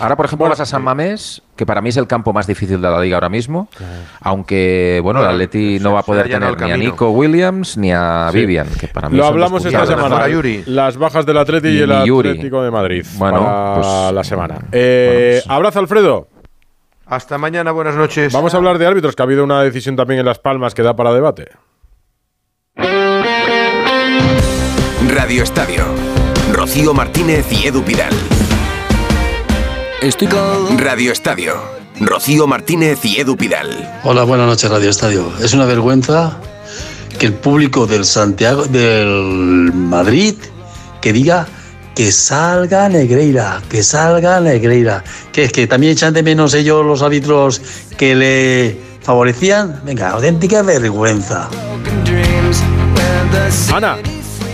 Ahora, por ejemplo, vas a San Mamés, que para mí es el campo más difícil de la liga ahora mismo. Aunque, bueno, el Atleti no va a poder tener ni a. Nico Williams ni a Sí. Vivian, que para mí Lo hablamos esta semana. a Yuri. Las bajas del Atleti y, Y el. Atlético de Madrid Bueno, para pues- la semana. Eh, pues- abrazo, Alfredo. Hasta mañana, buenas noches. Vamos a hablar de árbitros, que ha habido una decisión también en Las Palmas que da para debate. Radio Estadio. Rocío Martínez y Edu Pidal. Estoy con... Radio Estadio. Rocío Martínez y Edu Pidal. Hola, buenas noches, Radio Estadio. Es una vergüenza que el público del Santiago, del Madrid, que diga que salga Negreira, que salga Negreira. Que es que también echan de menos ellos los árbitros que le favorecían. Venga, auténtica vergüenza. Ana.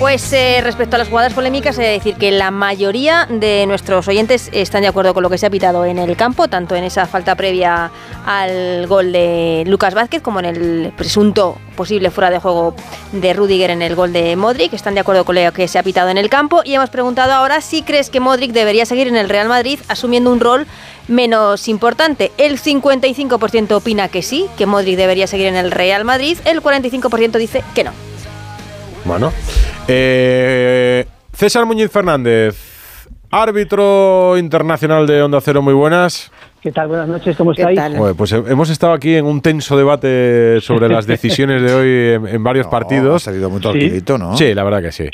Pues eh, respecto a las jugadas polémicas, he de decir que la mayoría de nuestros oyentes están de acuerdo con lo que se ha pitado en el campo, tanto en esa falta previa al gol de Lucas Vázquez como en el presunto posible fuera de juego de Rudiger en el gol de Modric. Están de acuerdo con lo que se ha pitado en el campo y hemos preguntado ahora si crees que Modric debería seguir en el Real Madrid asumiendo un rol menos importante. El 55% opina que sí, que Modric debería seguir en el Real Madrid. El 45% dice que no. Bueno. Eh, César Muñiz Fernández, árbitro internacional de Onda Cero, muy buenas. ¿Qué tal? Buenas noches, ¿cómo estáis? Joder, pues he- hemos estado aquí en un tenso debate sobre las decisiones de hoy en, en varios partidos. Ha salido muy tranquilito, ¿no? Sí, la verdad que sí.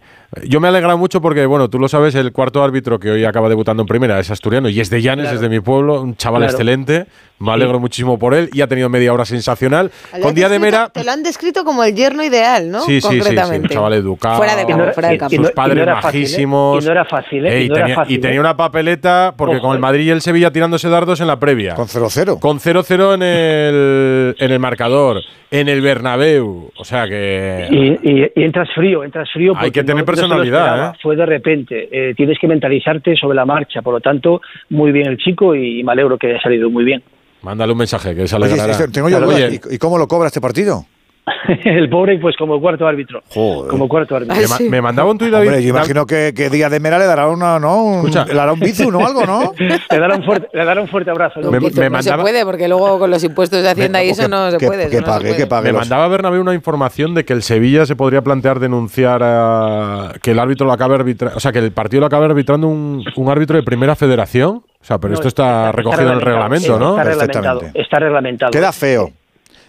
Yo me alegra mucho porque, bueno, tú lo sabes, el cuarto árbitro que hoy acaba debutando en primera es asturiano y es de Llanes, Claro. es de mi pueblo, un chaval Claro. excelente, Me alegro muchísimo por él y ha tenido media hora sensacional. Con Día de Mera. Te lo han descrito como el yerno ideal, ¿no? Sí, sí, sí, sí, un chaval educado. Fuera de campo, fuera de campo. Sus padres era fácil, ¿eh? majísimos. Y no era fácil, ¿eh? Ey, Y no era tenía, fácil, y tenía ¿eh? una papeleta, porque Ojo, con el ¿eh? Madrid y el Sevilla tirándose dardos en la previa. Con 0-0. Con 0-0 en el, en el marcador. En el Bernabéu. O sea que. Y, y- y entras frío, entras frío. Hay que tener no- no personalidad, esperaba, ¿eh? Fue de repente. Eh, tienes que mentalizarte sobre la marcha. Por lo tanto, muy bien el chico y me alegro que haya salido muy bien. Mándale un mensaje que se alegrará. tengo yo Oye. ¿Y, y cómo lo cobra este partido? el pobre, pues como cuarto árbitro. Joder. Como cuarto árbitro. me, ma- me mandaba un tuit David. Hombre, yo imagino que, que Día de Mera le dará una, ¿no? Un- le dará un bizu, ¿no? Algo, ¿no? le dará un fuerte, le dará un fuerte abrazo. ¿no? Me- no se puede, porque luego con los impuestos de Hacienda y eso no se que- puede. que eso no se pague, puede. que pague. Me los- mandaba Bernabéu una información de que el Sevilla se podría plantear denunciar a que el árbitro lo acabe arbitrando, o sea, que el partido lo acabe arbitrando un, un árbitro de primera federación. O sea, pero No, esto está recogido en el reglamento, ¿no? Está reglamentado. Está reglamentado. Queda feo.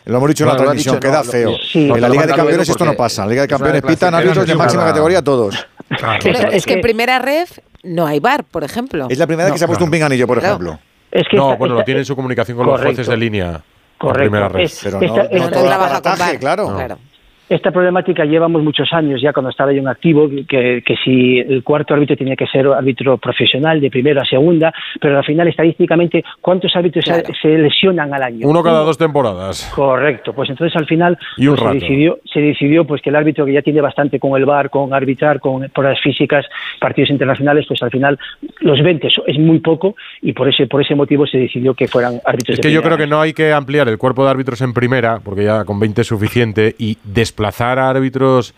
Lo hemos dicho en la lo transmisión, dicho, queda no, lo- feo. sí, en la lo Liga de Campeones esto no pasa. En la Liga de Campeones pitan árbitros de máxima categoría todos. Claro, es, que en primera ref no hay bar, por ejemplo. Es la primera vez que se ha puesto un pinganillo, por Claro. ejemplo. Es que No, esta- bueno, lo esta- tiene en su comunicación con los jueces de línea. Correcto. primera red. Es- Pero esta- no, no no todo el trabaja con aparataje, bar. claro. Claro. Esta problemática llevamos muchos años ya cuando estaba yo en activo, que, que si el cuarto árbitro tenía que ser árbitro profesional de primera a segunda, pero al final estadísticamente, ¿cuántos árbitros se- Claro. se, lesionan al año? Uno cada dos temporadas. Correcto, pues entonces al final Y un pues, se decidió, se decidió pues que el árbitro que ya tiene bastante con el VAR, con arbitrar, con pruebas físicas, partidos internacionales, pues al final los 20 eso es muy poco y por ese por ese motivo se decidió que fueran árbitros Es de que yo creo que no hay que ampliar el cuerpo de árbitros en primera, porque ya con 20 es suficiente, y desplazar a árbitros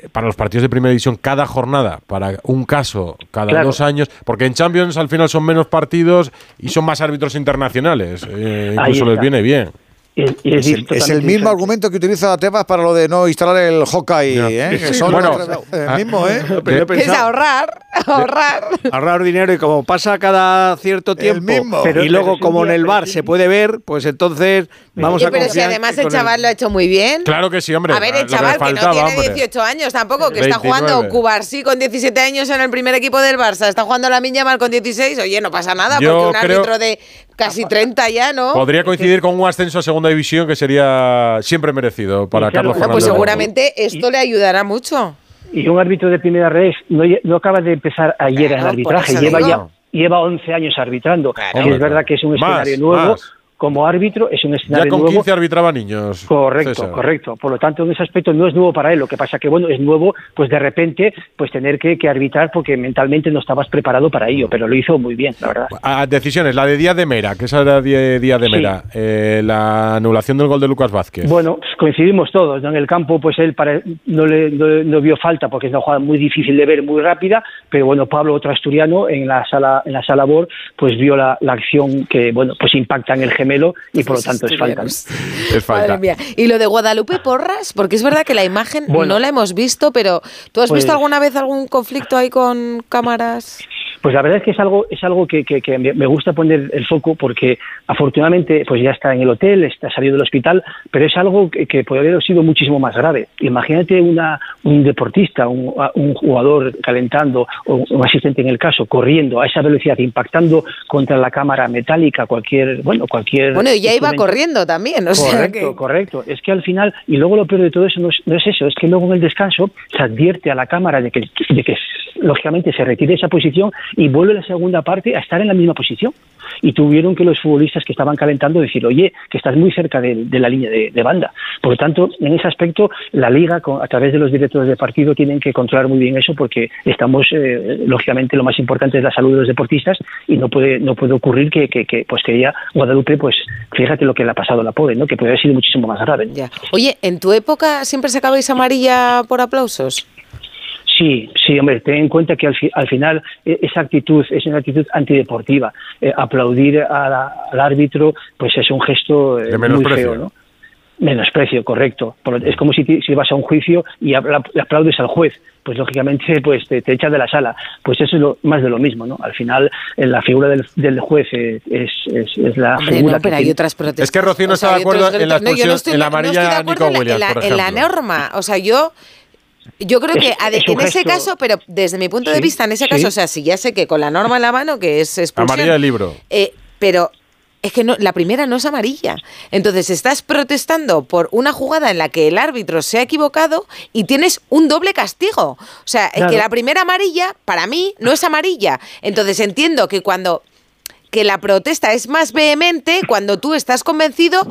eh, para los partidos de primera división cada jornada, para un caso cada Claro. dos años, porque en Champions al final son menos partidos y son más árbitros internacionales. eh, incluso les viene bien. Y- y Es el, es el totalmente mismo argumento que utiliza Tebas para lo de no instalar el Hawkeye, ¿eh? Sí, son bueno. el mismo, ¿eh? Pero yo he Es ahorrar, ahorrar. ahorrar dinero y como pasa cada cierto tiempo mismo. Pero- y luego como en el bar se puede ver, pues entonces vamos Oye, a pero si además el chaval lo ha hecho muy bien. Claro que sí, hombre. A ver, el que chaval que no tiene hombre. 18 años tampoco, que está 29. jugando Cubarsí con 17 años en el primer equipo del Barça, está jugando la Mal con 16, oye, no pasa nada, Yo porque un creo- árbitro de casi 30 ya, ¿no? Podría coincidir con un ascenso a segunda división que sería siempre merecido para Carlos Bueno, pues Fernando. seguramente esto le ayudará mucho. Y un árbitro de primera red no, no acaba de empezar ayer Claro, en el arbitraje, lleva digo. ya lleva 11 años arbitrando. Claro. Y Hombre, es verdad que es un más, escenario nuevo. más. Como árbitro es un Ya escenario con nuevo. 15 arbitraba niños. Correcto, César. correcto. Por lo tanto, en ese aspecto no es nuevo para él. Lo que pasa que, bueno, es nuevo, pues de repente, pues tener que, que arbitrar porque mentalmente no estabas preparado para ello, pero lo hizo muy bien, la verdad. Ah, decisiones, la de Díaz de Mera, que esa era de Díaz de Sí. Mera, eh, la anulación del gol de Lucas Vázquez. Bueno, pues coincidimos todos. ¿no? En el campo, pues él para- no, le, no, no vio falta porque es una jugada muy difícil de ver, muy rápida. Pero bueno, Pablo, otro asturiano, en la sala, en la sala BOR, pues vio la, la acción que, bueno, pues impacta en el gemelo y por lo tanto es falta. ¿no? es falta. Madre mía. Y lo de Guadalupe Porras, porque es verdad que la imagen Bueno. no la hemos visto, pero ¿tú has Pues- visto alguna vez algún conflicto ahí con cámaras? Pues la verdad es que es algo, es algo que, que- que me gusta poner el foco porque afortunadamente pues ya está en el hotel, está salido del hospital, pero es algo que, que podría haber sido muchísimo más grave. Imagínate una, un deportista, un, un jugador calentando o un asistente en el caso, corriendo a esa velocidad, impactando contra la cámara metálica, cualquier, bueno, cualquier... Bueno, y ya iba corriendo también, o sea Correcto, que... correcto. Es que al final, y luego lo peor de todo eso no es, no es eso, es que luego en el descanso se advierte a la cámara de que, de que lógicamente se retire esa posición y vuelve la segunda parte a estar en la misma posición. Y tuvieron que los futbolistas que estaban calentando decir, oye, que estás muy cerca de, la línea de, banda. Por lo tanto, en ese aspecto, la liga, a través de los directores de partido, tienen que controlar muy bien eso porque estamos, eh, lógicamente, lo más importante es la salud de los deportistas y no puede, no puede ocurrir que, pues que ya Guadalupe, pues fíjate lo que le ha pasado a la pobre, ¿no? que puede haber sido muchísimo más grave. Ya. Oye, ¿en tu época siempre sacabais amarilla por aplausos? Sí, sí, hombre, ten en cuenta que al, fi- al final eh, esa actitud es una actitud antideportiva. Eh, aplaudir a la- al árbitro, pues es un gesto eh, De muy menosprecio. feo, ¿no? Menosprecio, correcto. Es como si, ti- si vas a un juicio y le aplaudes al juez, pues lógicamente pues te, te echan de la sala. Pues eso es lo, más de lo mismo, ¿no? Al final la figura del, del juez eh, es, es, es la Hombre, figura no, pero que hay tiene- otras protestas. Es que Rocío no O sea, está de acuerdo en la. No, expulsión- no estoy- en la no estoy amarilla de Nico Williams, en la, por en la ejemplo. norma. O sea, yo... Yo creo Es- que es en ese caso, pero desde mi punto de Sí, vista, en ese sí. caso, o sea, si ya sé que con la norma en la mano, que es expulsión, Amarilla del libro. eh, pero es que no, la primera no es amarilla. Entonces estás protestando por una jugada en la que el árbitro se ha equivocado y tienes un doble castigo. O sea, es que la primera amarilla, para mí, no es amarilla. Entonces entiendo que cuando que la protesta es más vehemente cuando tú estás convencido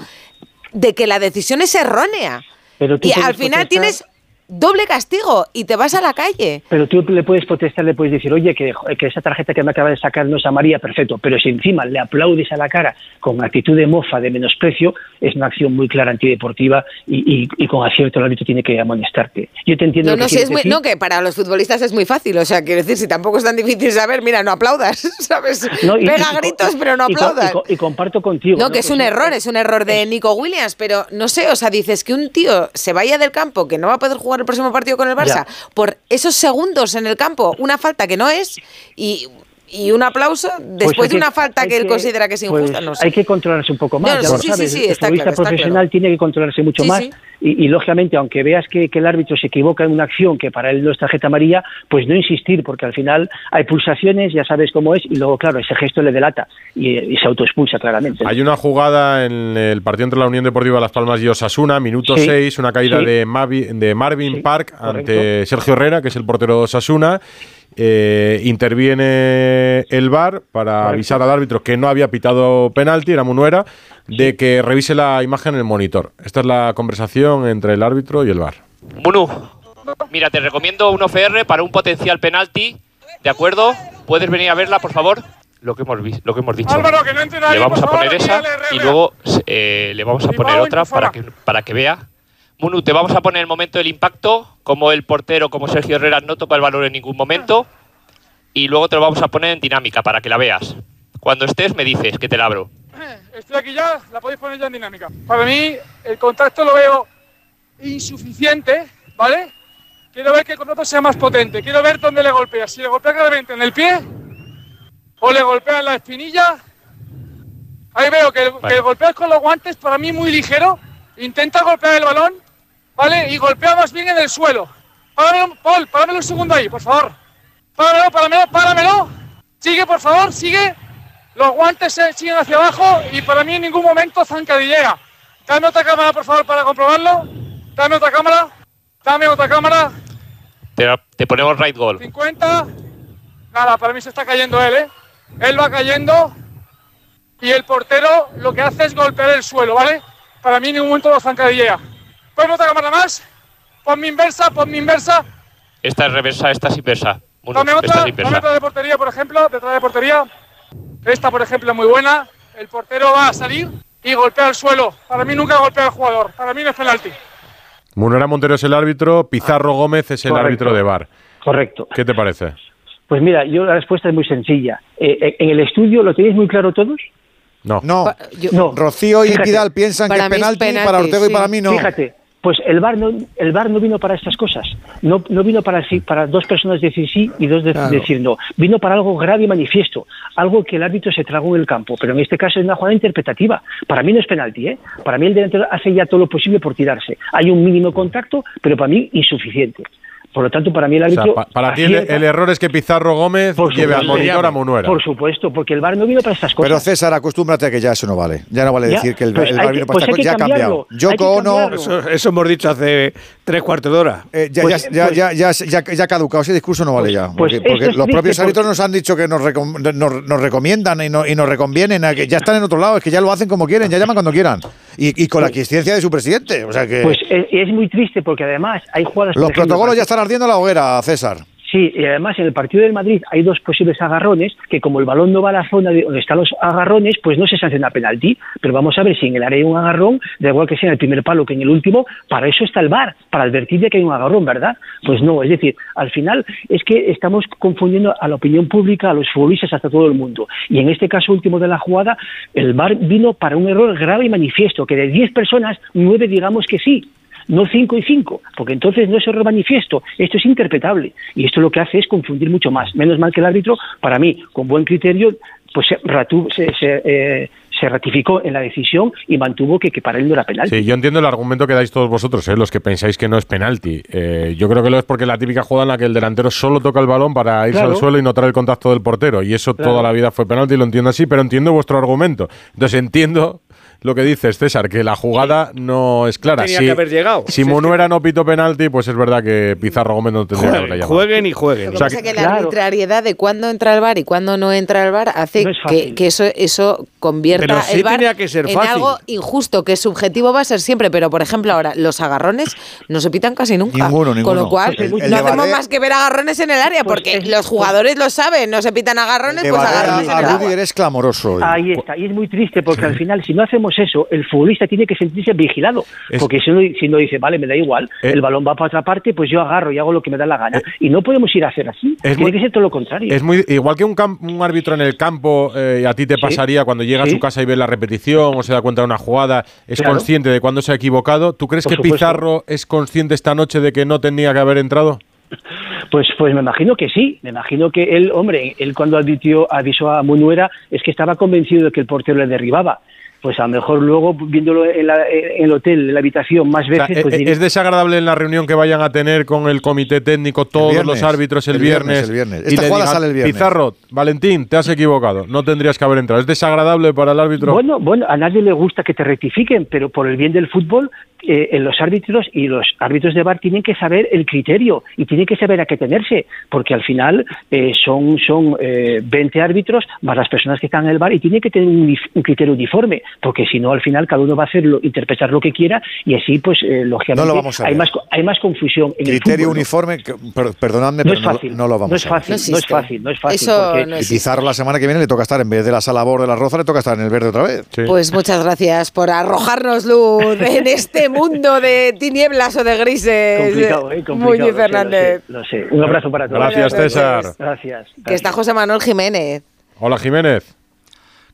de que la decisión es errónea. Pero tú Y al final protestar- tienes doble castigo y te vas a la calle. Pero tú le puedes protestar, le puedes decir, oye, que, que esa tarjeta que me acaba de sacar no es amarilla, perfecto. Pero si encima le aplaudes a la cara con actitud de mofa, de menosprecio, es una acción muy clara antideportiva y, y- y con acierto el árbitro tiene que amonestarte. Yo te entiendo No, lo que no, sí, quieres es muy, decir. no, que para los futbolistas es muy fácil. O sea, quiero decir, si tampoco es tan difícil saber, mira, no aplaudas, ¿sabes? No, y- Pega gritos, pero no aplaudas. Y, co- y comparto contigo. No, que es un error, es un error de Nico Williams, pero no sé, o sea, dices que un tío se vaya del campo, que no va a poder jugar el próximo partido con el Barça, Ya. por esos segundos en el campo, una falta que no es, y, y un aplauso Pues después hay de una falta que él considera que es pues injusta, no sé. Hay que controlarse un poco más, No, ya sí, lo sí, sabes. sí, el está futbolista claro, profesional claro. tiene que controlarse mucho Sí, más sí. Y, y, lógicamente, aunque veas que, que el árbitro se equivoca en una acción que para él no es tarjeta amarilla, pues no insistir, porque al final hay pulsaciones, ya sabes cómo es, y luego, claro, ese gesto le delata y, y se autoexpulsa claramente. Hay una jugada en el partido entre la Unión Deportiva Las Palmas y Osasuna, minuto Sí, 6, una caída sí. de, Mavi- de Marvin Park ante Sergio Herrera, que es el portero de Osasuna. Eh, interviene el VAR para avisar al árbitro que no había pitado penalti, era Munuera, de que revise la imagen en el monitor. Esta es la conversación entre el árbitro y el VAR. Munu, mira, te recomiendo un OFR para un potencial penalti, ¿de acuerdo? ¿Puedes venir a verla, por favor? Lo que hemos, lo que hemos dicho. Álvaro, que no entre le vamos a favor, poner esa y luego eh, le vamos a poner otra para que, para que vea. Munu, te vamos a poner el momento del impacto, como el portero, como Sergio Herrera, no toca el balón en ningún momento. Y luego te lo vamos a poner en dinámica para que la veas. Cuando estés, me dices que te la abro. Estoy aquí ya, la podéis poner ya en dinámica. Para mí, el contacto lo veo insuficiente, ¿vale? Quiero ver que el contacto sea más potente. Quiero ver dónde le golpea. Si le golpea claramente en el pie o le golpea en la espinilla. Ahí veo que, el- que el golpeo es con los guantes, para mí muy ligero. Intenta golpear el balón, ¿vale? Y golpea más bien en el suelo. Páramelo, Paul, páramelo un segundo ahí, por favor. Páramelo, páramelo, páramelo. Sigue, por favor, sigue. Los guantes se siguen hacia abajo y para mí en ningún momento zancadillea. Dame otra cámara, por favor, para comprobarlo. Dame otra cámara. Dame otra cámara. Te, te ponemos right goal. 50. Nada, para mí se está cayendo él, ¿eh? Él va cayendo y el portero lo que hace es golpear el suelo, ¿vale? Para mí en ningún momento lo zancadillea. Ponme otra cámara más. Ponme inversa, ponme inversa. Esta es reversa, esta es inversa. Munu, Dame esta otra, es dame inversa. otra de portería, por ejemplo, detrás de portería. Esta, por ejemplo, es muy buena. El portero va a salir y golpea el suelo. Para mí nunca golpea al jugador. Para mí no es penalti. Munera Montero es el árbitro, Pizarro Gómez es el Correcto. árbitro de VAR. Correcto. ¿Qué te parece? Pues mira, yo la respuesta es muy sencilla. Eh, eh, ¿En el estudio lo tenéis muy claro todos? No. No. No. Rocío y Fíjate. Vidal piensan que es penalti, para Ortega y para mí no. Fíjate, pues el VAR no, el VAR no vino para estas cosas. No, no vino para, sí- para dos personas decir sí y dos de- Claro. decir no. Vino para algo grave y manifiesto. Algo que el árbitro se tragó en el campo. Pero en este caso es una jugada interpretativa. Para mí no es penalti, ¿eh? Para mí el delantero hace ya todo lo posible por tirarse. Hay un mínimo contacto, pero para mí insuficiente. Por lo tanto, para mí el O sea, árbitro. pa- para ti el, error es que Pizarro Gómez lleve al supuesto. monitor a Munuera. Por supuesto, porque el VAR no vino para estas cosas. Pero César, acostúmbrate a que ya eso no vale. Ya no vale Ya, decir que el, pues VAR que- vino para pues esta hay que cosa. Ya ha cambiado. Yoko Ono. Eso, eso hemos dicho hace tres cuartos de hora. eh, ya, Pues- ya, pues- ya, ya, ya, ya ha caducado. Ese discurso no vale ya. pues Porque, los propios árbitros nos han dicho que nos, recom- nos, nos recomiendan y, no- y nos reconvienen. a que ya están en otro lado. Es que ya lo hacen como quieren. Ya llaman cuando quieran. Y, y con la quiesencia de su presidente. O sea que. Pues es, es muy triste porque además hay jugadas. los ejemplo, protocolos ya están ardiendo en la hoguera, César. Sí, y además en el partido del Madrid hay dos posibles agarrones que como el balón no va a la zona de donde están los agarrones, pues no se sanciona penalti. Pero vamos a ver si en el área hay un agarrón, da igual que sea en el primer palo que en el último, para eso está el VAR, para advertir de que hay un agarrón, ¿verdad? Pues no, es decir, al final es que estamos confundiendo a la opinión pública, a los futbolistas, hasta todo el mundo. Y en este caso último de la jugada, el VAR vino para un error grave y manifiesto, que de 10 personas, nueve digamos que sí no cinco y cinco, porque entonces no es error manifiesto, esto es interpretable y esto lo que hace es confundir mucho más. Menos mal que el árbitro, para mí, con buen criterio, pues se, ratu- se, se, eh, se ratificó en la decisión y mantuvo que, que para él no era penalti. Sí, yo entiendo el argumento que dais todos vosotros, ¿eh? los que pensáis que no es penalti. Eh, yo creo que lo es porque la típica jugada en la que el delantero solo toca el balón para irse Claro. al suelo y notar el contacto del portero. Y eso Claro. toda la vida fue penalti, lo entiendo así, pero entiendo vuestro argumento. Entonces entiendo lo que dices, César, que la jugada no es clara. Tenía si, que haber llegado. Si Monuera no pitó penalti, pues es verdad que Pizarro Gómez no tendría que haberle llamado. Jueguen y jueguen. Lo que pasa es que la arbitrariedad de cuándo entra el bar y cuándo no entra el bar hace No es que, fácil. que eso, eso convierta Pero sí el bar que ser en fácil. algo injusto, que subjetivo va a ser siempre. Pero, por ejemplo, ahora los agarrones no se pitan casi nunca. Ninguno, Con ninguno. lo cual, El- el no hacemos más que ver agarrones en el área, porque los jugadores lo saben, no se pitan agarrones, pues agarrones en a el agua. Rudiger es clamoroso. Ahí está, y es muy triste porque al final, si no hacemos eso, el futbolista tiene que sentirse vigilado. Es- Porque si uno, si uno dice, vale, me da igual, Eh. el balón va para otra parte, pues yo agarro y hago lo que me da la gana. y no podemos ir a hacer así. es tiene muy- que ser todo lo contrario. Es muy igual que un, un árbitro en el campo, eh, a ti te Sí. pasaría cuando llega a su casa y ve la repetición o se da cuenta de una jugada, es Claro. consciente de cuándo se ha equivocado. ¿Tú crees Por que supuesto. Pizarro es consciente esta noche de que no tenía que haber entrado? Pues, pues me imagino que sí. Me imagino que él, hombre, él cuando advirtió, avisó a Munuera es que estaba convencido de que el portero le derribaba. Pues a lo mejor luego, viéndolo en, la- en el hotel, en la habitación, más O sea, veces, eh, pues diré- ¿Es desagradable en la reunión que vayan a tener con el comité técnico todos viernes, los árbitros el, el viernes, el viernes. y Esta le jugada digan, sale el viernes. Pizarro, Valentín, te has equivocado, no tendrías que haber entrado. ¿Es desagradable para el árbitro? Bueno, bueno, a nadie le gusta que te rectifiquen, pero por el bien del fútbol, eh, en los árbitros y los árbitros de bar tienen que saber el criterio y tienen que saber a qué tenerse, porque al final eh, son, son eh, 20 árbitros más las personas que están en el bar y tienen que tener un, criterio uniforme, porque si no, al final cada uno va a hacerlo, interpretar lo que quiera y así, pues, eh, lógicamente, No lo vamos a hay, más, co- hay más confusión en el Criterio uniforme, que- perdonadme, No pero no, fácil, no lo vamos no es a ver. fácil, no, es fácil, no es fácil. Eso porque- no Y Pizarro la semana que viene le toca estar, en vez de la sala borde de la roza, le toca estar en el verde otra vez. Pues muchas gracias por arrojarnos luz en este mundo de tinieblas o de grises. Complicado, ¿eh? Complicado, lo sé, lo sé, Fernández. Lo sé, Un abrazo para todos. Gracias, César. Gracias. Que está José Manuel Jiménez. Hola, Jiménez.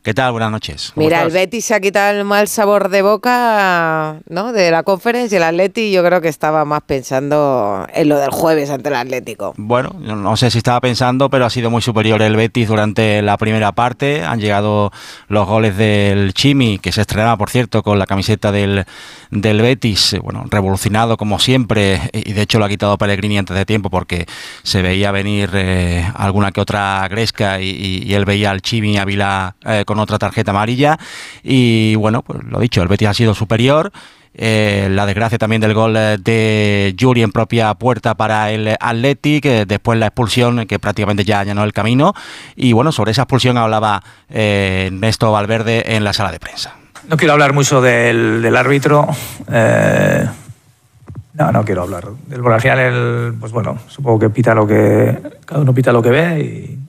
¿Qué tal? Buenas noches. Mira, el Betis se ha quitado el mal sabor de boca ¿no? de la conferencia y el Atleti yo creo que estaba más pensando en lo del jueves ante el Atlético. Bueno, no sé si estaba pensando, pero ha sido muy superior el Betis durante la primera parte. Han llegado los goles del Chimi, que se estrenaba, por cierto, con la camiseta del, del Betis. eh, Bueno, revolucionado como siempre, y de hecho lo ha quitado Pellegrini antes de tiempo porque se veía venir eh, alguna que otra gresca y, y- y él veía al Chimi Ávila eh, con otra tarjeta amarilla. Y bueno, pues lo dicho, el Betis ha sido superior. Eh, la desgracia también del gol eh, de Yuri en propia puerta para el Athletic, después la expulsión que prácticamente ya allanó el camino. Y bueno, sobre esa expulsión hablaba eh, Ernesto Valverde en la sala de prensa. No quiero hablar mucho del, del árbitro. eh, no, no quiero hablar. del- al final, el, pues bueno, supongo que pita lo que. Cada uno pita lo que ve y,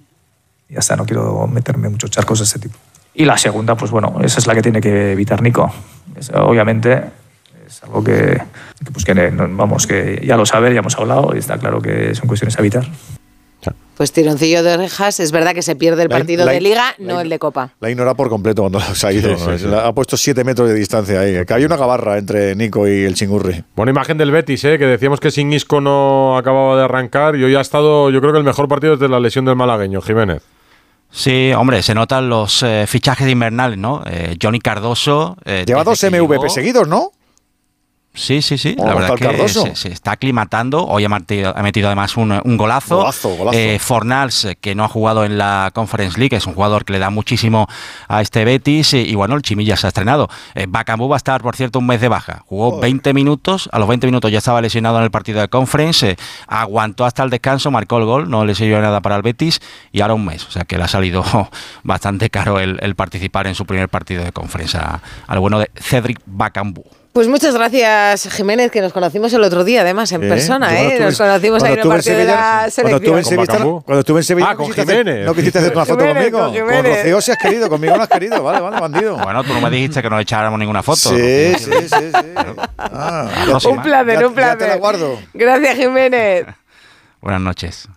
ya está. No quiero meterme muchos charcos de ese tipo. Y la segunda, pues bueno, esa es la que tiene que evitar Nico. Es, obviamente es algo que, que, pues que vamos, que ya lo sabe, ya hemos hablado y está claro que son cuestiones a evitar. Pues tironcillo de orejas, es verdad que se pierde el La- partido la- de Liga, la- no el de Copa. La ignora por completo cuando se ha ido. Sí, sí, sí. Le Ha puesto siete metros de distancia ahí. Que había una gabarra entre Nico y el chingurri. Buena imagen del Betis, ¿eh? que decíamos que sin Isco no acababa de arrancar y hoy ha estado, yo creo que el mejor partido desde la lesión del malagueño, Jiménez. Sí, hombre, se notan los eh, fichajes invernales, ¿no? Eh, Johnny Cardoso. eh, Lleva dos MVP llegó- seguidos, ¿no? Sí, sí, sí. La verdad el que se, se está aclimatando. Hoy ha metido, ha metido además un, un golazo. Golazo, golazo. Eh, Fornals, que no ha jugado en la Conference League, es un jugador que le da muchísimo a este Betis. Y, bueno, el Chimilla se ha estrenado. Eh, Bakambu va a estar, por cierto, un mes de baja. Jugó 20 minutos. A los 20 minutos ya estaba lesionado en el partido de Conference. eh, aguantó hasta el descanso, marcó el gol. No le sirvió nada para el Betis. Y ahora un mes. O sea que le ha salido bastante caro el, el participar en su primer partido de Conference al bueno de Cedric Bakambu. Pues muchas gracias, Jiménez, que nos conocimos el otro día, además, en ¿Eh? persona, ¿eh? Nos conocimos ahí en el partido de la Cuando estuve en selección. Sevilla, cuando estuve en Sevilla Ah, no con quisiste hacer- Jiménez. no quisiste hacer una foto Jiménez, conmigo. con. Rocío si has querido, conmigo no has querido. Vale, vale, bandido. Bueno, tú no me dijiste que no echáramos ninguna foto. Sí, sí, sí, sí. Ah, Un placer, ya- un Ya te la placer. guardo. Gracias, Jiménez. Buenas noches.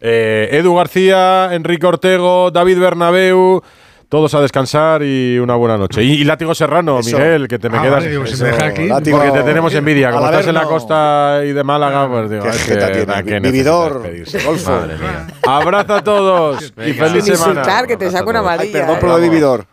Eh, Edu García, Enrique Ortego, David Bernabeu, todos a descansar y una buena noche. Y, y Látigo Serrano, Eso. Miguel, que te me Ah, quedas. vale, digo, si Eso, me deja aquí. látigo. porque te tenemos envidia. Como estás en la costa y de Málaga, pues digo, Qué es que, tiene. ¿para qué Vividor, golfo. Madre mía. Abrazo a todos y feliz Sin semana. insultar, que te saco una Ay, amarilla. perdón ¿eh? por lo de vividor.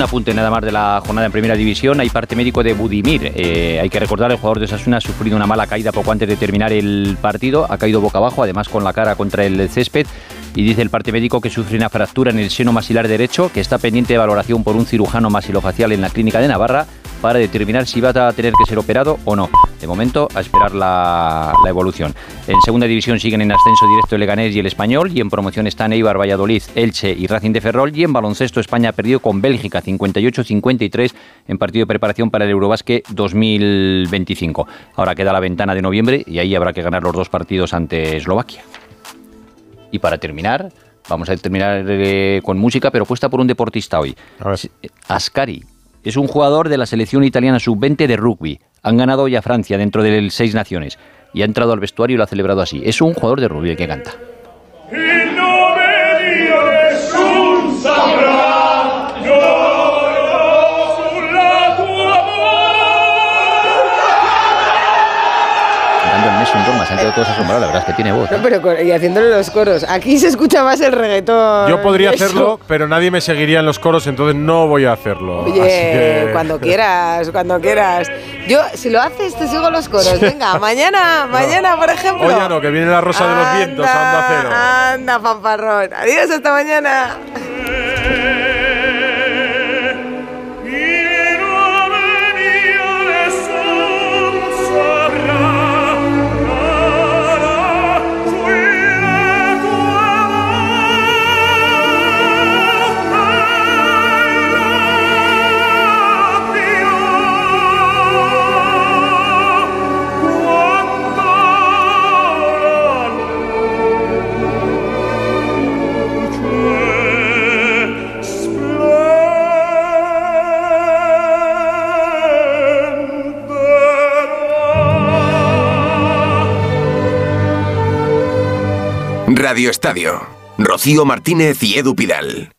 Un apunte nada más de la jornada en primera división. Hay parte médico de Budimir. Eh, hay que recordar, el jugador de Osasuna ha sufrido una mala caída poco antes de terminar el partido. Ha caído boca abajo, además con la cara contra el césped. Y dice el parte médico que sufre una fractura en el seno masilar derecho, que está pendiente de valoración por un cirujano masilofacial en la clínica de Navarra para determinar si va a tener que ser operado o no. De momento, a esperar la, la evolución. En segunda división siguen en ascenso directo el Leganés y el Español, y en promoción están Eibar, Valladolid, Elche y Racing de Ferrol, y en baloncesto España ha perdido con Bélgica 58-53 en partido de preparación para el Eurobasket 2025. Ahora queda la ventana de noviembre y ahí habrá que ganar los dos partidos ante Eslovaquia. Y para terminar, vamos a terminar eh, con música, pero puesta por un deportista hoy. Ascari, es un jugador de la selección italiana sub-20 de rugby. Han ganado hoy a Francia dentro de seis naciones. Y ha entrado al vestuario y lo ha celebrado así. Es un jugador de rugby que canta. Se han quedado todos asombrados, la verdad es que tiene voz. No, ¿eh? pero con- y haciéndole los coros. Aquí se escucha más el reggaetón. Yo podría hacerlo, pero nadie me seguiría en los coros, entonces no voy a hacerlo. Oye, que- cuando quieras, cuando quieras. Yo, si lo haces, te sigo los coros. Venga, mañana, mañana, por ejemplo. Oye, no, que viene la rosa de los vientos, anda cero. Anda, fanfarrón. Adiós, hasta mañana. Radio Estadio. Rocío Martínez y Edu Pidal.